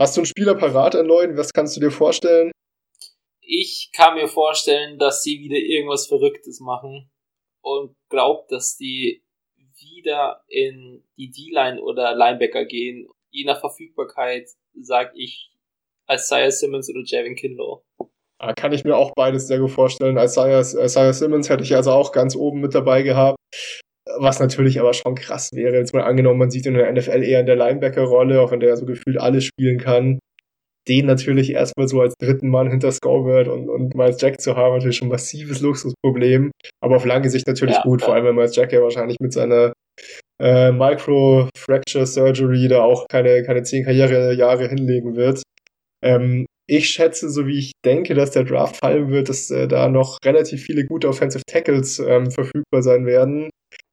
Hast du einen Spieler parat neuen? Was kannst du dir vorstellen? Ich kann mir vorstellen, dass sie wieder irgendwas Verrücktes machen und glaube, dass die wieder in die D-Line oder Linebacker gehen je nach Verfügbarkeit sage ich Isaiah Simmons oder Javin Kinlaw. Ah, kann ich mir auch beides sehr gut vorstellen. Isaiah, Isaiah Simmons hätte ich also auch ganz oben mit dabei gehabt. Was natürlich aber schon krass wäre, jetzt mal angenommen, man sieht in der NFL eher in der Linebacker-Rolle, auch wenn der so gefühlt alles spielen kann. Den natürlich erstmal so als dritten Mann hinter Scovert und, und Miles Jack zu haben, natürlich schon ein massives Luxusproblem. Aber auf lange Sicht natürlich ja, gut, ja. vor allem wenn Miles Jack ja wahrscheinlich mit seiner äh, Micro-Fracture Surgery da auch keine, keine zehn Karrierejahre hinlegen wird. Ähm, ich schätze, so wie ich denke, dass der Draft fallen wird, dass äh, da noch relativ viele gute Offensive Tackles ähm, verfügbar sein werden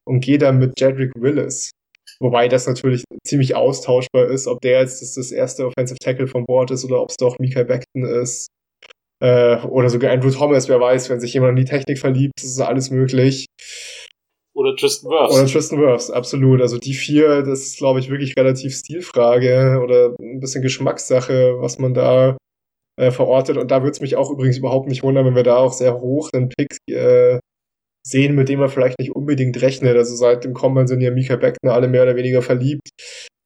und gehe dann mit Jedrick Willis. Wobei das natürlich ziemlich austauschbar ist, ob der jetzt das, das erste Offensive Tackle von Bord ist oder ob es doch Mika Beckton ist. Äh, oder sogar Andrew Thomas, wer weiß, wenn sich jemand in die Technik verliebt, ist alles möglich. Oder Tristan Wirfs. Oder Tristan Wirfs, absolut. Also die vier, das ist, glaube ich, wirklich relativ Stilfrage oder ein bisschen Geschmackssache, was man da äh, verortet. Und da würde es mich auch übrigens überhaupt nicht wundern, wenn wir da auch sehr hoch einen Pick äh, sehen, mit dem man vielleicht nicht unbedingt rechnet. Also seit dem Combine sind ja Mika Beckner alle mehr oder weniger verliebt.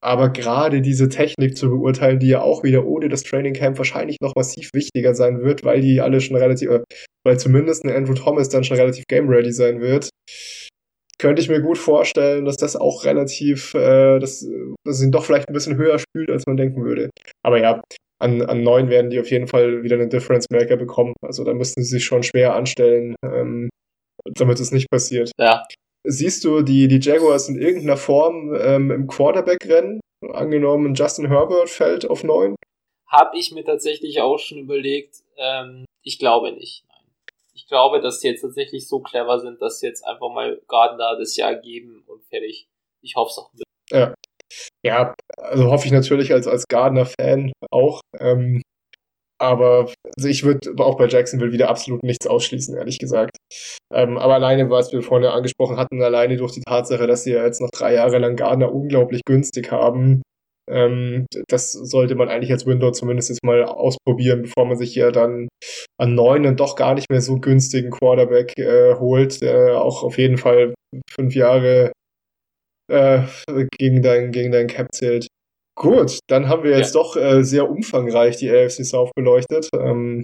Aber gerade diese Technik zu beurteilen, die ja auch wieder ohne das Training Camp wahrscheinlich noch massiv wichtiger sein wird, weil die alle schon relativ, äh, weil zumindest ein Andrew Thomas dann schon relativ game ready sein wird könnte ich mir gut vorstellen, dass das auch relativ, äh, dass, dass ihn doch vielleicht ein bisschen höher spielt, als man denken würde. Aber ja, an, an neun werden die auf jeden Fall wieder einen Difference Maker bekommen. Also da müssten sie sich schon schwer anstellen, ähm, damit es nicht passiert. Ja. Siehst du die, die Jaguars in irgendeiner Form ähm, im Quarterback-Rennen? Angenommen, Justin Herbert fällt auf neun? Habe ich mir tatsächlich auch schon überlegt. Ähm, ich glaube nicht ich glaube, dass die jetzt tatsächlich so clever sind, dass sie jetzt einfach mal Gardner das Jahr geben und fertig. Ich hoffe es auch. Ja. Ja, also hoffe ich natürlich als, als Gardner-Fan auch. Ähm, aber also ich würde auch bei Jacksonville wieder absolut nichts ausschließen, ehrlich gesagt. Ähm, aber alleine, was wir vorhin angesprochen hatten, alleine durch die Tatsache, dass sie ja jetzt noch drei Jahre lang Gardner unglaublich günstig haben, ähm, das sollte man eigentlich als Window zumindest jetzt mal ausprobieren, bevor man sich ja dann an neun und doch gar nicht mehr so günstigen Quarterback äh, holt, der auch auf jeden Fall fünf Jahre äh, gegen, dein, gegen dein Cap zählt. Gut, dann haben wir jetzt ja. doch äh, sehr umfangreich die AFC South beleuchtet. Ähm,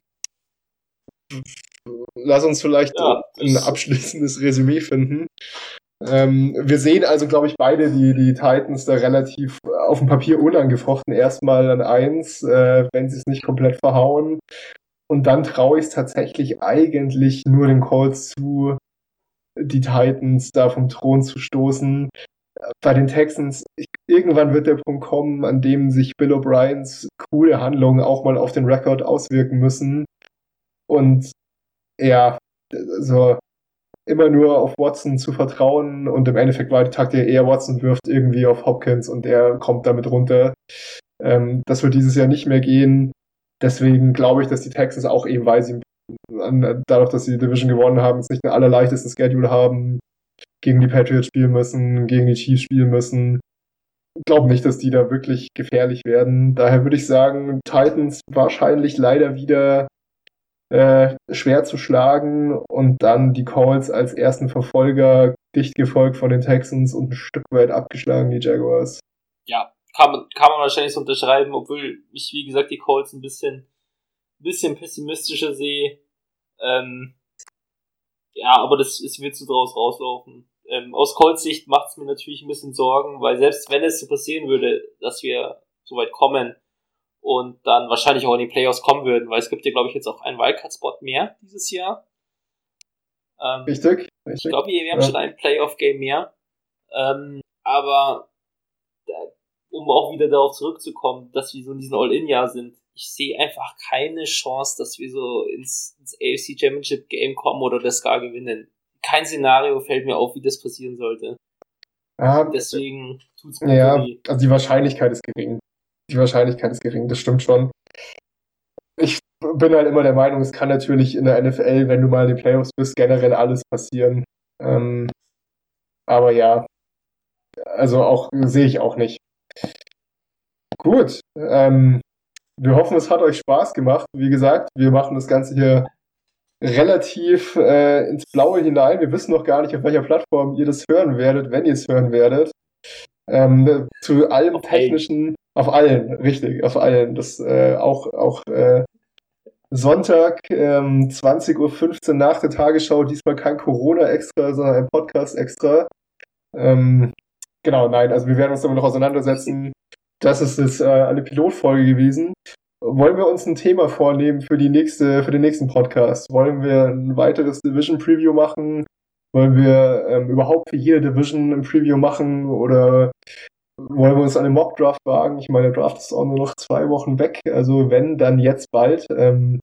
lass uns vielleicht ja, ein abschließendes Resümee finden. Ähm, wir sehen also, glaube ich, beide die, die Titans da relativ auf dem Papier unangefochten erstmal an eins, äh, wenn sie es nicht komplett verhauen. Und dann traue ich es tatsächlich eigentlich nur den Colts zu, die Titans da vom Thron zu stoßen. Bei den Texans, ich, irgendwann wird der Punkt kommen, an dem sich Bill O'Briens coole Handlungen auch mal auf den Rekord auswirken müssen. Und ja, so immer nur auf Watson zu vertrauen und im Endeffekt war die Taktik eher Watson wirft irgendwie auf Hopkins und er kommt damit runter. Ähm, das wird dieses Jahr nicht mehr gehen. Deswegen glaube ich, dass die Texans auch eben, weil sie dadurch, dass sie die Division gewonnen haben, nicht den allerleichtesten Schedule haben, gegen die Patriots spielen müssen, gegen die Chiefs spielen müssen. Ich glaube nicht, dass die da wirklich gefährlich werden. Daher würde ich sagen, Titans wahrscheinlich leider wieder äh, schwer zu schlagen und dann die Colts als ersten Verfolger dicht gefolgt von den Texans und ein Stück weit abgeschlagen, die Jaguars. Ja, kann man, kann man wahrscheinlich so unterschreiben, obwohl ich, wie gesagt, die Colts ein bisschen, bisschen pessimistischer sehe. Ähm, ja, aber das ist wird so draus rauslaufen. Ähm, aus Colts Sicht macht es mir natürlich ein bisschen Sorgen, weil selbst wenn es so passieren würde, dass wir so weit kommen und dann wahrscheinlich auch in die Playoffs kommen würden, weil es gibt ja, glaube ich, jetzt auch einen Wildcard-Spot mehr dieses Jahr. Ähm, richtig, richtig. Ich glaube, wir, haben ja. schon ein Playoff-Game mehr. Ähm, aber da, um auch wieder darauf zurückzukommen, dass wir so in diesem All-In-Jahr sind, ich sehe einfach keine Chance, dass wir so ins, ins AFC Championship Game kommen oder das gar gewinnen. Kein Szenario fällt mir auf, wie das passieren sollte. Ja, Deswegen tut's mir Ja, also die Wahrscheinlichkeit ist gering. Die Wahrscheinlichkeit ist gering, das stimmt schon. Ich bin halt immer der Meinung, es kann natürlich in der NFL, wenn du mal in den Playoffs bist, generell alles passieren. Ähm, aber ja, also auch sehe ich auch nicht. Gut, ähm, wir hoffen, es hat euch Spaß gemacht. Wie gesagt, wir machen das Ganze hier relativ äh, ins Blaue hinein. Wir wissen noch gar nicht, auf welcher Plattform ihr das hören werdet, wenn ihr es hören werdet. Ähm, zu allem auf technischen, auf allen, richtig, auf allen. Das äh, auch, auch äh, Sonntag, ähm, 20.15 Uhr nach der Tagesschau, diesmal kein Corona extra, sondern ein Podcast extra. Ähm, genau, nein, also wir werden uns damit noch auseinandersetzen. Das ist jetzt äh, eine Pilotfolge gewesen. Wollen wir uns ein Thema vornehmen für die nächste, für den nächsten Podcast? Wollen wir ein weiteres Division Preview machen? Wollen wir ähm, überhaupt für jede Division ein Preview machen oder wollen wir uns an den Mock Draft wagen? Ich meine, der Draft ist auch nur noch zwei Wochen weg. Also wenn, dann jetzt bald. Ähm,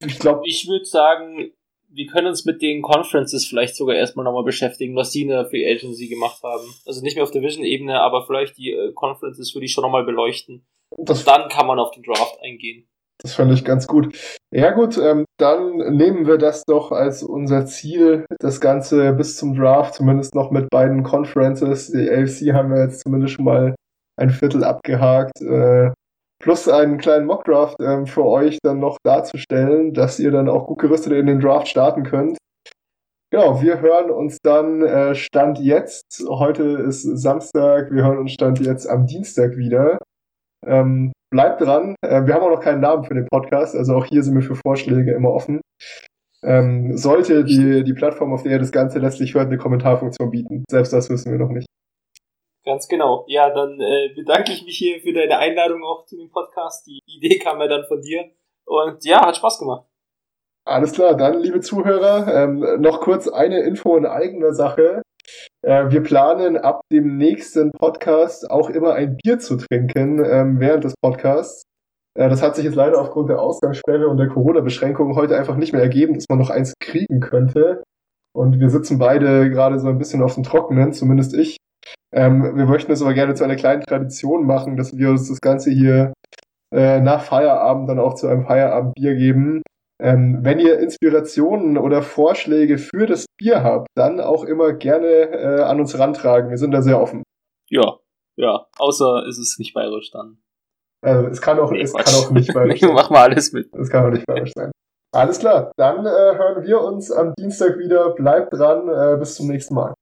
ich glaube. Ich würde sagen, wir können uns mit den Conferences vielleicht sogar erstmal nochmal beschäftigen, was die in der Free Agency gemacht haben. Also nicht mehr auf Division-Ebene, aber vielleicht die äh, Conferences würde ich schon nochmal beleuchten. Und dann kann man auf den Draft eingehen. Das fand ich ganz gut. Ja gut, ähm, dann nehmen wir das doch als unser Ziel, das Ganze bis zum Draft, zumindest noch mit beiden Conferences. Die AFC haben wir jetzt zumindest schon mal ein Viertel abgehakt. Äh, plus einen kleinen Mockdraft ähm, für euch dann noch darzustellen, dass ihr dann auch gut gerüstet in den Draft starten könnt. Genau, wir hören uns dann äh, Stand jetzt. Heute ist Samstag, wir hören uns Stand jetzt am Dienstag wieder. Ähm, bleibt dran. Äh, wir haben auch noch keinen Namen für den Podcast, also auch hier sind wir für Vorschläge immer offen. Ähm, sollte die, die Plattform, auf der ihr das Ganze letztlich hört, eine Kommentarfunktion bieten. Selbst das wissen wir noch nicht. Ganz genau. Ja, dann äh, bedanke ich mich hier für deine Einladung auch zu dem Podcast. Die Idee kam ja dann von dir. Und ja, hat Spaß gemacht. Alles klar, dann, liebe Zuhörer, ähm, noch kurz eine Info in eigener Sache. Äh, wir planen ab dem nächsten Podcast auch immer ein Bier zu trinken ähm, während des Podcasts. Äh, das hat sich jetzt leider aufgrund der Ausgangssperre und der Corona-Beschränkungen heute einfach nicht mehr ergeben, dass man noch eins kriegen könnte. Und wir sitzen beide gerade so ein bisschen auf dem Trockenen, zumindest ich. Ähm, wir möchten es aber gerne zu einer kleinen Tradition machen, dass wir uns das Ganze hier äh, nach Feierabend dann auch zu einem Feierabendbier geben. Ähm, wenn ihr Inspirationen oder Vorschläge für das Bier habt, dann auch immer gerne äh, an uns rantragen. Wir sind da sehr offen. Ja, ja. Außer es ist nicht bayerisch dann. Also es kann auch, nee, es kann auch nicht bayerisch sein. Mach mal alles mit. Es kann auch nicht bayerisch sein. Alles klar, dann äh, hören wir uns am Dienstag wieder. Bleibt dran, äh, bis zum nächsten Mal.